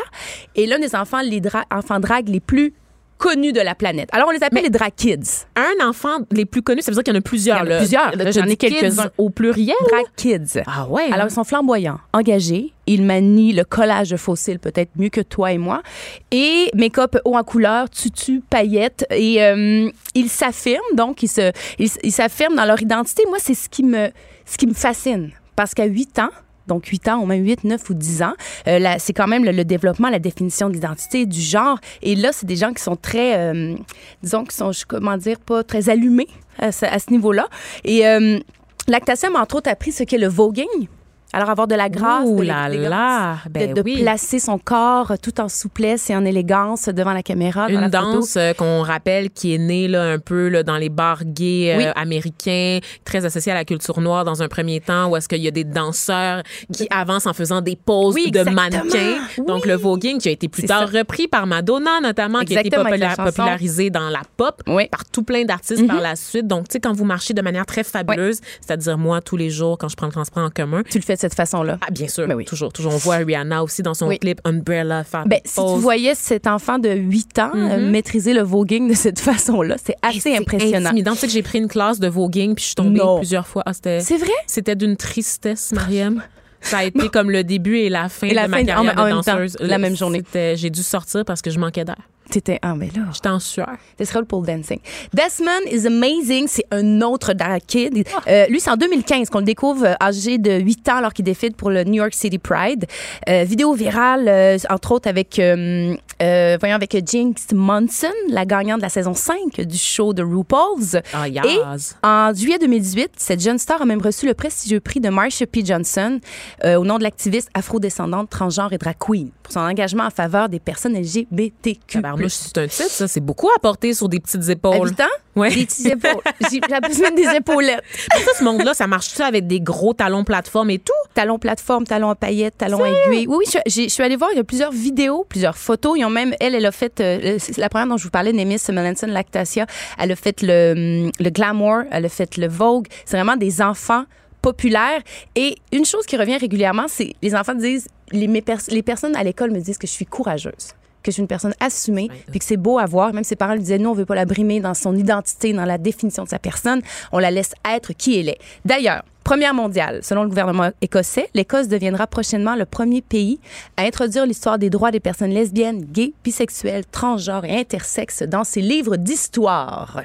Et l'un des enfants, les dra- enfants drag les plus connus de la planète. Alors, on les appelle les drag kids. Un enfant les plus connus, ça veut dire qu'il y en a plusieurs. Il y en a là. plusieurs. Là, J'en ai quelques-uns. Au pluriel? Drag kids. Ah ouais. Alors, ils sont flamboyants, engagés. Ils manient le collage de fossiles peut-être mieux que toi et moi. Et make-up haut en couleur, tutu, paillettes. Et euh, ils s'affirment, donc, ils se- ils ils s'affirment dans leur identité. Moi, c'est ce qui me, ce qui me fascine. Parce qu'à 8 ans, donc 8 ans, ou même 8, 9 ou 10 ans, euh, c'est quand même le, développement, la définition de l'identité, du genre. Et là, c'est des gens qui sont très, euh, disons, qui sont, comment dire, pas très allumés à ce, niveau-là. Et euh, Lactasia m'a entre autres appris ce qu'est le voguing. Alors, avoir de la grâce, Ouh de là l'élégance, là, de- ben de, oui. placer son corps tout en souplesse et en élégance devant la caméra. dans Une la danse euh, qu'on rappelle qui est née là, un peu là, dans les bars gays euh, américains, très associée à la culture noire dans un premier temps, où est-ce qu'il y a des danseurs qui avancent en faisant des poses Oui, de mannequins. Donc le voguing qui a été plus tard ça. repris par Madonna notamment, qui a été popula- popularisé dans la pop par tout plein d'artistes Mhm. par la suite. Donc tu sais quand vous marchez de manière très fabuleuse, c'est-à-dire moi tous les jours quand je prends le transport en commun, tu le fais de cette façon-là. Ah bien sûr, toujours, toujours. On voit Rihanna aussi dans son Oui. clip Umbrella faire Ben, si tu voyais cet enfant de 8 ans euh, Mhm. maîtriser le voguing de cette façon-là, c'est assez impressionnant. intimidant. Tu sais que j'ai pris une classe de voguing puis je suis tombée Non. plusieurs fois. Ah, C'est vrai? C'était d'une tristesse, Mariam. Ça a été comme le début et la fin Et la de ma fin, carrière en- en de même temps, danseuse. la même journée. J'ai dû sortir parce que je manquais d'air. T'étais, ah, mais là. J'étais en sueur. Ce serait le pole dancing. Desmond is amazing. C'est un autre drag kid. Ah. Euh, lui, c'est en 2015 qu'on le découvre euh, âgé de 8 ans alors qu'il défile pour le New York City Pride. Euh, vidéo virale, euh, entre autres avec, euh, euh, voyons, avec Jinx Monson, la gagnante de la saison 5 du show de RuPaul's. Ah, Et yas. en juillet 2018, cette jeune star a même reçu le prestigieux prix de Marsha P. Johnson euh, au nom de l'activiste afrodescendante, transgenre et drag queen pour son engagement en faveur des personnes LGBTQ+. Tabarnouche, c'est un titre, ça. C'est beaucoup à porter sur des petites épaules. À 8 ans? Ouais. Des petites épaules. J'ai besoin des épaulettes. Mais ça, ce monde-là, ça marche-tu avec des gros talons plateforme et tout? Talons plateforme, talons à paillettes, talons aiguilles. Oui, oui, je, j'ai- je suis allée voir, il y a plusieurs vidéos, plusieurs photos. Ils ont même, elle, elle a fait, euh, la première dont je vous parlais, Nemis Melanson Lactasia, elle a fait le, hum, le glamour, elle a fait le Vogue. C'est vraiment des enfants populaires. Et une chose qui revient régulièrement, c'est les enfants disent, les, mes pers- les personnes à l'école me disent que je suis courageuse. Que je suis une personne assumée, puis que c'est beau à voir. Même ses parents lui disaient, nous, on veut pas la brimer dans son identité, dans la définition de sa personne. On la laisse être qui elle est. D'ailleurs, Première mondiale, selon le gouvernement écossais, l'Écosse deviendra prochainement le premier pays à introduire l'histoire des droits des personnes lesbiennes, gays, bisexuelles, transgenres et intersexes dans ses livres d'histoire.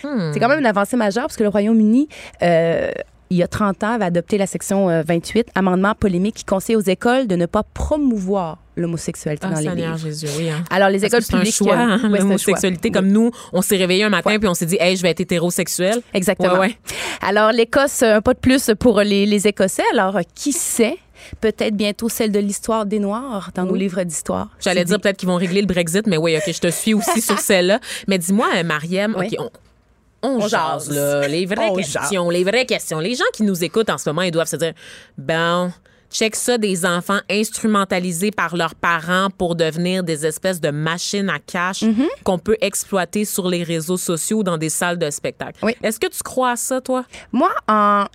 C'est quand même une avancée majeure parce que le Royaume-Uni euh, il y a 30 ans, avait adopté la section euh, 28, amendement polémique qui conseille aux écoles de ne pas promouvoir l'homosexualité Ah, dans les livres. Jésus, oui. hein. Alors, les Parce écoles que c'est un publiques, choix, euh, hein, ouais, c'est un l'homosexualité. choix. Comme nous, on s'est réveillé un matin puis on s'est dit, hey, je vais être hétérosexuel. Exactement. Ouais, ouais. Alors, l'Écosse, un pas de plus pour les, les Écossais. Alors, euh, qui sait? Peut-être bientôt celle de l'histoire des Noirs dans nos livres d'histoire. J'allais dire peut-être qu'ils vont régler le Brexit, mais oui, OK, je te suis aussi sur celle-là. Mais dis-moi, euh, Mariam, Oui. OK, on, on, On jase, jase. là, les vraies On questions, les vraies questions. Les gens qui nous écoutent en ce moment, ils doivent se dire, ben, check ça, des enfants instrumentalisés par leurs parents pour devenir des espèces de machines à cash Mm-hmm. qu'on peut exploiter sur les réseaux sociaux ou dans des salles de spectacle. Est-ce que tu crois à ça, toi? Moi,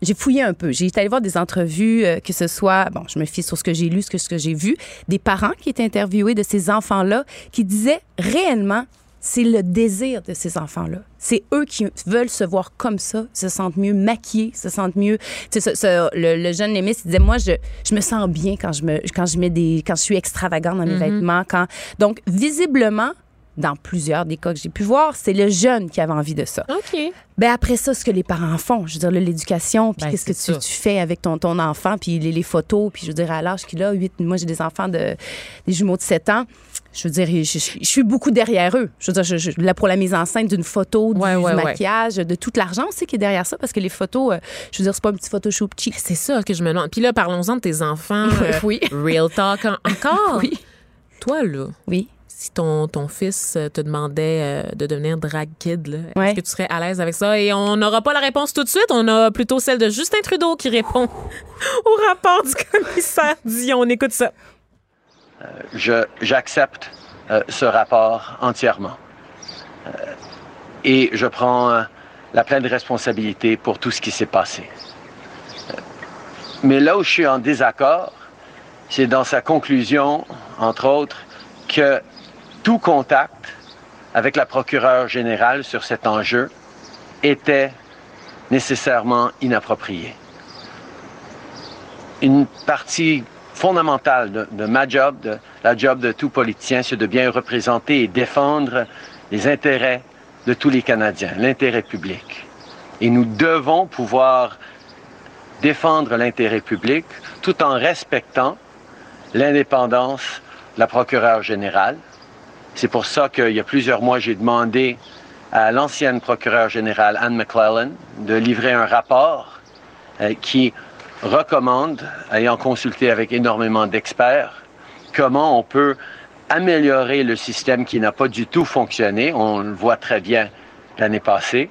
j'ai fouillé un peu. J'ai été allée voir des entrevues, euh, que ce soit, bon, je me fie sur ce que j'ai lu, ce que, ce que j'ai vu, des parents qui étaient interviewés de ces enfants-là, qui disaient réellement, c'est le désir de ces enfants-là. C'est eux qui veulent se voir comme ça, se sentent mieux maquillés, se sentent mieux. Tu sais, ce- ce- le, le jeune Némis, il disait, moi, je, je me sens bien quand je me, quand je mets des, quand je suis extravagante dans mes Mhm. vêtements. Quand, donc, visiblement, dans plusieurs des cas que j'ai pu voir, c'est le jeune qui avait envie de ça. OK. Ben après ça, ce que les parents font, je veux dire, l'éducation, puis Ben, qu'est-ce que tu fais avec ton, ton enfant, puis les, les photos, puis je veux dire, à l'âge qu'il a, 8, moi j'ai des enfants de, des jumeaux de 7 ans, je veux dire, je, je- je suis beaucoup derrière eux. Je veux dire, je, je- là, pour la mise en scène d'une photo, du, Ouais, ouais, du ouais. maquillage, de tout l'argent aussi qui est derrière ça, parce que les photos, euh, je veux dire, c'est pas un petit Photoshop cheap. C'est ça que je me demande. Puis là, parlons-en de tes enfants. euh, Oui. Real talk en- encore? Oui. Toi, là. Oui. Si ton, ton fils euh, te demandait euh, de devenir drag kid, là, est-ce que tu serais à l'aise avec ça? Et on n'aura pas la réponse tout de suite. On a plutôt celle de Justin Trudeau qui répond au rapport du commissaire Dion. On écoute ça. Je, j'accepte euh, ce rapport entièrement. Euh, et je prends euh, la pleine responsabilité pour tout ce qui s'est passé. Euh, mais là où je suis en désaccord, c'est dans sa conclusion, entre autres, que tout contact avec la procureure générale sur cet enjeu était nécessairement inapproprié. Une partie fondamentale de, de ma job, de la job de tout politicien, c'est de bien représenter et défendre les intérêts de tous les Canadiens, l'intérêt public. Et nous devons pouvoir défendre l'intérêt public tout en respectant l'indépendance de la procureure générale. C'est pour ça qu'il y a plusieurs mois, j'ai demandé à l'ancienne procureure générale Anne McClellan de livrer un rapport euh, qui recommande, ayant consulté avec énormément d'experts, comment on peut améliorer le système qui n'a pas du tout fonctionné, on le voit très bien l'année passée,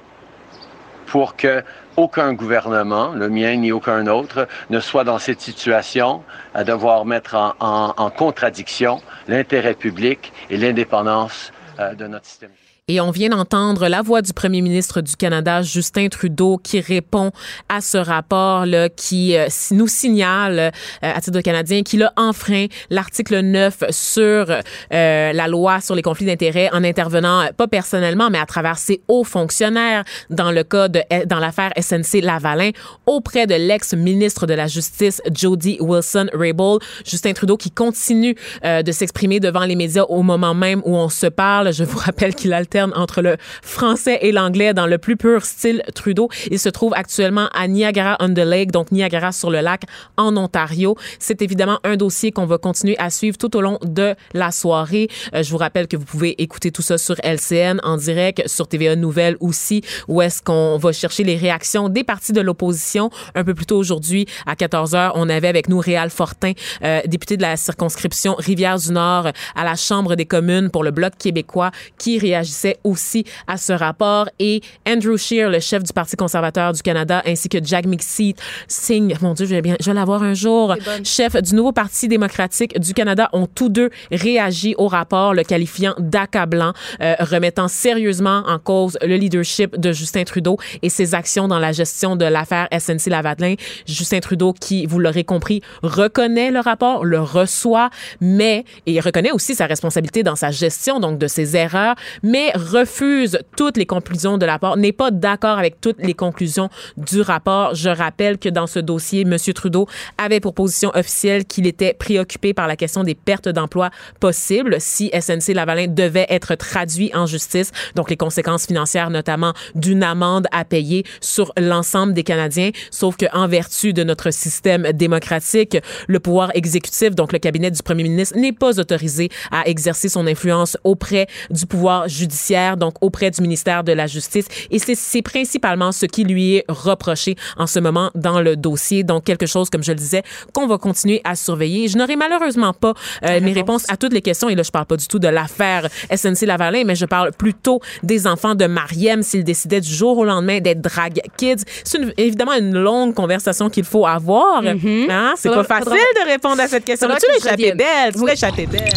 pour que aucun gouvernement, le mien ni aucun autre, ne soit dans cette situation à devoir mettre en, contradiction l'intérêt public et l'indépendance euh, de notre système. Et on vient d'entendre la voix du premier ministre du Canada, Justin Trudeau, qui répond à ce rapport-là, qui euh, nous signale, euh, à titre de Canadien, qu'il a enfreint l'article 9 sur euh, la loi sur les conflits d'intérêts en intervenant, pas personnellement, mais à travers ses hauts fonctionnaires dans le cas de, euh, dans l'affaire SNC Lavalin, auprès de l'ex-ministre de la Justice, Jody Wilson-Raybould. Justin Trudeau qui continue de s'exprimer devant les médias au moment même où on se parle. Je vous rappelle qu'il alterne entre le français et l'anglais dans le plus pur style Trudeau. Il se trouve actuellement à Niagara-on-the-Lake, donc Niagara sur le lac en Ontario. C'est évidemment un dossier qu'on va continuer à suivre tout au long de la soirée. Euh, je vous rappelle que vous pouvez écouter tout ça sur LCN en direct, sur TVA Nouvelles aussi, où est-ce qu'on va chercher les réactions des partis de l'opposition. Un peu plus tôt aujourd'hui, à 14 h on avait avec nous Réal Fortin, euh, député de la circonscription Rivière-du-Nord à la Chambre des communes pour le Bloc québécois, qui réagissait accès aussi à ce rapport. Et Andrew Scheer, le chef du Parti conservateur du Canada, ainsi que Jack McSeat, signe, mon Dieu, je vais bien, je vais l'avoir un jour, chef du nouveau Parti démocratique du Canada, ont tous deux réagi au rapport, le qualifiant d'accablant, euh, remettant sérieusement en cause le leadership de Justin Trudeau et ses actions dans la gestion de l'affaire SNC Lavalin. Justin Trudeau, qui, vous l'aurez compris, reconnaît le rapport, le reçoit, mais, et il reconnaît aussi sa responsabilité dans sa gestion, donc de ses erreurs, mais refuse toutes les conclusions de la rapport, n'est pas d'accord avec toutes les conclusions du rapport. Je rappelle que dans ce dossier, M. Trudeau avait pour position officielle qu'il était préoccupé par la question des pertes d'emplois possibles si SNC Lavalin devait être traduit en justice, donc les conséquences financières notamment d'une amende à payer sur l'ensemble des Canadiens, sauf que en vertu de notre système démocratique, le pouvoir exécutif, donc le cabinet du premier ministre, n'est pas autorisé à exercer son influence auprès du pouvoir judiciaire, donc auprès du ministère de la Justice. Et c'est principalement ce qui lui est reproché en ce moment dans le dossier. Donc, quelque chose, comme je le disais, qu'on va continuer à surveiller. Je n'aurai malheureusement pas euh, mes réponses à toutes les questions. Et là, je parle pas du tout de l'affaire SNC Lavalin, mais je parle plutôt des enfants de Mariem s'ils décidaient du jour au lendemain d'être drag kids. C'est évidemment une longue conversation qu'il faut avoir. Mhm. Hein? C'est pas facile faudra- de répondre à cette question. Tu l'as échappé belle. Tu l'as échappé belle.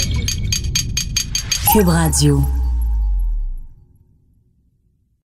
Cube Radio.